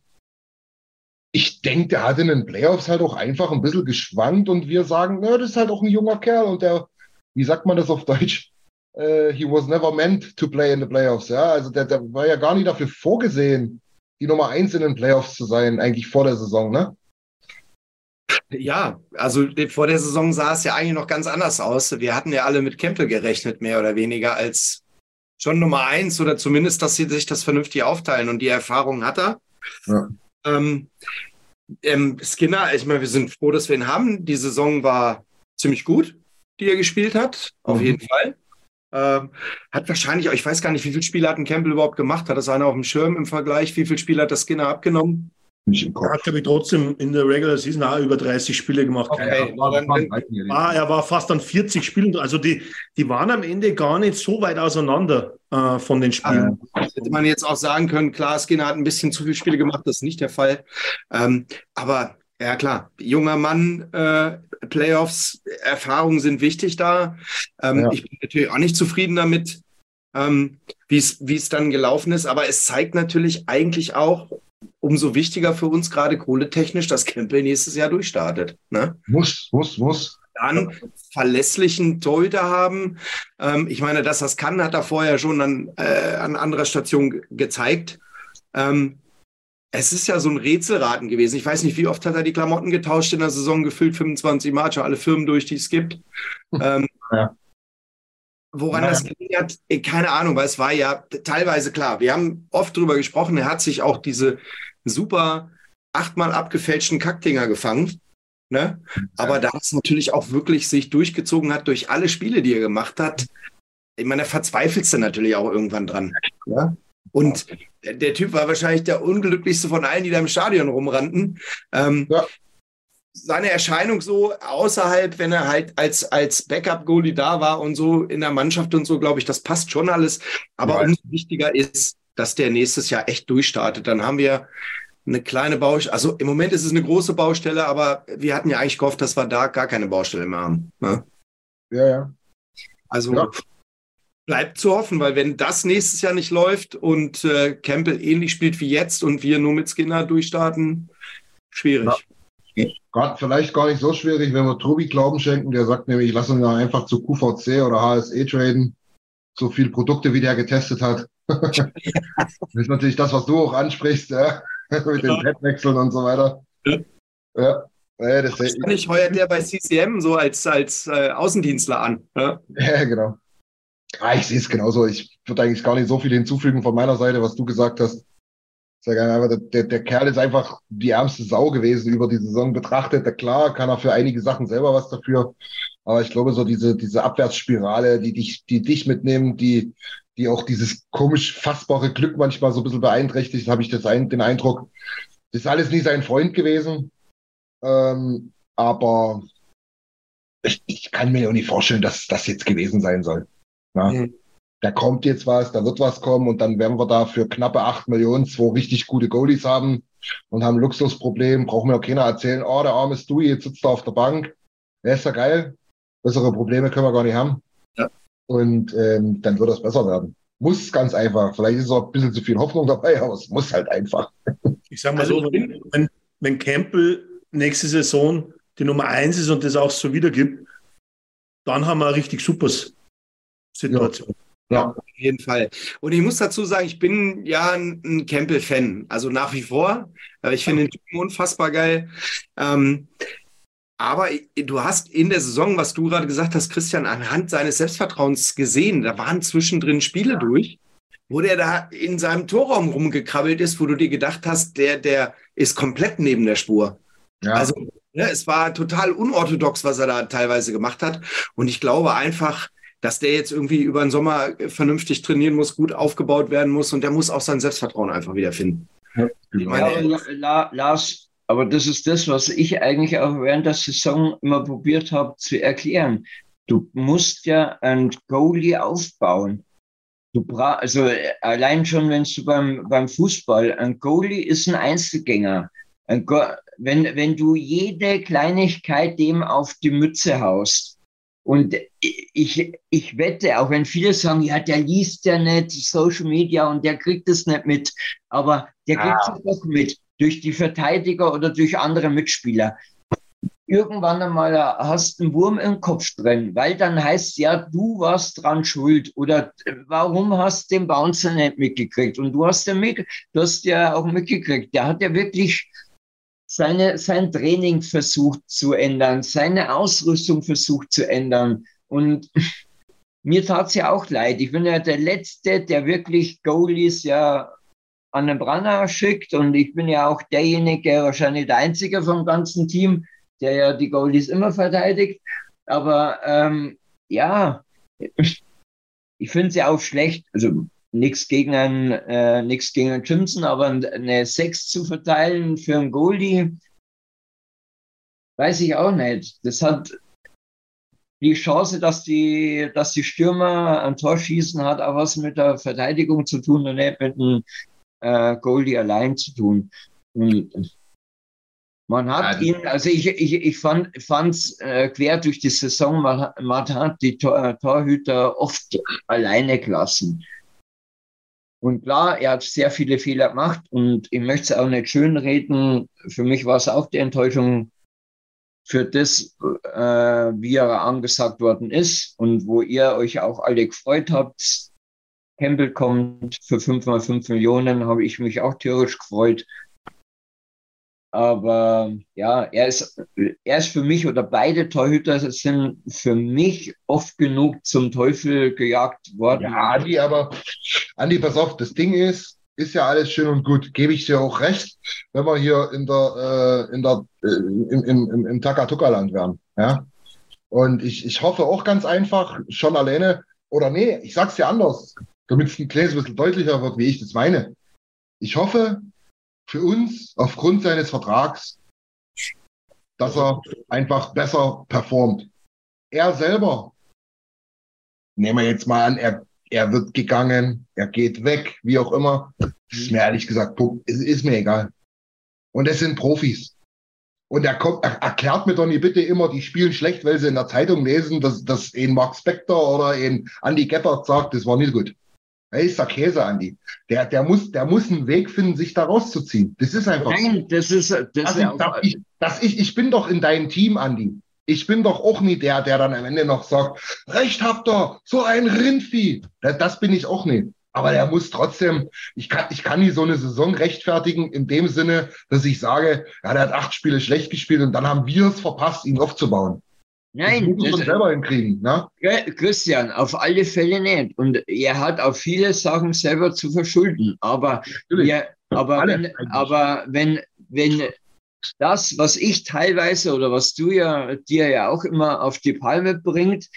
Ich denke, der hat in den Playoffs halt auch einfach ein bisschen geschwankt und wir sagen, na, das ist halt auch ein junger Kerl und der, wie sagt man das auf Deutsch? uh, he was never meant to play in the playoffs. Ja, also der, der war ja gar nicht dafür vorgesehen, die Nummer eins in den Playoffs zu sein, eigentlich vor der Saison, ne? Ja, also vor der Saison sah es ja eigentlich noch ganz anders aus. Wir hatten ja alle mit Campbell gerechnet, mehr oder weniger als schon Nummer eins oder zumindest, dass sie sich das vernünftig aufteilen und die Erfahrung hat er. Ja. Ähm, ähm, Skinner, ich meine, wir sind froh, dass wir ihn haben. Die Saison war ziemlich gut, die er gespielt hat, auf mhm. jeden Fall. Ähm, hat wahrscheinlich, ich weiß gar nicht, wie viele Spiele hat ein Campbell überhaupt gemacht? Hat das einer auf dem Schirm im Vergleich? Wie viele Spiele hat der Skinner abgenommen? Nicht im Kopf. Er hat, glaube ich, trotzdem in der Regular Season auch über 30 Spiele gemacht. Okay. Ja, war, war, er war fast an 40 Spielen. Also die, die waren am Ende gar nicht so weit auseinander äh, von den Spielen. Also, hätte man jetzt auch sagen können, klar, Skinner hat ein bisschen zu viele Spiele gemacht, das ist nicht der Fall. Ähm, aber ja klar, junger Mann, äh, Playoffs, Erfahrungen sind wichtig da. Ähm, ja. Ich bin natürlich auch nicht zufrieden damit, ähm, wie es dann gelaufen ist, aber es zeigt natürlich eigentlich auch, umso wichtiger für uns gerade kohletechnisch, dass Campbell nächstes Jahr durchstartet. Ne? Muss, muss, muss. Dann verlässlichen Torhüter haben. Ähm, ich meine, dass das kann, hat er vorher schon an, äh, an anderer Station gezeigt. Ähm, es ist ja so ein Rätselraten gewesen. Ich weiß nicht, wie oft hat er die Klamotten getauscht in der Saison, gefüllt 25 Mal, schon alle Firmen durch, die es gibt. ähm, ja. Woran ja. das gelegen hat, eh, keine Ahnung, weil es war ja teilweise klar. Wir haben oft drüber gesprochen, er hat sich auch diese super achtmal abgefälschten Kackdinger gefangen. Ne? Aber da es natürlich auch wirklich sich durchgezogen hat durch alle Spiele, die er gemacht hat, ich meine, da verzweifelst du natürlich auch irgendwann dran. Ja? Und der, der, Typ war wahrscheinlich der unglücklichste von allen, die da im Stadion rumrannten. Ähm, ja. Seine Erscheinung so außerhalb, wenn er halt als, als Backup-Goalie da war und so in der Mannschaft und so, glaube ich, das passt schon alles. Aber ja. umso wichtiger ist, dass der nächstes Jahr echt durchstartet. Dann haben wir eine kleine Baustelle. Also im Moment ist es eine große Baustelle, aber wir hatten ja eigentlich gehofft, dass wir da gar keine Baustelle mehr haben. Ne? Ja, ja. Also ja. bleibt zu hoffen, weil wenn das nächstes Jahr nicht läuft und äh, Campbell ähnlich spielt wie jetzt und wir nur mit Skinner durchstarten, schwierig. Ja. Gerade vielleicht gar nicht so schwierig, wenn wir Tobi Glauben schenken, der sagt nämlich, lass uns da einfach zu QVC oder HSE traden. So viele Produkte, wie der getestet hat. das ist natürlich das, was du auch ansprichst, ja? mit den Padwechseln und so weiter. Ja. ja. Ja, das Wahrscheinlich heuert der bei CCM so als, als äh, Außendienstler an. Ja, ja genau. Ah, ich sehe es genauso. Ich würde eigentlich gar nicht so viel hinzufügen von meiner Seite, was du gesagt hast. Gerne. Aber der, der Kerl ist einfach die ärmste Sau gewesen über die Saison betrachtet. Klar kann er für einige Sachen selber was dafür. Aber ich glaube, so diese, diese Abwärtsspirale, die dich, die dich mitnehmen, die, die auch dieses komisch fassbare Glück manchmal so ein bisschen beeinträchtigt, habe ich das ein, den Eindruck. Das ist alles nie sein Freund gewesen. Ähm, aber ich, ich, kann mir auch nicht vorstellen, dass das jetzt gewesen sein soll. Ja? Mhm. Da kommt jetzt was, da wird was kommen und dann werden wir da für knappe acht Millionen zwei richtig gute Goalies haben und haben ein Luxusproblem. Brauchen mir auch keiner erzählen, oh, der arme Stewie, jetzt sitzt er auf der Bank. Ja, ist ja geil. Bessere Probleme können wir gar nicht haben. Und ähm, dann wird das besser werden. Muss ganz einfach. Vielleicht ist auch ein bisschen zu viel Hoffnung dabei, aber es muss halt einfach. Ich sage mal also, so, wenn, wenn Campbell nächste Saison die Nummer eins ist und das auch so wiedergibt, dann haben wir eine richtig super Situation. Ja. Ja. auf jeden Fall. Und ich muss dazu sagen, ich bin ja ein Campbell-Fan, also nach wie vor. Ich finde den unfassbar geil. Ähm, aber du hast in der Saison, was du gerade gesagt hast, Christian, anhand seines Selbstvertrauens gesehen, da waren zwischendrin Spiele durch, wo der da in seinem Torraum rumgekrabbelt ist, wo du dir gedacht hast, der, der ist komplett neben der Spur. Ja. Also ne, es war total unorthodox, was er da teilweise gemacht hat. Und ich glaube einfach, dass der jetzt irgendwie über den Sommer vernünftig trainieren muss, gut aufgebaut werden muss und der muss auch sein Selbstvertrauen einfach wiederfinden. Ja, meine, ja, Lars, aber das ist das, was ich eigentlich auch während der Saison immer probiert habe zu erklären. Du musst ja ein Goalie aufbauen. Du bra also allein schon, wenn du beim, beim Fußball, ein Goalie ist ein Einzelgänger. Ein wenn, wenn du jede Kleinigkeit dem auf die Mütze haust, und ich, ich wette, auch wenn viele sagen, ja, der liest ja nicht Social Media und der kriegt es nicht mit, aber der kriegt es ah. doch mit durch die Verteidiger oder durch andere Mitspieler. Irgendwann einmal hast du einen Wurm im Kopf drin, weil dann heißt ja, du warst dran schuld oder warum hast du den Bouncer nicht mitgekriegt? Und du hast ja, mit, du hast ja auch mitgekriegt, der hat ja wirklich seine, sein Training versucht zu ändern, seine Ausrüstung versucht zu ändern. Und mir tat es ja auch leid. Ich bin ja der Letzte, der wirklich Goalies ja an den Branner schickt. Und ich bin ja auch derjenige, wahrscheinlich der Einzige vom ganzen Team, der ja die Goalies immer verteidigt. Aber ähm, ja, ich finde es ja auch schlecht. Also nichts gegen einen, äh, nichts gegen einen Jimson, aber eine 6 zu verteilen für einen Goalie, weiß ich auch nicht. Das hat die Chance, dass die, dass die Stürmer ein Tor schießen, hat auch was mit der Verteidigung zu tun und nicht mit dem äh, Goalie allein zu tun. Und man hat ja, ihn, also ich, ich, ich fand es äh, quer durch die Saison, man, man hat die Tor, Torhüter oft alleine gelassen. Und klar, er hat sehr viele Fehler gemacht und ich möchte es auch nicht schönreden. Für mich war es auch die Enttäuschung für das, äh, wie er angesagt worden ist und wo ihr euch auch alle gefreut habt. Campbell kommt für 5,5 Millionen, habe ich mich auch tierisch gefreut. Aber ja, er ist, er ist für mich oder beide Torhüter sind für mich oft genug zum Teufel gejagt worden. Ja, Andi, aber Andi, pass auf, das Ding ist, ist ja alles schön und gut, gebe ich dir auch recht, wenn wir hier in der, äh, in der, äh, im, im, im, im Takatuka-Land wären. Ja? Und ich, ich hoffe auch ganz einfach, schon alleine, oder nee, ich sag's dir anders, damit es ein bisschen deutlicher wird, wie ich das meine. Ich hoffe, für uns aufgrund seines Vertrags, dass er einfach besser performt. Er selber, nehmen wir jetzt mal an, er, er wird gegangen, er geht weg, wie auch immer. ist mir ehrlich gesagt, ist, ist mir egal. Und es sind Profis. Und er, kommt, er erklärt mir doch nie bitte immer, die spielen schlecht, weil sie in der Zeitung lesen, dass, dass ein Mark Spector oder ein Andy Gebhardt sagt, das war nicht gut. Er ist der Käse, Andi. Der, der, muss, der muss einen Weg finden, sich da rauszuziehen. Das ist einfach. Nein, das ist. Das das ist ich, das ich, ich bin doch in deinem Team, Andi. Ich bin doch auch nie der, der dann am Ende noch sagt, Recht habt ihr, so ein Rindvieh. Das, das bin ich auch nicht. Aber der muss trotzdem, ich kann, ich kann nie so eine Saison rechtfertigen in dem Sinne, dass ich sage, ja, der hat acht Spiele schlecht gespielt und dann haben wir es verpasst, ihn aufzubauen. Nein, das muss man selber hinkriegen. Ne? Christian, auf alle Fälle nicht. Und er hat auch viele Sachen selber zu verschulden. Aber, wir, aber, wenn, aber wenn, wenn das, was ich teilweise oder was du ja dir ja auch immer auf die Palme bringt,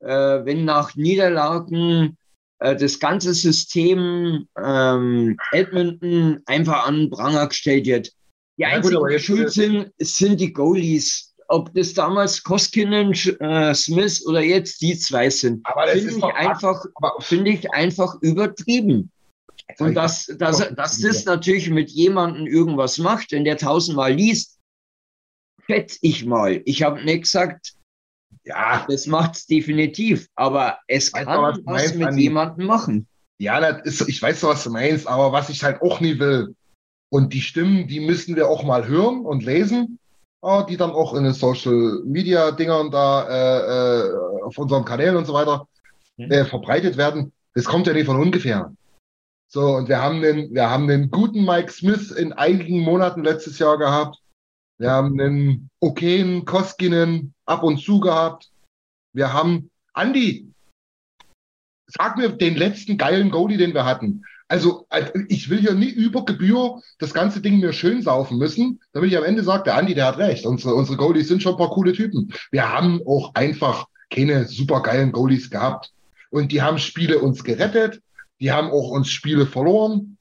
äh, wenn nach Niederlagen äh, das ganze System ähm, Edmonton einfach an Pranger gestellt wird. Die einzigen, die schuld sind, sind die Goalies ob das damals Koskinen, äh, Smith oder jetzt die zwei sind, finde ich, einfach, finde ich einfach übertrieben. Und dass, dass, dass das natürlich mit jemandem irgendwas macht, wenn der tausendmal liest, schätze ich mal. Ich habe nicht gesagt, ja, das macht es definitiv, aber es kann was, was meinst, mit jemandem machen. Ja, das ist, ich weiß, was du meinst, aber was ich halt auch nie will, und die Stimmen, die müssen wir auch mal hören und lesen die dann auch in den Social Media Dingern da äh, äh, auf unseren Kanälen und so weiter mhm. äh, verbreitet werden. Das kommt ja nicht von ungefähr. So, und wir haben den, wir haben den guten Mike Smith in einigen Monaten letztes Jahr gehabt. Wir haben den okayen Koskinen ab und zu gehabt. Wir haben Andy. Sag mir den letzten geilen Goalie, den wir hatten. Also, also, ich will hier nie über Gebühr das ganze Ding mir schön saufen müssen, damit ich am Ende sage, der Andi, der hat recht. Unsere, unsere Goalies sind schon ein paar coole Typen. Wir haben auch einfach keine super geilen Goalies gehabt. Und die haben Spiele uns gerettet. Die haben auch uns Spiele verloren.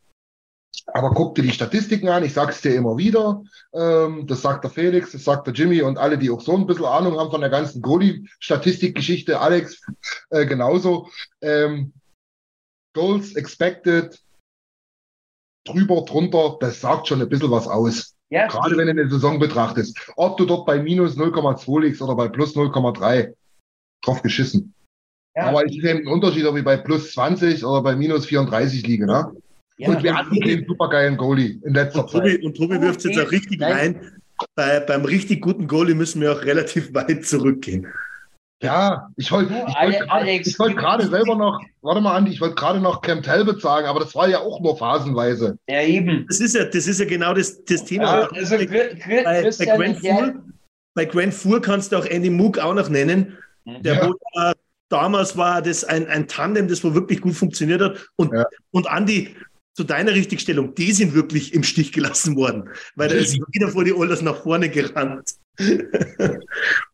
Aber guck dir die Statistiken an, ich sag's dir immer wieder. Ähm, das sagt der Felix, das sagt der Jimmy und alle, die auch so ein bisschen Ahnung haben von der ganzen Goalie-Statistikgeschichte, Alex äh, genauso. Ähm, Goals expected, drüber, drunter, das sagt schon ein bisschen was aus. Ja, Gerade wenn du eine Saison betrachtest. Ob du dort bei minus 0,2 liegst oder bei plus 0,3, drauf geschissen. Ja, Aber ich sehe einen Unterschied, ob ich bei plus 20 oder bei minus 34 liege. Ne? Ja, und wir hatten den supergeilen Goalie in letzter und Tobi, Zeit. Und Tobi wirft jetzt auch richtig rein. Bei, beim richtig guten Goalie müssen wir auch relativ weit zurückgehen. Ja, ich wollte ich wollt gerade selber noch, warte mal, Andi, ich wollte gerade noch Camp Talbot sagen, aber das war ja auch nur phasenweise. Ja, eben. Das ist ja, das ist ja genau das, das Thema. Ja, also, bei, bei, bei, Grand Four, bei Grand Four kannst du auch Andy Moog auch noch nennen. Der ja. wo, damals war das ein, ein Tandem, das wo wirklich gut funktioniert hat. Und, ja. und Andy, zu deiner Richtigstellung, die sind wirklich im Stich gelassen worden, weil da ist jeder vor die Oilers nach vorne gerannt.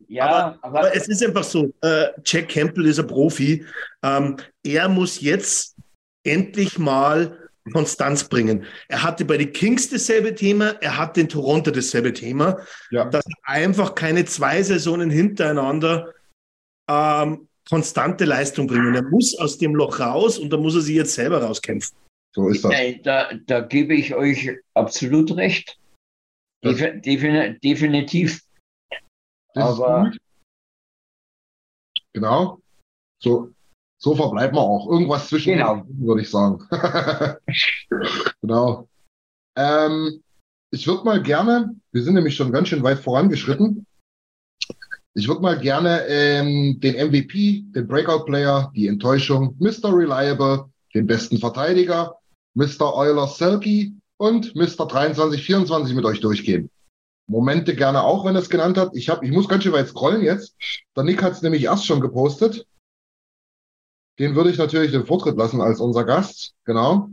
Ja, aber, aber, aber, es ist einfach so, äh, Jack Campbell ist ein Profi. Ähm, er muss jetzt endlich mal Konstanz bringen. Er hatte bei den Kings dasselbe Thema, er hat in Toronto dasselbe Thema, ja. dass er einfach keine zwei Saisonen hintereinander ähm, konstante Leistung bringen. Er muss aus dem Loch raus und da muss er sich jetzt selber rauskämpfen. So ist das. Da, da gebe ich euch absolut recht. Def defin definitiv. Das Aber genau. So, so verbleibt man auch. Irgendwas zwischen, genau. würde ich sagen. genau. Ähm, ich würde mal gerne, wir sind nämlich schon ganz schön weit vorangeschritten. Ich würde mal gerne ähm, den MVP, den Breakout-Player, die Enttäuschung, Mr. Reliable, den besten Verteidiger, Mr. Euler Selkie und Mr. 2324 mit euch durchgehen. Momente gerne auch, wenn er es genannt hat. Ich, hab, ich muss ganz schön weit scrollen jetzt. Der Nick hat es nämlich erst schon gepostet. Den würde ich natürlich den Vortritt lassen als unser Gast. Genau.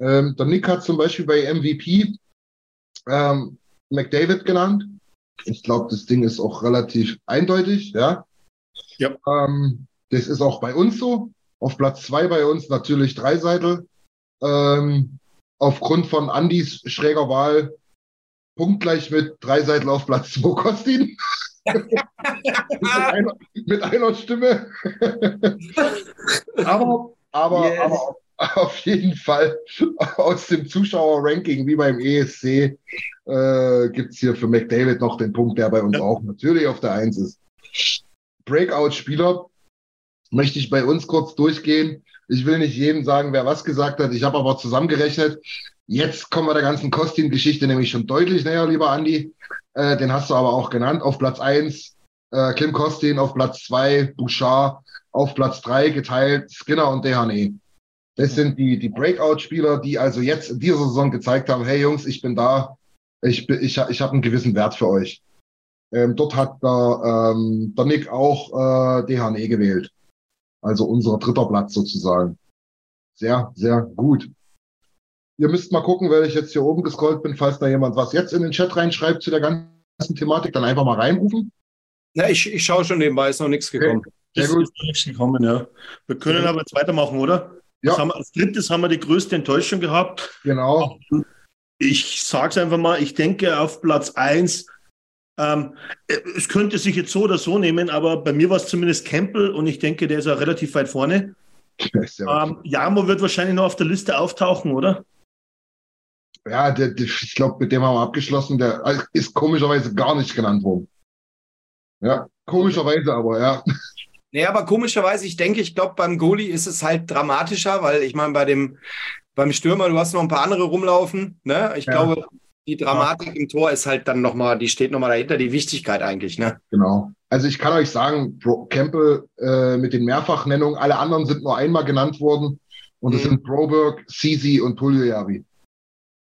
Ähm, der Nick hat zum Beispiel bei MVP ähm, McDavid genannt. Ich glaube, das Ding ist auch relativ eindeutig, ja. Ja. Ähm, das ist auch bei uns so. Auf Platz zwei bei uns natürlich Dreiseitel. Ähm, aufgrund von Andys schräger Wahl punktgleich mit Dreiseitel auf Platz 2 Kostin. mit, einer, mit, einer, Stimme. aber, aber, yes. aber auf jeden Fall aus dem Zuschauerranking wie beim ESC äh, gibt es hier für McDavid noch den Punkt, der bei uns auch natürlich auf der Eins ist. Breakout-Spieler möchte ich bei uns kurz durchgehen. Ich will nicht jedem sagen, wer was gesagt hat. Ich habe aber zusammengerechnet. Jetzt kommen wir der ganzen Kostin-Geschichte nämlich schon deutlich näher, lieber Andi. Äh, den hast du aber auch genannt. Auf Platz eins äh, Kim Kostin, auf Platz zwei Bouchard, auf Platz drei geteilt Skinner und Dehane. Das sind die, die Breakout-Spieler, die also jetzt in dieser Saison gezeigt haben, hey Jungs, ich bin da, ich, ich, ich habe einen gewissen Wert für euch. Ähm, dort hat der, ähm, der Nick auch äh, DHNE gewählt. Also unser dritter Platz sozusagen. Sehr, sehr gut. Ihr müsst mal gucken, weil ich jetzt hier oben gescrollt bin, falls da jemand was jetzt in den Chat reinschreibt zu der ganzen Thematik, dann einfach mal reinrufen. Ja, ich, ich schaue schon nebenbei, ist noch nichts gekommen. Okay. Sehr ist, gut. Ist noch nichts gekommen, ja. Wir können aber jetzt weitermachen, oder? Ja. Haben, als drittes haben wir die größte Enttäuschung gehabt. Genau. Ich sage es einfach mal, ich denke auf Platz 1, ähm, es könnte sich jetzt so oder so nehmen, aber bei mir war es zumindest Campbell und ich denke, der ist auch relativ weit vorne. Ähm, Jamo wird wahrscheinlich noch auf der Liste auftauchen, oder? Ja, der, der, ich glaube, mit dem haben wir abgeschlossen. Der ist komischerweise gar nicht genannt worden. Ja, komischerweise aber, ja. Nee, aber komischerweise, ich denke, ich glaube, beim Goalie ist es halt dramatischer, weil ich meine, bei dem, beim Stürmer, du hast noch ein paar andere rumlaufen. Ne? Ich ja. glaube, die Dramatik im Tor ist halt dann nochmal, die steht nochmal dahinter, die Wichtigkeit eigentlich. Ne? Genau. Also ich kann euch sagen, Bro Campbell äh, mit den Mehrfachnennungen, alle anderen sind nur einmal genannt worden. Und das mhm. sind Broberg, Sisi und Puljojavi.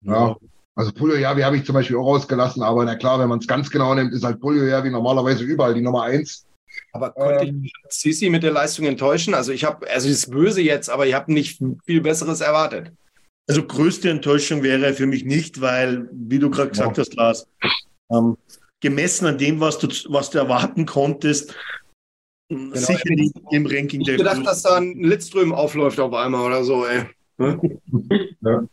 Ja. Also Puljojavi habe ich zum Beispiel auch rausgelassen, aber na klar, wenn man es ganz genau nimmt, ist halt Puljojavi normalerweise überall die Nummer eins. Aber konnte ähm, ich Sisi mit der Leistung enttäuschen? Also ich habe, also es ist böse jetzt, aber ich habe nicht viel Besseres erwartet. Also größte Enttäuschung wäre für mich nicht, weil, wie du gerade gesagt ja. hast, Lars, ähm, gemessen an dem, was du, was du erwarten konntest, genau, sicher nicht im Ranking ich der gedacht, dass da ein Lidström aufläuft auf einmal oder so, ey. ja.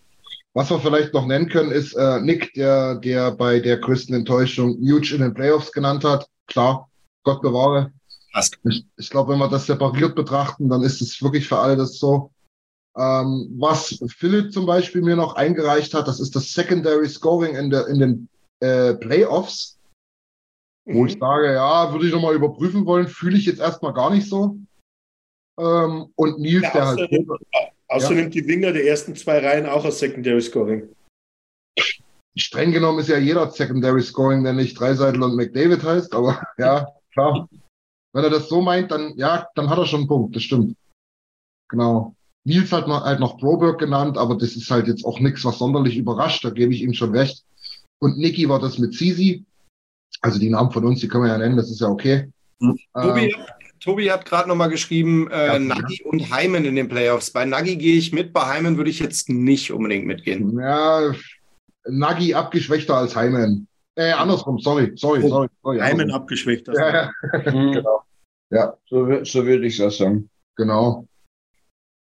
Was wir vielleicht noch nennen können, ist äh, Nick, der, der bei der größten Enttäuschung Huge in den Playoffs genannt hat. Klar, Gott bewahre. Ich, ich glaube, wenn wir das separiert betrachten, dann ist es wirklich für alle das so. Ähm, was Philipp zum Beispiel mir noch eingereicht hat, das ist das Secondary Scoring in, der, in den äh, Playoffs. Mhm. Wo ich mhm. sage, ja, würde ich nochmal überprüfen wollen, fühle ich jetzt erstmal gar nicht so. Ähm, und Nils, ja, der halt. Außerdem ja. die Winger der ersten zwei Reihen auch als Secondary Scoring. Streng genommen ist ja jeder Secondary Scoring, der nicht Dreiseitel und McDavid heißt, aber ja, klar. Wenn er das so meint, dann ja, dann hat er schon einen Punkt, das stimmt. Genau. Nils hat noch, halt noch Broberg genannt, aber das ist halt jetzt auch nichts, was sonderlich überrascht, da gebe ich ihm schon recht. Und Niki war das mit Sisi. Also die Namen von uns, die können wir ja nennen, das ist ja okay. Tobi, Tobi hat gerade nochmal geschrieben, äh, ja, Nagy ja. und Heimen in den Playoffs. Bei Nagy gehe ich mit, bei Heimen würde ich jetzt nicht unbedingt mitgehen. Ja, Nagy abgeschwächter als Heimen. Äh, andersrum, sorry, sorry, oh, sorry. sorry Heimen abgeschwächter. Ja, ja. genau. Ja. So, so würde ich das sagen. Genau.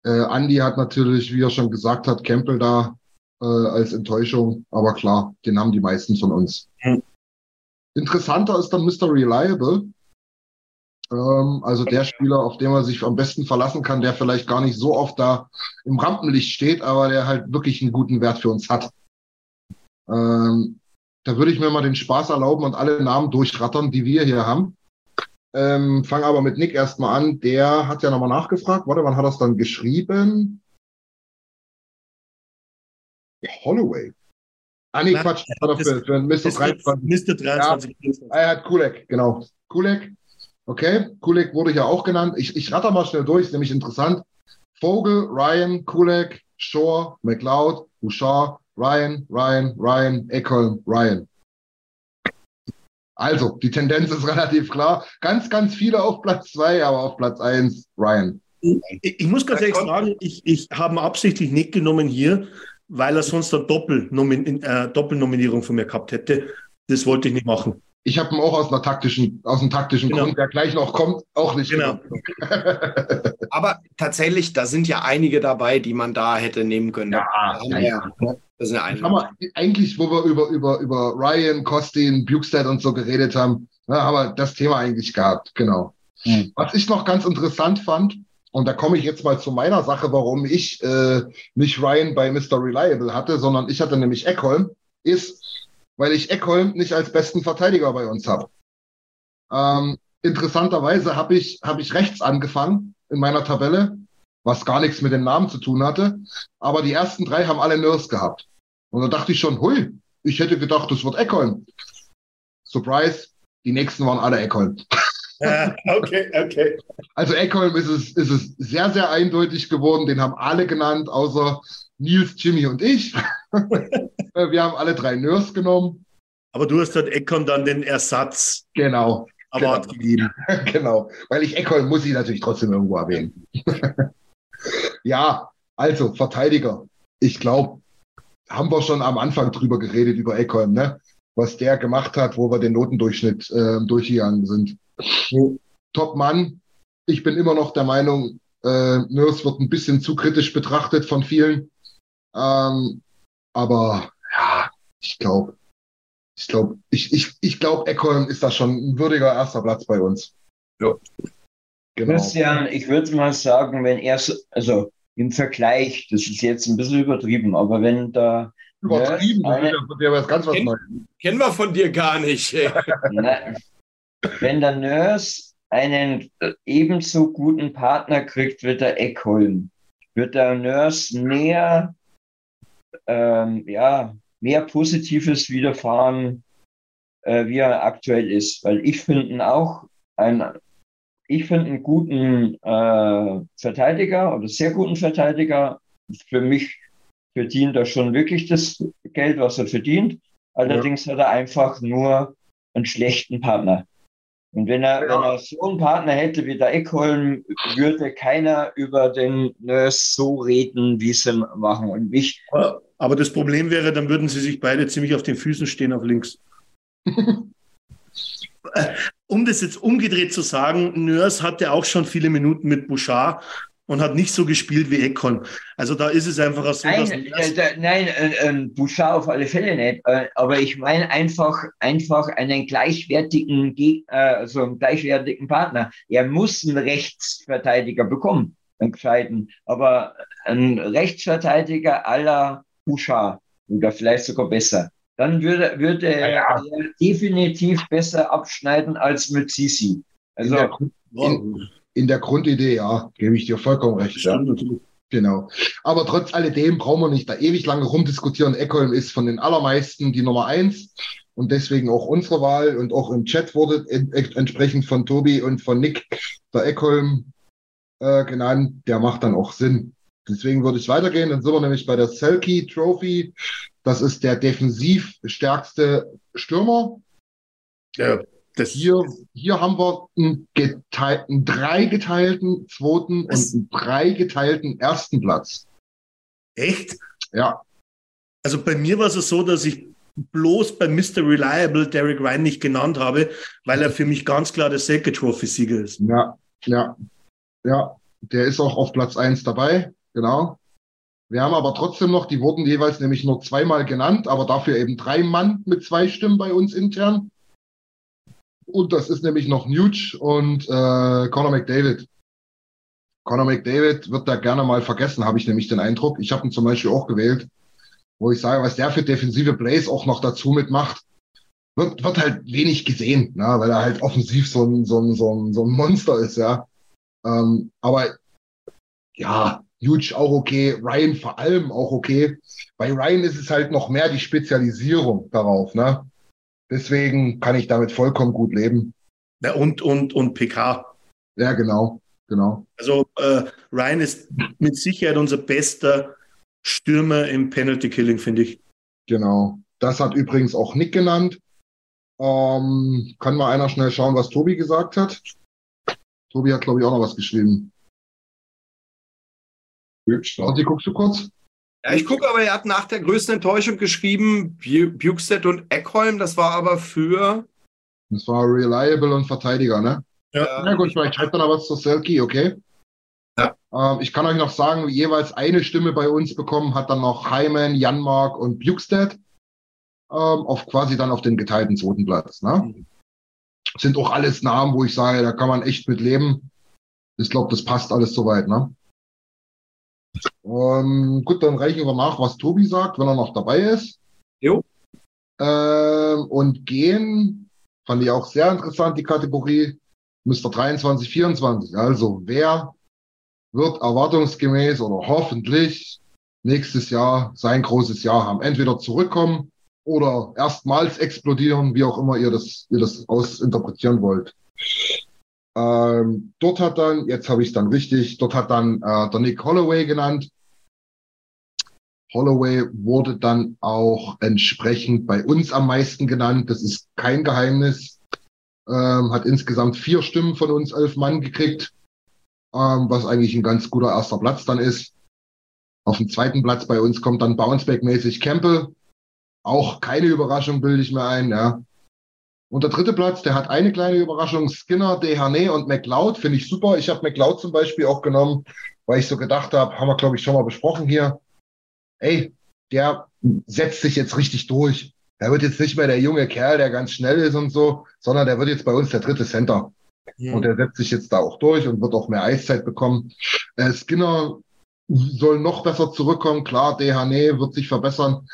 Äh, Andy hat natürlich, wie er schon gesagt hat, Campbell da äh, als Enttäuschung. Aber klar, den haben die meisten von uns. Hm. Interessanter ist dann Mr. Reliable. Ähm, also der Spieler, auf den man sich am besten verlassen kann, der vielleicht gar nicht so oft da im Rampenlicht steht, aber der halt wirklich einen guten Wert für uns hat. Ähm, da würde ich mir mal den Spaß erlauben und alle Namen durchrattern, die wir hier haben. Ähm, Fange aber mit Nick erstmal an. Der hat ja nochmal nachgefragt. Warte, wann hat er es dann geschrieben? Holloway. Ah, nee, Quatsch. Das hat er für, für Mr. 23. Mr. 23. Ja, er hat Kulek, genau. Kulek. Okay, Kulek wurde ja auch genannt. Ich, ich ratter mal schnell durch, ist nämlich interessant. Vogel, Ryan, Kulek, Shore, McLeod, Bouchard, Ryan, Ryan, Ryan, Eckholm, Ryan. Also, die Tendenz ist relativ klar. Ganz, ganz viele auf Platz zwei, aber auf Platz eins Ryan. Ich, ich muss ganz ehrlich sagen, ich, ich habe absichtlich nicht genommen hier, weil er sonst eine Doppelnomin äh, Doppelnominierung von mir gehabt hätte. Das wollte ich nicht machen. Ich habe ihn auch aus, einer taktischen, aus einem taktischen genau. Grund, der gleich noch kommt, auch nicht. Genau. Aber tatsächlich, da sind ja einige dabei, die man da hätte nehmen können. Ja, ja, ja. Das sind ja einige. Aber eigentlich, wo wir über, über, über Ryan, Costin, Bukestad und so geredet haben, ja, haben wir das Thema eigentlich gehabt, genau. Hm. Was ich noch ganz interessant fand, und da komme ich jetzt mal zu meiner Sache, warum ich äh, nicht Ryan bei Mr. Reliable hatte, sondern ich hatte nämlich Eckholm, ist, weil ich Eckholm nicht als besten Verteidiger bei uns habe. Ähm, interessanterweise habe ich, hab ich rechts angefangen in meiner Tabelle, was gar nichts mit dem Namen zu tun hatte. Aber die ersten drei haben alle Nurse gehabt. Und da dachte ich schon, hui, ich hätte gedacht, das wird Eckholm. Surprise, die nächsten waren alle Eckholm. okay, okay. Also Eckholm ist es, ist es sehr, sehr eindeutig geworden. Den haben alle genannt, außer Nils, Jimmy und ich. Wir haben alle drei Nurse genommen. Aber du hast halt Eckholm dann den Ersatz. Genau. Aber genau. gegeben. genau. Weil ich Eckholm muss ich natürlich trotzdem irgendwo erwähnen. ja, also Verteidiger. Ich glaube, haben wir schon am Anfang drüber geredet, über Eckholm, ne? was der gemacht hat, wo wir den Notendurchschnitt äh, durchgegangen sind. Top Mann. Ich bin immer noch der Meinung, äh, Nurse wird ein bisschen zu kritisch betrachtet von vielen. Ähm, aber ja, ich glaube, ich glaube, ich, ich, ich glaube, Eckholm ist da schon ein würdiger erster Platz bei uns. Ja. Genau. Christian, ich würde mal sagen, wenn er so, also im Vergleich, das ist jetzt ein bisschen übertrieben, aber wenn da Übertrieben, eine, von dir was ganz was Neues. Kennen wir von dir gar nicht. Na, wenn der Nurse einen ebenso guten Partner kriegt wie der Eckholm, wird der Nurse mehr, ähm, ja, mehr Positives widerfahren, äh, wie er aktuell ist. Weil ich finde auch ein, ich finde einen guten äh, Verteidiger oder sehr guten Verteidiger. Für mich verdient er schon wirklich das Geld, was er verdient. Allerdings ja. hat er einfach nur einen schlechten Partner. Und wenn er, ja. wenn er so einen Partner hätte wie der Eckholm, würde keiner über den Nurse so reden, wie sie machen. Und mich. Aber das Problem wäre, dann würden sie sich beide ziemlich auf den Füßen stehen auf links. um das jetzt umgedreht zu sagen, Nurse hatte auch schon viele Minuten mit Bouchard und hat nicht so gespielt wie Eckholm. Also da ist es einfach so, nein, dass... Äh, nein, äh, äh, Bouchard auf alle Fälle nicht. Äh, aber ich meine einfach, einfach einen gleichwertigen, Geg also einen gleichwertigen Partner. Er muss einen Rechtsverteidiger bekommen, einen gescheiten. Aber ein Rechtsverteidiger aller Bouchard oder vielleicht sogar besser. Dann würde, würde ja, ja. er definitiv besser abschneiden als mit Sisi. Also, in, in der Grundidee, ja, gebe ich dir vollkommen recht. Ja. Genau. Aber trotz alledem brauchen wir nicht da ewig lange rumdiskutieren. Eckholm ist von den allermeisten die Nummer eins und deswegen auch unsere Wahl und auch im Chat wurde entsprechend von Tobi und von Nick der Eckholm äh, genannt. Der macht dann auch Sinn. Deswegen würde ich weitergehen. Dann sind wir nämlich bei der Selkie Trophy. Das ist der defensiv stärkste Stürmer. Ja, Das Hier, hier haben wir einen, geteilten, dreigeteilten zweiten und einen dreigeteilten ersten Platz. echt? Ja, Also bei mir war es so, dass ich bloß bei Mr. Reliable Derek Ryan nicht genannt habe, weil er für mich ganz klar der Selke Trophy-Sieger ist. ja, ja, ja. Der ist auch auf Platz eins dabei, genau. Wir haben aber trotzdem noch, die wurden jeweils nämlich nur zweimal genannt, aber dafür eben drei Mann mit zwei Stimmen bei uns intern. Und das ist nämlich noch Nuge und äh, Conor McDavid. Conor McDavid wird da gerne mal vergessen, habe ich nämlich den Eindruck. Ich habe ihn zum Beispiel auch gewählt, wo ich sage, was der für defensive Plays auch noch dazu mitmacht, wird, wird halt wenig gesehen, ne? weil er halt offensiv so ein, so ein, so ein, so ein Monster ist, ja. Ähm, aber ja, Huge auch okay, Ryan vor allem auch okay. Bei Ryan ist es halt noch mehr die Spezialisierung darauf, ne? Deswegen kann ich damit vollkommen gut leben. Ja, und, und, und PK. Ja, genau, genau. Also äh, Ryan ist mit Sicherheit unser bester Stürmer im Penalty Killing, finde ich. Genau. Das hat übrigens auch Nick genannt. Ähm, kann mal einer schnell schauen, was Tobi gesagt hat? Tobi hat, glaube ich, auch noch was geschrieben. Warte, guckst du kurz? Ja, ich gucke, aber er hat nach der größten Enttäuschung geschrieben, Bu- Bukestead und Eckholm. Das war aber für. Das war Reliable und Verteidiger, ne? Ja. Na gut, vielleicht schreibt er noch was zu Selkie, okay? Ja. Ähm, ich kann euch noch sagen, jeweils eine Stimme bei uns bekommen hat dann noch Hyman, Janmark und Bukestead ähm, auf quasi dann auf den geteilten zweiten Platz. Ne? Sind auch alles Namen, wo ich sage, da kann man echt mit leben. Ich glaube, das passt alles soweit. Ne? Ähm, gut, dann reichen wir nach, was Tobi sagt, wenn er noch dabei ist. Jo. Ähm, und gehen, fand ich auch sehr interessant, die Kategorie Mr. 23, 24. Also, wer wird erwartungsgemäß oder hoffentlich nächstes Jahr sein großes Jahr haben? Entweder zurückkommen oder erstmals explodieren, wie auch immer ihr das, ihr das ausinterpretieren wollt. Ähm, dort hat dann, jetzt habe ich es dann richtig, dort hat dann äh, der Nick Holloway genannt. Holloway wurde dann auch entsprechend bei uns am meisten genannt. Das ist kein Geheimnis. Ähm, hat insgesamt vier Stimmen von uns, elf Mann gekriegt, ähm, was eigentlich ein ganz guter erster Platz dann ist. Auf dem zweiten Platz bei uns kommt dann Bounceback-mäßig Campbell. Auch keine Überraschung, bilde ich mir ein, ja. Und der dritte Platz, der hat eine kleine Überraschung. Skinner, Dehane und McLeod finde ich super. Ich habe McLeod zum Beispiel auch genommen, weil ich so gedacht habe, haben wir, glaube ich, schon mal besprochen hier. Ey, der setzt sich jetzt richtig durch. Er wird jetzt nicht mehr der junge Kerl, der ganz schnell ist und so, sondern der wird jetzt bei uns der dritte Center. Und er setzt sich jetzt da auch durch und wird auch mehr Eiszeit bekommen. Äh, Skinner soll noch besser zurückkommen. Klar, Dehane wird sich verbessern.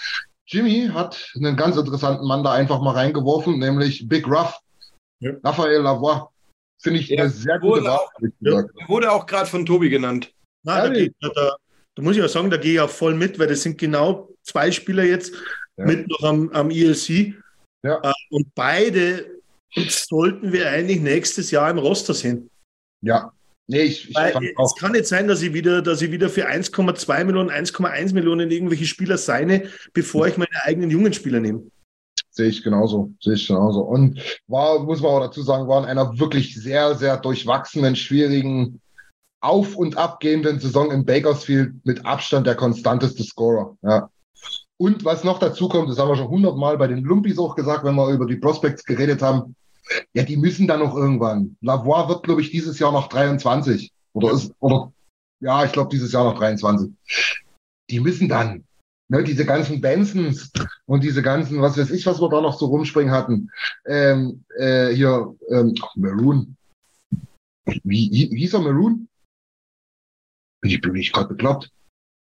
Jimmy hat einen ganz interessanten Mann da einfach mal reingeworfen, nämlich Big Ruff. Ja. Raphael Lavoie. Finde ich Ja, eine sehr gute wurde Wahl, Ja. Wurde auch gerade von Tobi genannt. Na, da, geht, da, da muss ich auch sagen, da gehe ich auch voll mit, weil das sind genau zwei Spieler jetzt Ja. mit noch am, am ELC. Ja. Äh, Und beide sollten wir eigentlich nächstes Jahr im Roster sehen. Ja. Nee, ich, ich Weil es kann nicht sein, dass ich wieder, dass ich wieder für 1,2 Millionen, 1,1 Millionen irgendwelche Spieler seine, bevor ich meine eigenen jungen Spieler nehme. sehe ich genauso, sehe ich genauso. Und war, muss man auch dazu sagen, war in einer wirklich sehr, sehr durchwachsenen, schwierigen, auf- und abgehenden Saison in Bakersfield mit Abstand der konstanteste Scorer. Ja. Und was noch dazu kommt, das haben wir schon hundertmal bei den Lumpis auch gesagt, wenn wir über die Prospects geredet haben, ja, die müssen dann noch irgendwann. Lavoie wird, glaube ich, dieses Jahr noch 23. Oder ist, oder, ja, ich glaube, dieses Jahr noch 23. Die müssen dann. Ne, diese ganzen Bensons und diese ganzen, was weiß ich, was wir da noch so rumspringen hatten. Ähm, äh, hier, ähm, Maroon. Wie, wie wie hieß er Maroon? Bin ich, bin ich gerade bekloppt?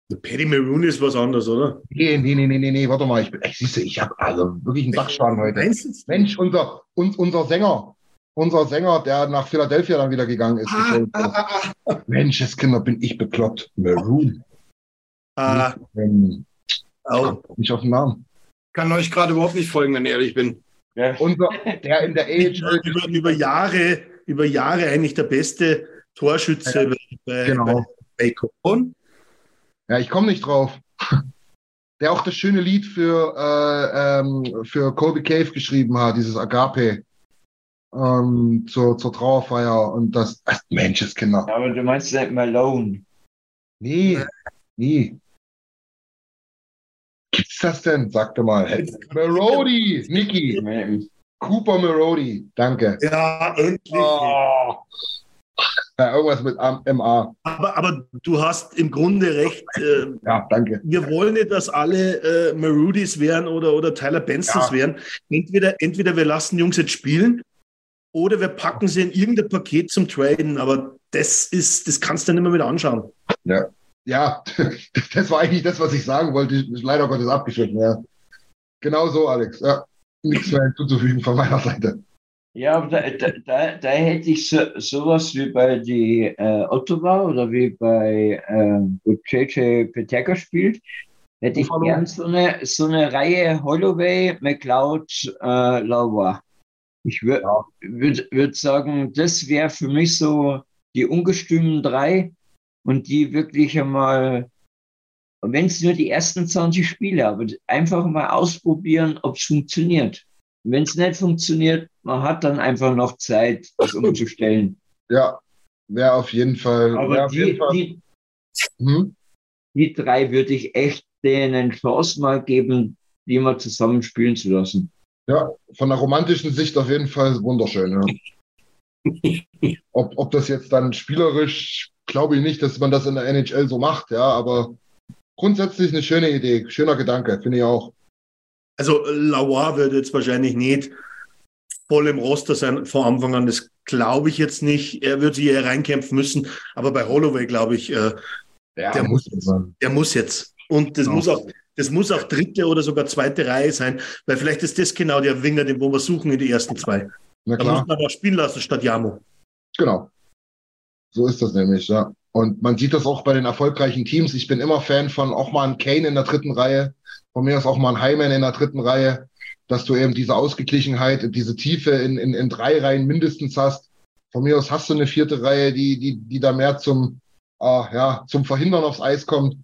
Der Paddy Maroon ist was anderes, oder? Nee, nee, nee, nee, nee, nee, warte mal, ich ich siehste, ich habe also wirklich einen Dachschaden heute. Meinst? Mensch, unser, uns, unser Sänger, unser Sänger, der nach Philadelphia dann wieder gegangen ist. Ah, ah, ah, ah. Mensch, das Kinder, bin ich bekloppt. Maroon. Ah, Ähm, au. nicht auf den Namen. Kann euch gerade überhaupt nicht folgen, wenn ich ehrlich bin. Unser, der in der AHL über, über, Jahre, über Jahre eigentlich der beste Torschütze bei, Genau. bei Baco. Und? Ja, ich komme nicht drauf. Der auch das schöne Lied für, äh, ähm, für Colby Cave geschrieben hat, dieses Agape. ähm, zur, zur Trauerfeier und das, ach, Menschenskinder. Ja, aber du meinst nicht Malone. Nee, nie. Gibt's das denn? Sagte mal. Hey, Marody, Niki. Cooper Marody. Danke. Ja, endlich. Oh. Ja, irgendwas mit MA. Aber, aber du hast im Grunde recht. Äh, ja, danke. Wir wollen nicht, dass alle äh, Marudis wären oder, oder Tyler Bensons ja. wären. Entweder, entweder wir lassen Jungs jetzt spielen oder wir packen sie in irgendein Paket zum Traden. Aber das ist, das kannst du dann immer wieder anschauen. Ja. Ja, das war eigentlich das, was ich sagen wollte. Ist leider Gottes abgeschnitten, ja. Genau so, Alex. Ja, nichts mehr hinzuzufügen von meiner Seite. Ja, aber da, da, da hätte ich so, sowas wie bei die äh, Ottawa oder wie bei äh, wo JJ Peteka spielt, hätte ich gern so eine, so eine Reihe Holloway, McLeod, äh, Lauer. Ich würde ja. würd, würd sagen, das wäre für mich so die ungestümen drei und die wirklich einmal, wenn es nur die ersten 20 Spiele, aber einfach mal ausprobieren, ob es funktioniert. Wenn es nicht funktioniert, man hat dann einfach noch Zeit, das umzustellen. Ja, wäre auf jeden Fall. Aber die, jeden Fall. Die, hm? die drei würde ich echt denen Chance mal geben, die mal zusammen spielen zu lassen. Ja, von der romantischen Sicht auf jeden Fall wunderschön. Ja. ob, ob das jetzt dann spielerisch, glaube ich nicht, dass man das in der NHL so macht, ja, aber grundsätzlich eine schöne Idee, schöner Gedanke, finde ich auch. Also Lauer wird jetzt wahrscheinlich nicht voll im Roster sein von Anfang an. Das glaube ich jetzt nicht. Er wird sich eher reinkämpfen müssen. Aber bei Holloway glaube ich, äh, ja, der, muss jetzt, der muss jetzt. Und das genau. muss auch, das muss auch dritte oder sogar zweite Reihe sein, weil vielleicht ist das genau der Winger, den wir suchen in die ersten zwei. Na klar. Da muss man auch spielen lassen statt Jamo. Genau. So ist das nämlich, ja. Und man sieht das auch bei den erfolgreichen Teams. Ich bin immer Fan von auch mal ein Kane in der dritten Reihe, von mir aus auch mal ein Hyman in der dritten Reihe dass du eben diese Ausgeglichenheit, diese Tiefe in, in, in drei Reihen mindestens hast. Von mir aus hast du eine vierte Reihe, die, die, die da mehr zum, äh, ja, zum Verhindern aufs Eis kommt.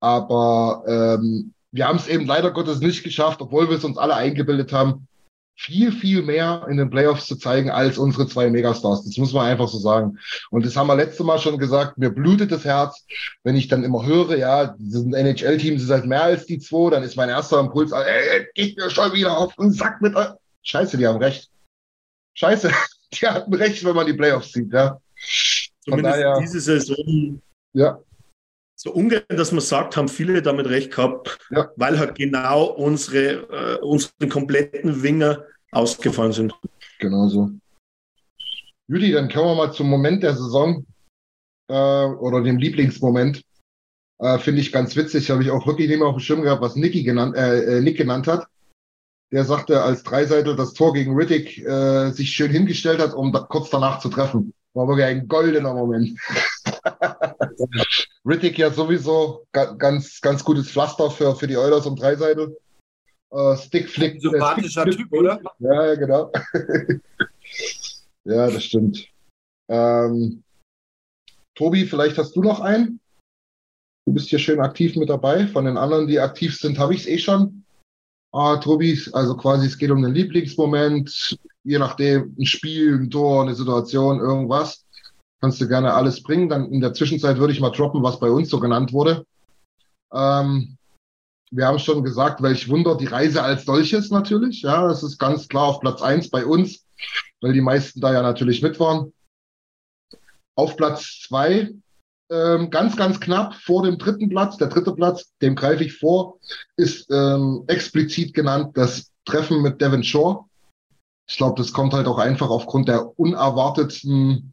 Aber ähm, wir haben es eben leider Gottes nicht geschafft, obwohl wir es uns alle eingebildet haben, viel, viel mehr in den Playoffs zu zeigen als unsere zwei Megastars. Das muss man einfach so sagen. Und das haben wir letzte Mal schon gesagt, mir blutet das Herz, wenn ich dann immer höre, ja, sind NHL-Teams ist halt mehr als die zwei, dann ist mein erster Impuls, ey, geht mir schon wieder auf den Sack mit euch. Scheiße, die haben recht. Scheiße, die hatten recht, wenn man die Playoffs sieht, ja. Zumindest daher, diese Saison. Ja. So ungern, dass man sagt, haben viele damit recht gehabt, ja. weil halt genau unsere, äh, unsere kompletten Winger ausgefallen sind. Genau so. Judy, dann kommen wir mal zum Moment der Saison äh, oder dem Lieblingsmoment. Äh, Finde ich ganz witzig, habe ich auch wirklich nicht mehr auf dem Schirm gehabt, was Nicky genannt, äh, äh Nick genannt hat. Der sagte, als Dreiseitel das Tor gegen Riddick äh, sich schön hingestellt hat, um da, kurz danach zu treffen. War wirklich ein goldener Moment. Riddick ja sowieso ganz, ganz gutes Pflaster für, für die Oilers und Dreiseitel. Äh, Stickflick. Sympathischer Stick, Typ, oder? Ja, ja, genau. ja, das stimmt. Ähm, Tobi, vielleicht hast du noch einen? Du bist hier schön aktiv mit dabei. Von den anderen, die aktiv sind, habe ich es eh schon. Ah, Tobi, also quasi, es geht um den Lieblingsmoment, je nachdem, ein Spiel, ein Tor, eine Situation, irgendwas. Kannst du gerne alles bringen. Dann in der Zwischenzeit würde ich mal droppen, was bei uns so genannt wurde. Ähm, wir haben schon gesagt, welch Wunder die Reise als solches natürlich. Ja, das ist ganz klar auf Platz eins bei uns, weil die meisten da ja natürlich mit waren. Auf Platz zwei, ähm, ganz, ganz knapp vor dem dritten Platz, der dritte Platz, dem greife ich vor, ist ähm, explizit genannt das Treffen mit Devon Shore. Ich glaube, das kommt halt auch einfach aufgrund der unerwarteten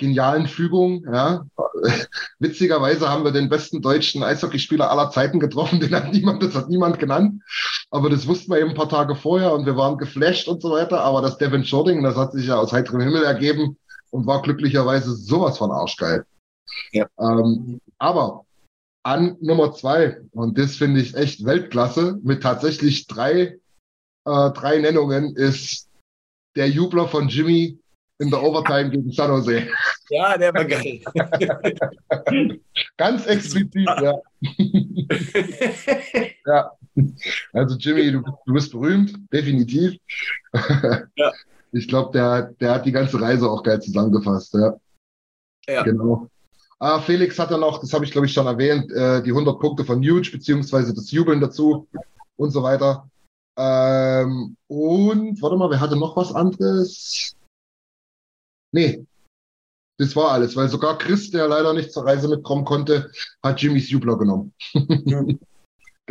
genialen Fügung. Ja. Witzigerweise haben wir den besten deutschen Eishockeyspieler aller Zeiten getroffen. Den hat niemand, das hat niemand genannt. Aber das wussten wir eben ein paar Tage vorher und wir waren geflasht und so weiter. Aber das Devin Shorting, das hat sich ja aus heiterem Himmel ergeben und war glücklicherweise sowas von arschgeil. Ja. Ähm, aber an Nummer zwei, und das finde ich echt Weltklasse, mit tatsächlich drei, äh, drei Nennungen, ist der Jubler von Jimmy in der Overtime gegen San Jose. Ja, der war geil. Ganz explizit, ja. ja. Also Jimmy, du, du, bist berühmt, definitiv. ja. Ich glaube, der, der hat die ganze Reise auch geil zusammengefasst. Ja. Ja. Genau. Ah, Felix hat dann noch, das habe ich glaube ich schon erwähnt, äh, die 100 Punkte von Huge, beziehungsweise das Jubeln dazu und so weiter. Ähm, und, warte mal, wer hatte noch was anderes? Nee, das war alles, weil sogar Chris, der leider nicht zur Reise mitkommen konnte, hat Jimmys Jubler genommen. genau.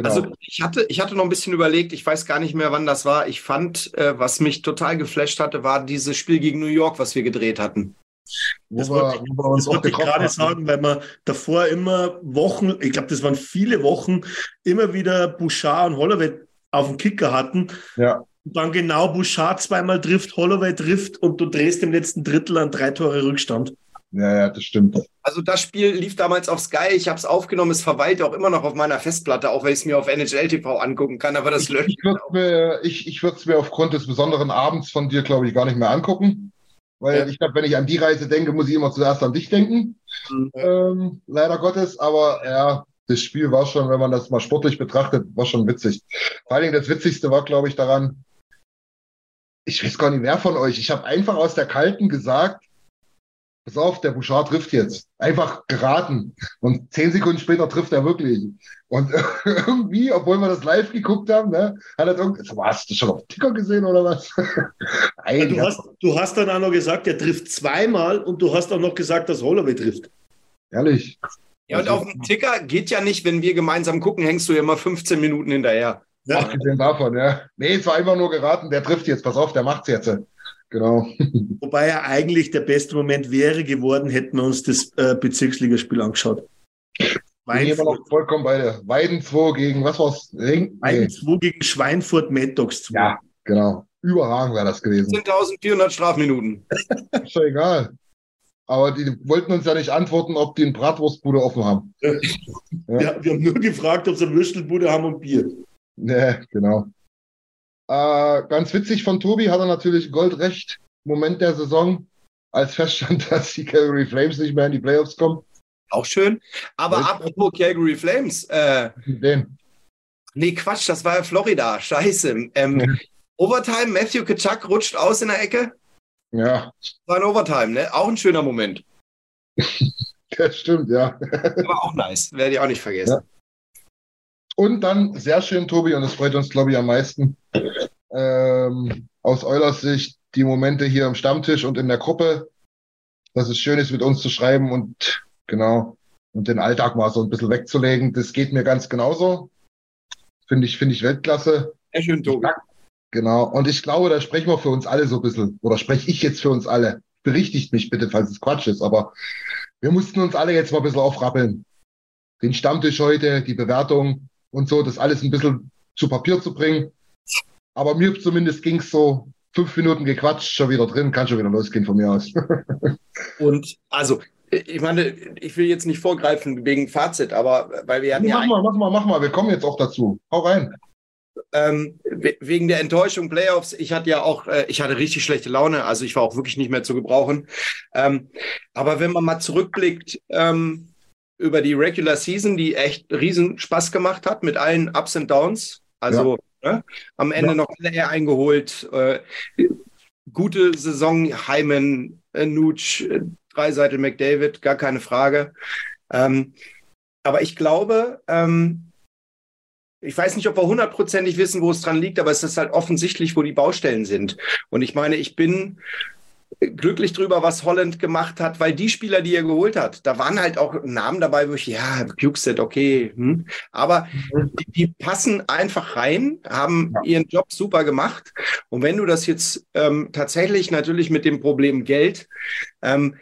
Also ich hatte, ich hatte noch ein bisschen überlegt, ich weiß gar nicht mehr, wann das war. Ich fand, äh, was mich total geflasht hatte, war dieses Spiel gegen New York, was wir gedreht hatten. Das wollte ich, das wollte ich gerade hatten. sagen, weil man davor immer Wochen, ich glaube, das waren viele Wochen, immer wieder Bouchard und Holloway auf dem Kicker hatten. Ja. Und dann genau Bouchard zweimal trifft, Holloway trifft und du drehst im letzten Drittel an drei Tore Rückstand. Ja, ja, das stimmt. Also das Spiel lief damals auf Sky, ich habe es aufgenommen, es verweilt auch immer noch auf meiner Festplatte, auch wenn ich es mir auf NHL TV angucken kann, aber das löscht. Ich würde es mir, ich, ich mir aufgrund des besonderen Abends von dir, glaube ich, gar nicht mehr angucken. Weil ja. ich glaube, wenn ich an die Reise denke, muss ich immer zuerst an dich denken. Mhm. Ähm, leider Gottes, aber ja, das Spiel war schon, wenn man das mal sportlich betrachtet, war schon witzig. Vor allen Dingen das Witzigste war, glaube ich, daran, ich weiß gar nicht wer von euch, ich habe einfach aus der Kalten gesagt, pass auf, der Bouchard trifft jetzt. Einfach geraten. Und zehn Sekunden später trifft er wirklich. Und irgendwie, obwohl wir das live geguckt haben, ne, hat er irgendwie, so, hast du schon auf Ticker gesehen oder was? Nein, du, hast, du hast dann auch noch gesagt, er trifft zweimal und du hast auch noch gesagt, dass Holloway trifft. Ehrlich. Ja, und auf dem Ticker geht ja nicht, wenn wir gemeinsam gucken, hängst du ja immer 15 Minuten hinterher. Ja. Abgesehen davon, ja. Nee, es war einfach nur geraten, der trifft jetzt, pass auf, der macht's jetzt. Genau. Wobei ja eigentlich der beste Moment wäre geworden, hätten wir uns das äh, Bezirksligaspiel angeschaut. Wein immer noch vollkommen bei der Weiden 2 gegen, was war's? Ring? Weiden 2 gegen Schweinfurt Mad Dogs 2. Ja, genau. Überragend wäre das gewesen. 10.400 Strafminuten. Ist doch egal. Aber die wollten uns ja nicht antworten, ob die eine Bratwurstbude offen haben. Ja. Ja, wir haben nur gefragt, ob sie eine Würstelbude haben und Bier. Ne, genau. Äh, ganz witzig von Tobi hat er natürlich Goldrecht. Moment der Saison, als feststand, dass die Calgary Flames nicht mehr in die Playoffs kommen. Auch schön. Aber Richtig. apropos Calgary Flames. Äh, Den. Nee, Quatsch, das war ja Florida. Scheiße. Ähm, ja. Overtime, Matthew Kitschak rutscht aus in der Ecke. Ja. War ein Overtime, ne? Auch ein schöner Moment. das stimmt, ja. Aber auch nice. Werde ich auch nicht vergessen. Ja. Und dann sehr schön, Tobi, und das freut uns, glaube ich, am meisten. Ähm, aus Eulers Sicht die Momente hier am Stammtisch und in der Gruppe, dass es schön ist, mit uns zu schreiben und genau, und den Alltag mal so ein bisschen wegzulegen. Das geht mir ganz genauso. Finde ich, finde ich Weltklasse. Sehr schön, Tobi. Genau. Und ich glaube, da sprechen wir für uns alle so ein bisschen, oder spreche ich jetzt für uns alle. Berichtigt mich bitte, falls es Quatsch ist, aber wir mussten uns alle jetzt mal ein bisschen aufrappeln. Den Stammtisch heute, die Bewertung, und so, das alles ein bisschen zu Papier zu bringen. Aber mir zumindest ging es so fünf Minuten gequatscht, schon wieder drin, kann schon wieder losgehen von mir aus. und also, ich meine, ich will jetzt nicht vorgreifen wegen Fazit, aber weil wir hatten ja. Mach mal, mach mal, mach mal, wir kommen jetzt auch dazu. Hau rein. Ähm, wegen der Enttäuschung Playoffs, ich hatte ja auch, äh, ich hatte richtig schlechte Laune, also ich war auch wirklich nicht mehr zu gebrauchen. Ähm, aber wenn man mal zurückblickt, ähm, über die Regular Season, die echt riesen Spaß gemacht hat mit allen Ups und Downs. Also ja. ne, am Ende ja. noch eher eingeholt. Äh, gute Saison, Hyman, äh, Nooch, äh, Dreiseitel McDavid, gar keine Frage. Ähm, aber ich glaube, ähm, ich weiß nicht, ob wir hundertprozentig wissen, wo es dran liegt, aber es ist halt offensichtlich, wo die Baustellen sind. Und ich meine, ich bin glücklich drüber, was Holland gemacht hat, weil die Spieler, die er geholt hat, da waren halt auch Namen dabei, wo ich, ja, Bukestead, okay, hm. aber die, die, passen einfach rein, haben ihren Job super gemacht. Und wenn du das jetzt ähm, tatsächlich natürlich mit dem Problem Geld ähm,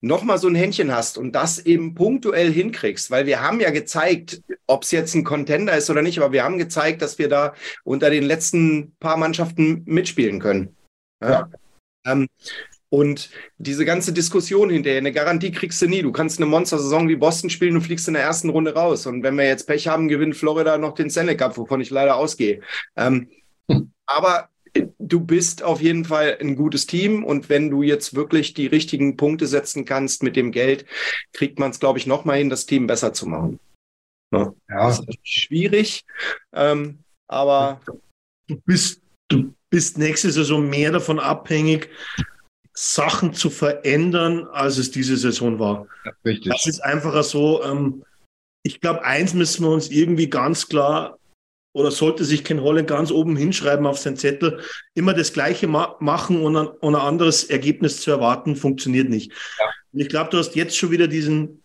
nochmal so ein Händchen hast und das eben punktuell hinkriegst, weil wir haben ja gezeigt, ob es jetzt ein Contender ist oder nicht, aber wir haben gezeigt, dass wir da unter den letzten paar Mannschaften mitspielen können. Ja. ja. Ähm, und diese ganze Diskussion hinterher, eine Garantie kriegst du nie. Du kannst eine Monster-Saison wie Boston spielen und fliegst in der ersten Runde raus. Und wenn wir jetzt Pech haben, gewinnt Florida noch den Senate Cup, wovon ich leider ausgehe. Ähm, aber du bist auf jeden Fall ein gutes Team und wenn du jetzt wirklich die richtigen Punkte setzen kannst mit dem Geld, kriegt man es, glaube ich, nochmal hin, das Team besser zu machen. Ja. ja. Das ist schwierig, ähm, aber du bist, du bist nächste Saison mehr davon abhängig, Sachen zu verändern, als es diese Saison war. Ja, richtig. Das ist einfach so. Ähm, ich glaube, eins müssen wir uns irgendwie ganz klar oder sollte sich Ken Holland ganz oben hinschreiben auf seinen Zettel, immer das Gleiche ma machen und ein, und ein, anderes Ergebnis zu erwarten, funktioniert nicht. Ja. Und ich glaube, du hast jetzt schon wieder diesen,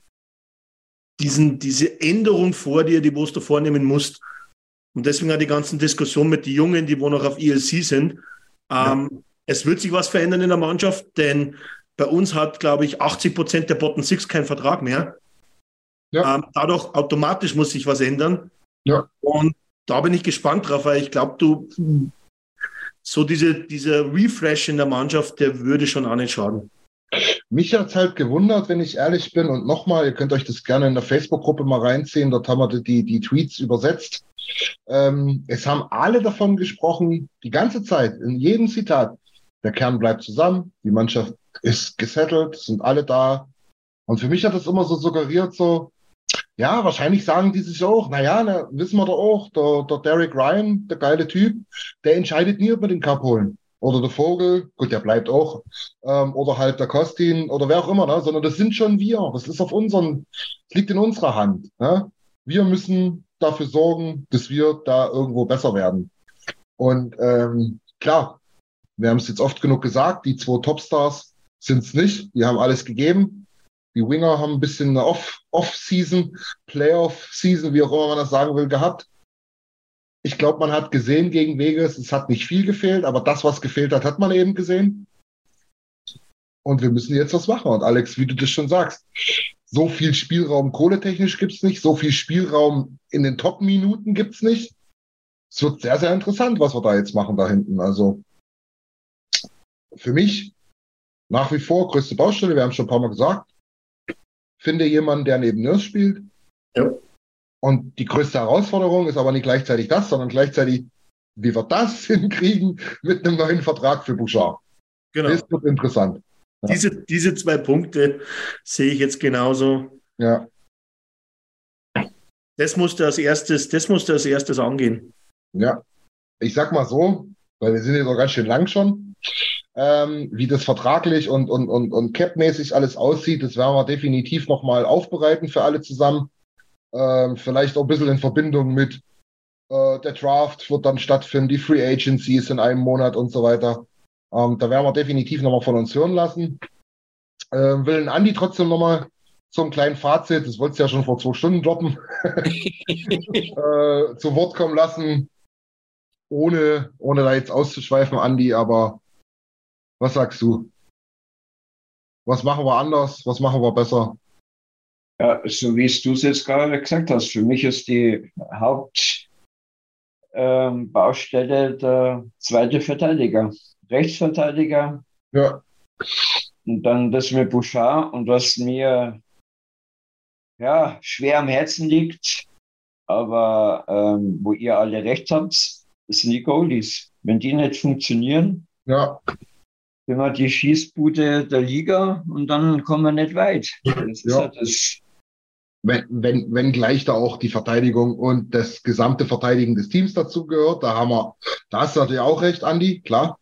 diesen, diese Änderung vor dir, die du vornehmen musst. Und deswegen auch die ganzen Diskussionen mit den Jungen, die wo noch auf ELC sind. Ähm, ja. Es wird sich was verändern in der Mannschaft, denn bei uns hat, glaube ich, 80 Prozent der Bottom Six keinen Vertrag mehr. Ja. Ähm, dadurch automatisch muss sich was ändern. Ja. Und da bin ich gespannt drauf, weil ich glaube, du so diese, dieser Refresh in der Mannschaft, der würde schon auch nicht schaden. Mich hat es halt gewundert, wenn ich ehrlich bin. Und nochmal, ihr könnt euch das gerne in der Facebook-Gruppe mal reinziehen. Dort haben wir die, die Tweets übersetzt. Ähm, es haben alle davon gesprochen, die ganze Zeit, in jedem Zitat. Der Kern bleibt zusammen, die Mannschaft ist gesettelt, sind alle da. Und für mich hat das immer so suggeriert, so, ja, wahrscheinlich sagen die sich auch, naja, na, wissen wir doch auch, der, der Derek Ryan, der geile Typ, der entscheidet nie, ob wir den Cup holen. Oder der Vogel, gut, der bleibt auch. Ähm, oder halt der Kostin oder wer auch immer, ne? sondern das sind schon wir. Das ist auf unseren, liegt in unserer Hand. Ne? Wir müssen dafür sorgen, dass wir da irgendwo besser werden. Und ähm, klar, wir haben es jetzt oft genug gesagt, die zwei Topstars sind es nicht. Die haben alles gegeben. Die Winger haben ein bisschen eine Off-Season, Off Playoff-Season, wie auch immer man das sagen will, gehabt. Ich glaube, man hat gesehen gegen Vegas, es hat nicht viel gefehlt, aber das, was gefehlt hat, hat man eben gesehen. Und wir müssen jetzt was machen. Und Alex, wie du das schon sagst, so viel Spielraum kohletechnisch gibt es nicht, so viel Spielraum in den Top-Minuten gibt es nicht. Es wird sehr, sehr interessant, was wir da jetzt machen da hinten. Also für mich nach wie vor größte Baustelle, wir haben es schon ein paar Mal gesagt finde jemanden, der neben Nurse spielt. Ja. Und die größte Herausforderung ist aber nicht gleichzeitig das, sondern gleichzeitig, wie wir das hinkriegen mit einem neuen Vertrag für Bouchard. Genau. Das wird interessant. Ja. Diese, diese zwei Punkte sehe ich jetzt genauso. Ja. Das musste als erstes, das musste als erstes angehen. Ja. Ich sag mal so, weil wir sind jetzt noch ganz schön lang schon ähm, wie das vertraglich und, und, und, und capmäßig alles aussieht. Das werden wir definitiv nochmal aufbereiten für alle zusammen. Ähm, vielleicht auch ein bisschen in Verbindung mit äh, der Draft wird dann stattfinden, die Free Agency ist in einem Monat und so weiter. Ähm, da werden wir definitiv nochmal von uns hören lassen. Ähm, will Andi trotzdem nochmal zum kleinen Fazit, das wolltest du ja schon vor zwei Stunden droppen, äh, zu Wort kommen lassen, ohne, ohne da jetzt auszuschweifen, Andi, aber was sagst du? Was machen wir anders? Was machen wir besser? Ja, so wie du es jetzt gerade gesagt hast, für mich ist die Hauptbaustelle ähm, der zweite Verteidiger, Rechtsverteidiger. Ja. Und dann das mit Bouchard und was mir ja, schwer am Herzen liegt, aber ähm, wo ihr alle recht habt, sind die Goalies. Wenn die nicht funktionieren, ja sind wir die Schießbude der Liga und dann kommen wir nicht weit. Das ja. Halt das wenn, wenn, wenn gleich da auch die Verteidigung und das gesamte Verteidigen des Teams dazu gehört, da haben wir, da hast du natürlich auch recht, Andi, klar.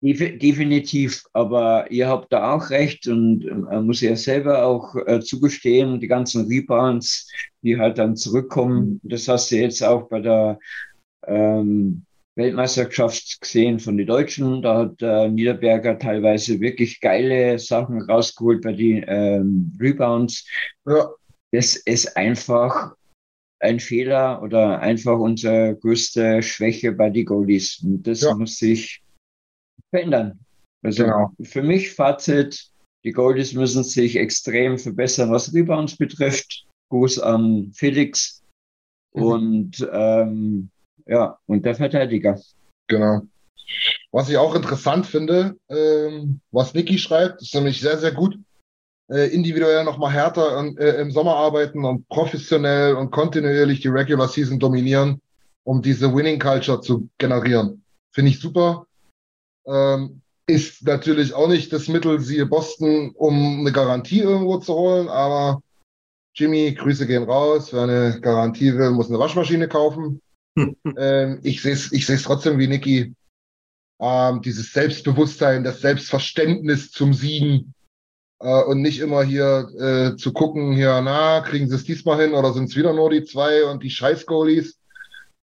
Definitiv, aber ihr habt da auch recht und man muss ja selber auch äh, zugestehen, die ganzen Rebounds, die halt dann zurückkommen, mhm. das hast du jetzt auch bei der ähm, Weltmeisterschaft gesehen von den Deutschen. Da hat äh, Niederberger teilweise wirklich geile Sachen rausgeholt bei den ähm, Rebounds. Ja. Das ist einfach ein Fehler oder einfach unsere größte Schwäche bei den Goalies. Und das ja. muss sich verändern. Also genau. für mich Fazit, die Goldies müssen sich extrem verbessern, was Rebounds betrifft. Gruß an Felix. Mhm. Und ähm, ja, und der Verteidiger. Genau. Was ich auch interessant finde, ähm, was Niki schreibt, ist nämlich sehr, sehr gut. Äh, individuell nochmal härter und, äh, im Sommer arbeiten und professionell und kontinuierlich die Regular Season dominieren, um diese Winning Culture zu generieren. Finde ich super. Ähm, ist natürlich auch nicht das Mittel, siehe Boston, um eine Garantie irgendwo zu holen, aber Jimmy, Grüße gehen raus. Wer eine Garantie will, muss eine Waschmaschine kaufen. Ähm, ich sehe es ich trotzdem wie Niki. ähm, dieses Selbstbewusstsein, das Selbstverständnis zum Siegen äh, und nicht immer hier äh, zu gucken, hier, na, kriegen sie es diesmal hin oder sind es wieder nur die zwei und die Scheiß-Goalies?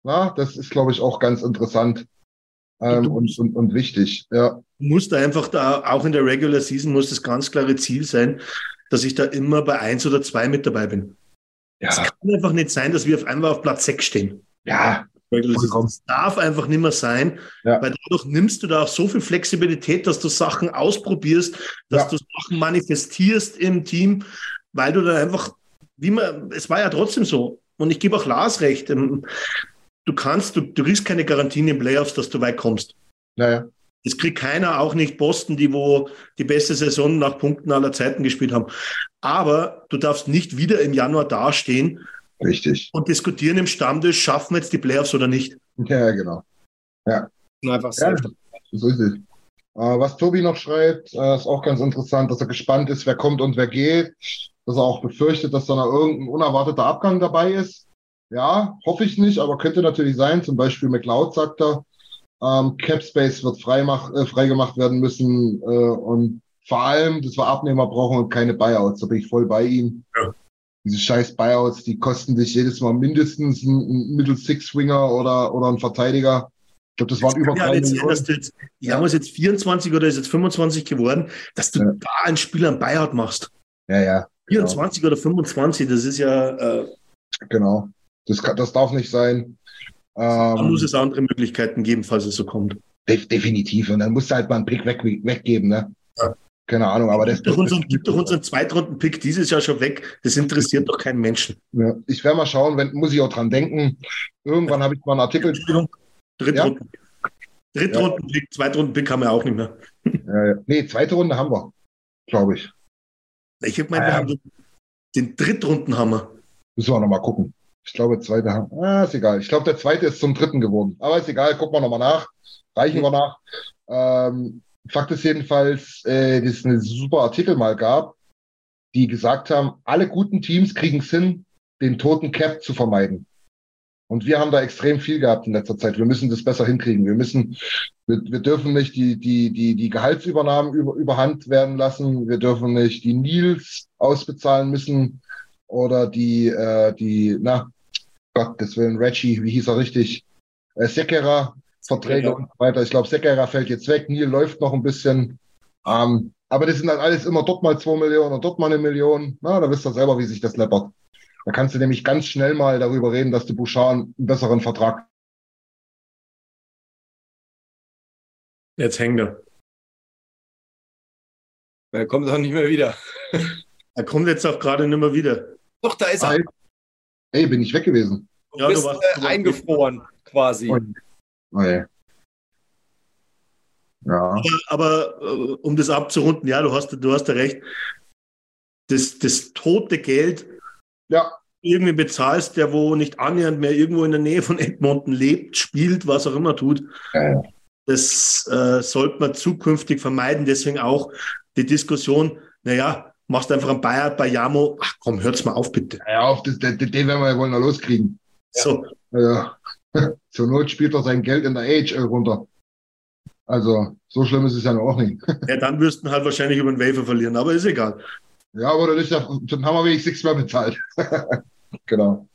Na, das ist, glaube ich, auch ganz interessant ähm, und, und, und wichtig. Ja. Muss da einfach da, auch in der Regular Season muss das ganz klare Ziel sein, dass ich da immer bei eins oder zwei mit dabei bin. Ja. Es kann einfach nicht sein, dass wir auf einmal auf Platz sechs stehen. Ja. Das darf einfach nicht mehr sein, ja. weil dadurch nimmst du da auch so viel Flexibilität, dass du Sachen ausprobierst, dass ja. du Sachen manifestierst im Team, weil du dann einfach, wie man, es war ja trotzdem so. Und ich gebe auch Lars recht. Ähm, du kannst, du, du kriegst keine Garantien in Playoffs, dass du weit kommst. Naja. Das kriegt keiner, auch nicht Boston, die wo die beste Saison nach Punkten aller Zeiten gespielt haben. Aber du darfst nicht wieder im Januar dastehen Richtig. und diskutieren im Stammtisch, schaffen wir jetzt die Playoffs oder nicht. Ja, genau. Ja. Einfach so. Ja, so ist es. Äh, was Tobi noch schreibt, äh, ist auch ganz interessant, dass er gespannt ist, wer kommt und wer geht. Dass er auch befürchtet, dass da noch irgendein unerwarteter Abgang dabei ist. Ja, hoffe ich nicht, aber könnte natürlich sein. Zum Beispiel McLeod sagt er, ähm, Cap Space wird äh, freigemacht werden müssen äh, und vor allem, dass wir Abnehmer brauchen und keine Buyouts. Da bin ich voll bei ihm. Ja. Diese scheiß Buyouts, die kosten dich jedes Mal mindestens einen Middle Six Winger oder, oder einen Verteidiger. Ich glaube, das waren über drei Millionen. Sein, jetzt, die ja. haben es jetzt 24 oder ist jetzt 25 geworden, dass du ja. da einen Spieler einen Buyout machst. Ja, ja. 24 genau. oder 25, das ist ja. Äh, genau. Das, kann, das darf nicht sein. Ähm, dann muss es andere Möglichkeiten geben, falls es so kommt. Def definitiv. Und dann musst du halt mal einen Pick weg, weggeben, ne? Ja. Keine Ahnung, aber das. Gib doch unseren, gib doch unseren Zweitrunden-Pick dieses Jahr schon weg. Das interessiert doch keinen Menschen. Ja, ich werde mal schauen, wenn, muss ich auch dran denken. Irgendwann habe ich mal einen Artikel. Drittrunden. Ja? Drittrunden-Pick, Zweitrunden-Pick haben wir auch nicht mehr. Ja, ja. Nee, zweite Runde haben wir, glaube ich. Ich habe gemeint, ah, wir haben den, den Drittrunden-Hammer. Müssen wir nochmal gucken. Ich glaube, zweite haben. Ah, ist egal. Ich glaube, der zweite ist zum dritten geworden. Aber ist egal, gucken wir nochmal nach. Reichen wir nach. Ähm, Fakt ist jedenfalls, äh, dass es einen super Artikel mal gab, die gesagt haben, alle guten Teams kriegen es hin, den toten Cap zu vermeiden. Und wir haben da extrem viel gehabt in letzter Zeit. Wir müssen das besser hinkriegen. Wir müssen, wir, wir dürfen nicht die, die, die, die Gehaltsübernahmen über, überhand werden lassen. Wir dürfen nicht die Nils ausbezahlen müssen oder die, äh, die, na, Gottes Willen, Reggie, wie hieß er richtig? Äh, Sekera, Verträge und so weiter. Ich glaube, Sekera fällt jetzt weg, Neil läuft noch ein bisschen. Ähm, aber das sind dann alles immer dort mal zwei Millionen und dort mal eine Million. Na, da wisst ihr selber, wie sich das läppert. Da kannst du nämlich ganz schnell mal darüber reden, dass du Bouchard einen besseren Vertrag. Jetzt hängt er. Er kommt auch nicht mehr wieder. er kommt jetzt auch gerade nicht mehr wieder. Doch, da ist er. Hey, bin ich weg gewesen? Du ja, bist du warst, äh, eingefroren, quasi. Oh, ja. Aber, aber uh, um das abzurunden, ja, du hast, du hast ja recht. Das, das tote Geld ja. irgendwie bezahlst, der wo nicht annähernd mehr irgendwo in der Nähe von Edmonton lebt, spielt, was auch immer tut. Ja. Das äh, sollte man zukünftig vermeiden. Deswegen auch die Diskussion, naja, machst einfach einen Bayer bei Jamo. Ach komm, hört's mal auf, bitte. Ja, auf, das, den, den werden wir ja wohl noch loskriegen. So. Ja. Zur Not spielt er sein Geld in der AHL runter. Also, so schlimm ist es ja auch nicht. ja, dann du halt wahrscheinlich über den Wafer verlieren, aber ist egal. Ja, aber dann, ist ja, dann haben wir wenigstens nichts mehr bezahlt. genau.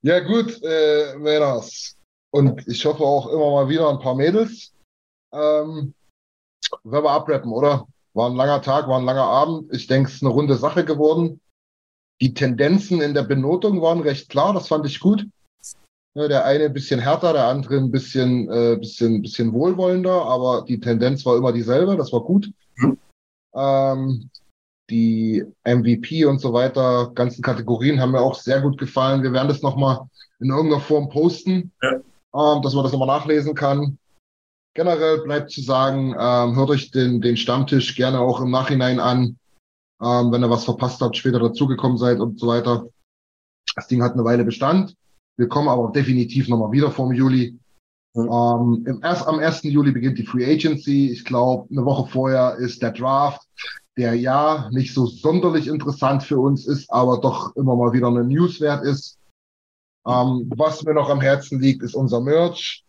Ja, gut, äh, Männers. Und ich hoffe auch immer mal wieder ein paar Mädels. Ähm, werden wir abrappen, oder? War ein langer Tag, war ein langer Abend. Ich denke, es ist eine runde Sache geworden. Die Tendenzen in der Benotung waren recht klar, das fand ich gut. Der eine ein bisschen härter, der andere ein bisschen, äh, bisschen, bisschen wohlwollender, aber die Tendenz war immer dieselbe, das war gut. Mhm. Ähm, die MVP und so weiter, ganzen Kategorien haben mir auch sehr gut gefallen. Wir werden das nochmal in irgendeiner Form posten, ja. ähm, dass man das nochmal nachlesen kann generell bleibt zu sagen, ähm, hört euch den, den Stammtisch gerne auch im Nachhinein an, ähm, wenn ihr was verpasst habt, später dazugekommen seid und so weiter. Das Ding hat eine Weile Bestand. Wir kommen aber definitiv nochmal wieder vom Juli. Mhm. Ähm, erst, am 1. Juli beginnt die Free Agency. Ich glaube, eine Woche vorher ist der Draft, der ja nicht so sonderlich interessant für uns ist, aber doch immer mal wieder eine News wert ist. Ähm, was mir noch am Herzen liegt, ist unser Merch.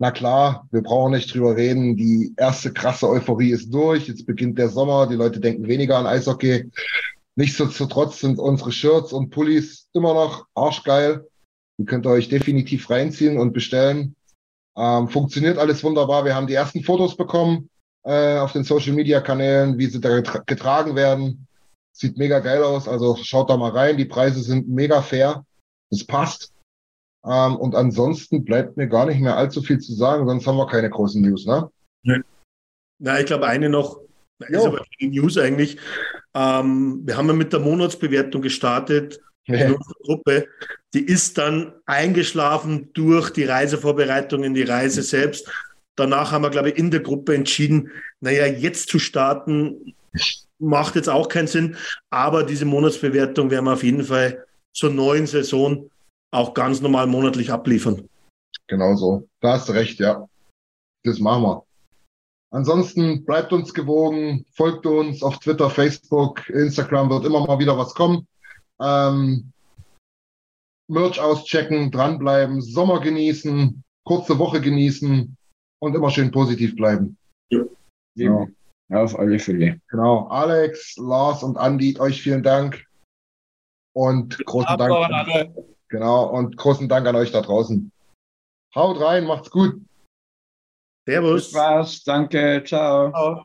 na klar, wir brauchen nicht drüber reden. Die erste krasse Euphorie ist durch. Jetzt beginnt der Sommer. Die Leute denken weniger an Eishockey. Nichtsdestotrotz sind unsere Shirts und Pullis immer noch arschgeil. Die könnt ihr euch definitiv reinziehen und bestellen. Ähm, funktioniert alles wunderbar. Wir haben die ersten Fotos bekommen äh, auf den Social Media Kanälen, wie sie da getragen werden. Sieht mega geil aus. Also schaut da mal rein. Die Preise sind mega fair. Das passt. Ähm, und ansonsten bleibt mir gar nicht mehr allzu viel zu sagen, sonst haben wir keine großen News, ne? Ja. Na, ich glaube, eine noch, ist aber die News eigentlich. Ähm, wir haben ja mit der Monatsbewertung gestartet ja. in unserer Gruppe. Die ist dann eingeschlafen durch die Reisevorbereitung in die Reise selbst. Danach haben wir, glaube ich, in der Gruppe entschieden, naja, jetzt zu starten, macht jetzt auch keinen Sinn. Aber diese Monatsbewertung werden wir auf jeden Fall zur neuen Saison auch ganz normal monatlich abliefern. Genau so. Da hast du recht, ja. Das machen wir. Ansonsten bleibt uns gewogen, folgt uns auf Twitter, Facebook, Instagram wird immer mal wieder was kommen. Ähm, Merch auschecken, dranbleiben, Sommer genießen, kurze Woche genießen und immer schön positiv bleiben. Ja. Genau. Ja, auf alle Fälle. Genau. Alex, Lars und Andi, euch vielen Dank. Und großen Dank. Genau, und großen Dank an euch da draußen. Haut rein, macht's gut. Servus. Spaß, danke, ciao. ciao.